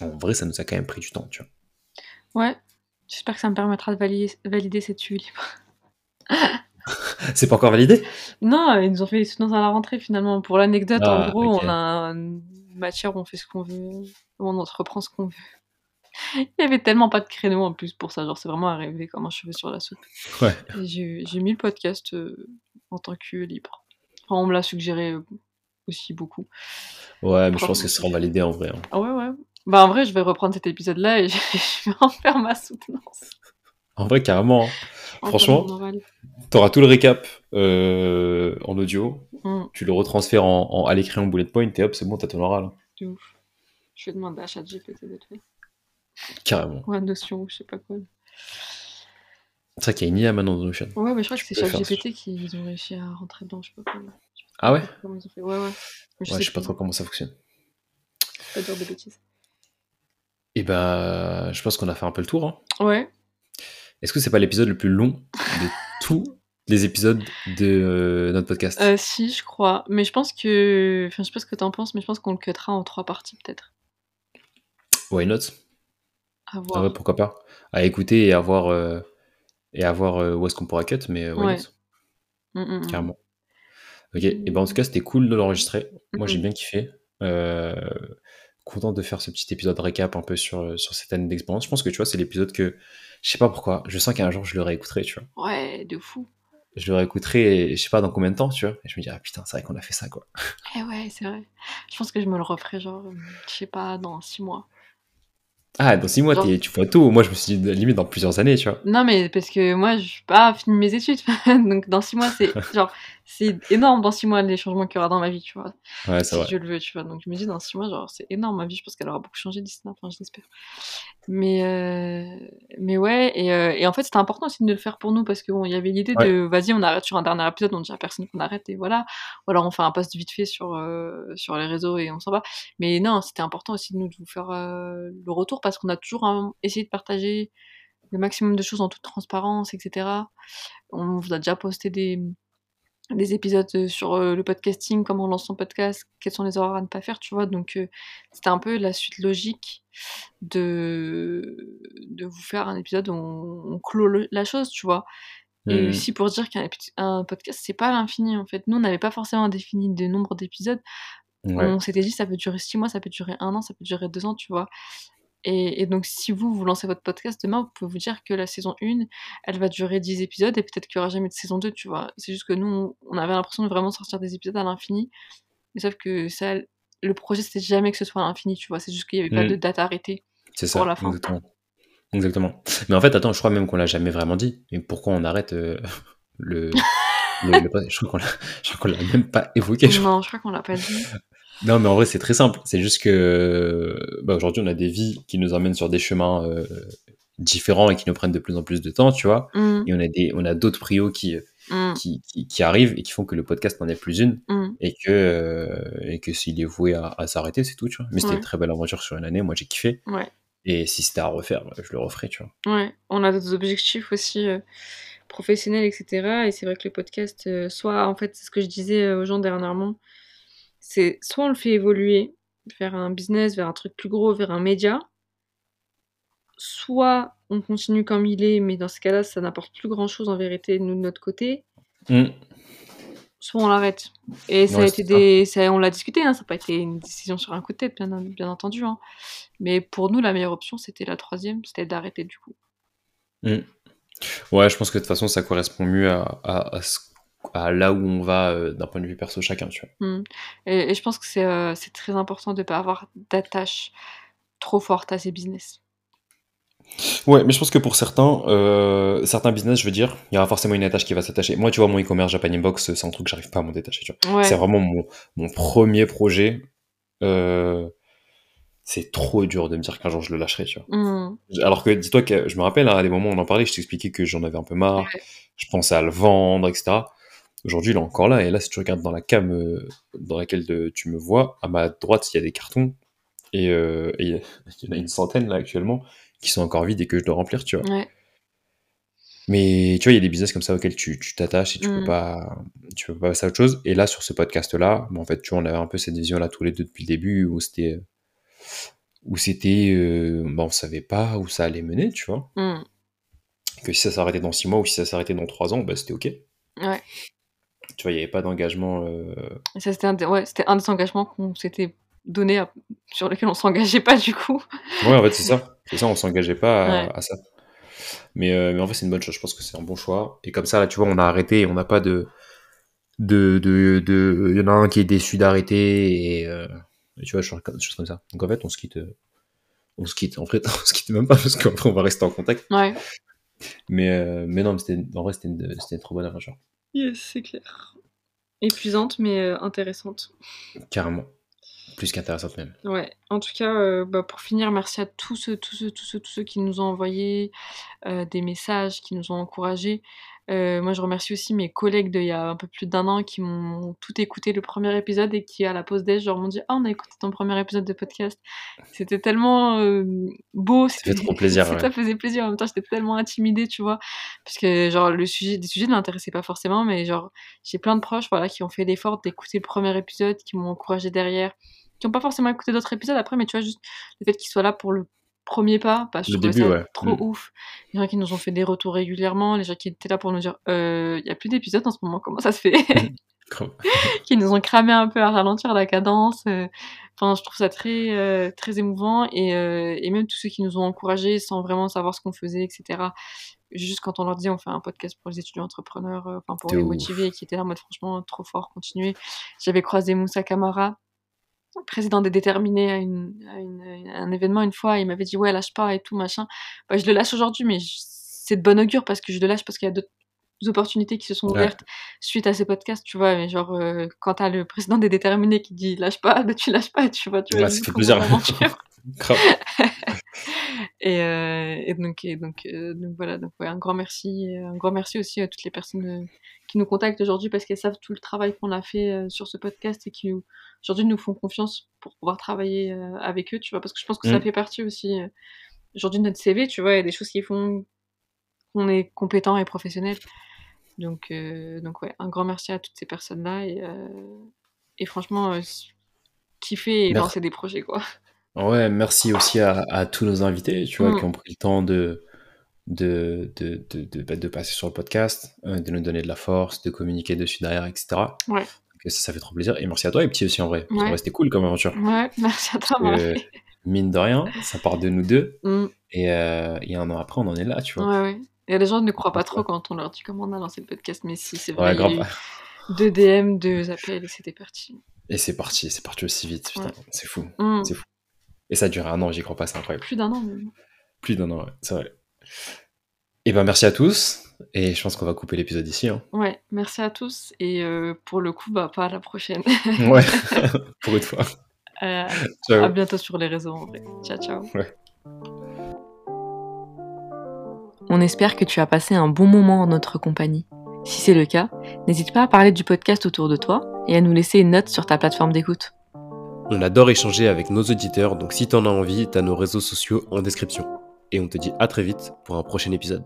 en vrai, ça nous a quand même pris du temps, tu vois. Ouais. J'espère que ça me permettra de valider, valider cette UE libre. C'est pas encore validé? Non, ils nous ont fait les soutenances à la rentrée finalement. Pour l'anecdote, en Ah, gros, on a une matière où on fait ce qu'on veut, où on entreprend ce qu'on veut. Il y avait tellement pas de créneau en plus pour ça, genre c'est vraiment arrivé comme un cheveu sur la soupe. Ouais. J'ai mis le podcast euh, en tant que libre. Enfin, on me l'a suggéré euh, aussi beaucoup. Ouais, mais je pense que ce sera validé en vrai. hein. Ah ouais, ouais. Bah en vrai, je vais reprendre cet épisode-là et je vais en faire ma soutenance. En vrai, carrément. hein. En Franchement. T'auras tout le récap euh, en audio, Mm, tu le retransfères en, en- à l'écrit en bullet point et hop, c'est bon, t'as ton oral. de ouf. Je vais demander à ChatGPT d'être fait. Carrément. Ou à Notion, je sais pas quoi. C'est vrai qu'il y a une IA maintenant dans Notion. Ouais, mais je crois que c'est le ChatGPT qui ont réussi à rentrer dedans, je sais pas comment. je sais Ah ouais Comment ils ont fait. Ouais, ouais. Mais Ouais, je sais pas trop comment ça fonctionne. Pas dire de bêtises. Et bah, je pense qu'on a fait un peu le tour. hein. Ouais. Est-ce que c'est pas l'épisode le plus long de tous les épisodes de euh, notre podcast? Euh, si, je crois. Mais je pense que. Enfin, je sais pas ce que t'en penses, mais je pense qu'on le cuttera en trois parties, peut-être. Why not? À Ah voir. ouais, pourquoi pas À écouter et à voir, euh, et à voir euh, où est-ce qu'on pourra cut, mais why Ouais. not? Mm, mm, mm. Carrément. Ok, et ben en tout cas, c'était cool de l'enregistrer. Moi, j'ai Mhm. bien kiffé. Euh, content de faire ce petit épisode récap un peu sur, sur cette année d'expérience. Je pense que tu vois, c'est l'épisode que je sais pas pourquoi. Je sens qu'un jour je le réécouterai, tu vois. Ouais, de fou. Je le réécouterai, et je sais pas dans combien de temps, tu vois. Et je me dis, ah putain, c'est vrai qu'on a fait ça, quoi. Eh ouais, c'est vrai. Je pense que je me le referai, genre, euh, je sais pas, dans six mois. Ah, dans six mois, Genre- tu vois tout. Moi, je me suis dit, limite, dans plusieurs années, tu vois. Non, mais parce que moi, je suis pas fini mes études. Donc, dans six mois, c'est genre, c'est énorme dans six mois les changements qu'il y aura dans ma vie, tu vois. Ouais, si vrai. je le veux, tu vois. Donc je me dis, dans six mois, genre, c'est énorme ma vie. Je pense qu'elle aura beaucoup changé d'ici là, enfin, je l'espère. Mais, euh, mais ouais, et, euh, et en fait, c'était important aussi de le faire pour nous parce qu'il y avait l'idée de, vas-y, on arrête sur un dernier épisode, on dit à personne qu'on arrête et voilà. Ou alors on fait un post vite fait sur, euh, sur les réseaux et on s'en va. Mais non, c'était important aussi de nous de vous faire le retour parce qu'on a toujours hein, essayé de partager le maximum de choses en toute transparence, etc. On vous a déjà posté des, des épisodes sur le podcasting, comment on lance son podcast, quelles sont les erreurs à ne pas faire, tu vois. Donc c'était un peu la suite logique de, de vous faire un épisode où on, clôt la chose, tu vois. Et mmh. aussi pour dire qu'un podcast, c'est pas l'infini en fait. Nous, on n'avait pas forcément défini de nombre d'épisodes. On s'était dit ça peut durer six mois, ça peut durer un an, ça peut durer deux ans, tu vois. Et, donc, si vous, vous lancez votre podcast demain, vous pouvez vous dire que la saison 1, elle va durer 10 épisodes et peut-être qu'il n'y aura jamais de saison 2, tu vois. C'est juste que nous, on avait l'impression de vraiment sortir des épisodes à l'infini. Mais sauf que ça, le projet, c'était jamais que ce soit à l'infini, tu vois. C'est juste qu'il n'y avait pas mmh. de date arrêtée pour la fin. Exactement. exactement. Mais en fait, attends, je crois même qu'on l'a jamais vraiment dit. Mais pourquoi on arrête euh, le, Je crois qu'on l'a même pas évoqué. non, je crois qu'on l'a pas dit. Non, mais en vrai, c'est très simple. C'est juste que bah, aujourd'hui, on a des vies qui nous emmènent sur des chemins euh, différents et qui nous prennent de plus en plus de temps, tu vois. Mm. Et on a des, on a d'autres prios qui, mm. qui, qui, arrivent et qui font que le podcast n'en est plus une mm. et que, euh, et que s'il est voué à, s'arrêter, c'est tout, tu vois. Mais c'était une très belle aventure sur une année. Moi, j'ai kiffé. Ouais. Et si c'était à refaire, je le referais, tu vois. Ouais. On a d'autres objectifs aussi. Euh, professionnels, etc. Et c'est vrai que le podcast, soit en fait, c'est ce que je disais aux gens dernièrement, c'est soit on le fait évoluer vers un business, vers un truc plus gros, vers un média, soit on continue comme il est, mais dans ce cas-là, ça n'apporte plus grand-chose en vérité, nous, de notre côté. Mm. Soit on l'arrête. Et ça a été des... on l'a discuté, hein, ça n'a pas été une décision sur un coup de tête, bien, bien entendu. Hein. Mais pour nous, la meilleure option, c'était la troisième, c'était d'arrêter du coup. Mm. Ouais, je pense que de toute façon, ça correspond mieux à, à ce à là où on va euh, d'un point de vue perso chacun, tu vois. Mmh. Et, je pense que c'est euh, très important de ne pas avoir d'attache trop forte à ces business. Ouais, mais je pense que pour certains, euh, certains business, je veux dire, il y aura forcément une attache qui va s'attacher. Moi, tu vois, mon e-commerce Japan Inbox, c'est un truc que j'arrive pas à m'en détacher. Tu vois. C'est vraiment mon, mon, premier projet. c'est trop dur de me dire qu'un jour je le lâcherai, tu vois. Mmh. Alors que dis-toi que je me rappelle, hein, à des moments où on en parlait, je t'expliquais que j'en avais un peu marre, je pensais à le vendre, etc. Aujourd'hui, il est encore là. Et là, si tu regardes dans la cam euh, dans laquelle tu me vois, à ma droite, il y a des cartons. Et, euh, il y en a une centaine là actuellement qui sont encore vides et que je dois remplir, tu vois. Mais tu vois, il y a des business comme ça auxquels tu t'attaches et tu peux mm. pas tu peux pas passer à autre chose. Et là, sur ce podcast-là, en fait, tu vois, on avait un peu cette vision-là tous les deux depuis le début où c'était où c'était euh, bah, on savait pas où ça allait mener, tu vois. Mm. Que si ça s'arrêtait dans six mois ou si ça s'arrêtait dans trois ans, bah, c'était ok. Ouais tu vois, il n'y avait pas d'engagement. Euh... Ça, c'était un, ouais, c'était un des engagements qu'on s'était donné sur lequel on s'engageait pas du coup. Ouais, en fait, c'est ça. C'est ça, on s'engageait pas à, ça. Mais, euh, mais en fait, c'est une bonne chose. Je pense que c'est un bon choix. Et comme ça, là, tu vois, on a arrêté et on n'a pas de. De, de, de, il y en a un qui est déçu d'arrêter et, euh, tu vois, choses comme ça. Donc en fait, on se quitte, on se quitte. En fait, on se quitte même pas parce qu'après on va rester en contact. Ouais. Mais, euh, mais non, mais en vrai, c'était une, une, trop bonne aventure. Yes, c'est clair. Épuisante, mais euh, intéressante. Carrément. Plus qu'intéressante même. Ouais. En tout cas, euh, bah, pour finir, merci à tous ceux, tous ceux, tous ceux, tous ceux qui nous ont envoyé euh, des messages, qui nous ont encouragés. Euh, moi, je remercie aussi mes collègues d'il y a un peu plus d'un an qui m'ont tout écouté le premier épisode et qui, à la pause déj, genre m'ont dit Ah, on a écouté ton premier épisode de podcast. C'était tellement euh, beau. C'était trop plaisir. Ça faisait plaisir. En même temps, j'étais tellement intimidée, tu vois. Parce que, genre, le sujet, des sujets ne m'intéressaient pas forcément, mais genre, j'ai plein de proches voilà, qui ont fait l'effort d'écouter le premier épisode, qui m'ont encouragé derrière, qui n'ont pas forcément écouté d'autres épisodes après, mais tu vois, juste le fait qu'ils soient là pour le premier pas, parce que je début, ça trop mm. ouf. Les gens qui nous ont fait des retours régulièrement, les gens qui étaient là pour nous dire il euh, y a plus d'épisodes en ce moment, comment ça se fait? Qui nous ont cramé un peu à ralentir la cadence. Euh. Enfin, je trouve ça très, euh, très émouvant et, et, même tous ceux qui nous ont encouragés sans vraiment savoir ce qu'on faisait, etc. Juste quand on leur dit on fait un podcast pour les étudiants entrepreneurs, enfin pour les motiver, qui étaient là en mode franchement trop fort, continuez. J'avais croisé Moussa Kamara président des déterminés à, un événement une fois, il m'avait dit ouais lâche pas et tout machin. Bah, je le lâche aujourd'hui, mais c'est de bon augure parce que je le lâche parce qu'il y a d'autres opportunités qui se sont ouvertes suite à ces podcasts, tu vois. Mais genre euh, quand t'as le président des déterminés qui dit lâche pas, bah, tu lâches pas, tu vois. Tu vois ça fait plaisir. Euh, et, donc, et donc, euh, donc, voilà, donc un grand merci, un grand merci aussi à toutes les personnes qui nous contactent aujourd'hui parce qu'elles savent tout le travail qu'on a fait sur ce podcast et qui aujourd'hui nous font confiance pour pouvoir travailler avec eux, tu vois, parce que je pense que ça mmh. fait partie aussi aujourd'hui de notre CV, tu vois, il y a des choses qui font qu'on est compétent et professionnel. Donc, donc ouais, un grand merci à toutes ces personnes-là et, et franchement, kiffer et lancer des projets, quoi. Ouais, merci aussi à, tous nos invités, tu vois, qui mm. ont pris le temps de, de, de, de, bah, de, passer sur le podcast, de nous donner de la force, de communiquer dessus derrière, etc. Ouais. Donc ça, ça fait trop plaisir. Et merci à toi, et petit aussi en vrai. C'était cool comme aventure. Ouais, merci à toi. mine de rien, ça part de nous deux. Mm. Et, euh, et, un an après, on en est là, tu vois. Ouais, ouais. Et les gens ne croient pas trop quand on leur dit comment on a lancé le podcast, mais si, c'est vrai. Ouais, deux DM, deux appels, et c'était parti. Et c'est parti, c'est parti aussi vite, putain, c'est fou. Mm. C'est fou. Et ça a duré un an, j'y crois pas, c'est incroyable. Plus d'un an, même. Plus d'un an, ouais, c'est vrai. Et ben merci à tous, et je pense qu'on va couper l'épisode ici. Hein. Ouais, merci à tous, et euh, pour le coup, bah, pas à la prochaine. ouais, pour une fois. Euh, à bientôt sur les réseaux en vrai. Ciao, ciao. On espère que tu as passé un bon moment en notre compagnie. Si c'est le cas, n'hésite pas à parler du podcast autour de toi et à nous laisser une note sur ta plateforme d'écoute. On adore échanger avec nos auditeurs, donc si t'en as envie, t'as nos réseaux sociaux en description. Et on te dit à très vite pour un prochain épisode.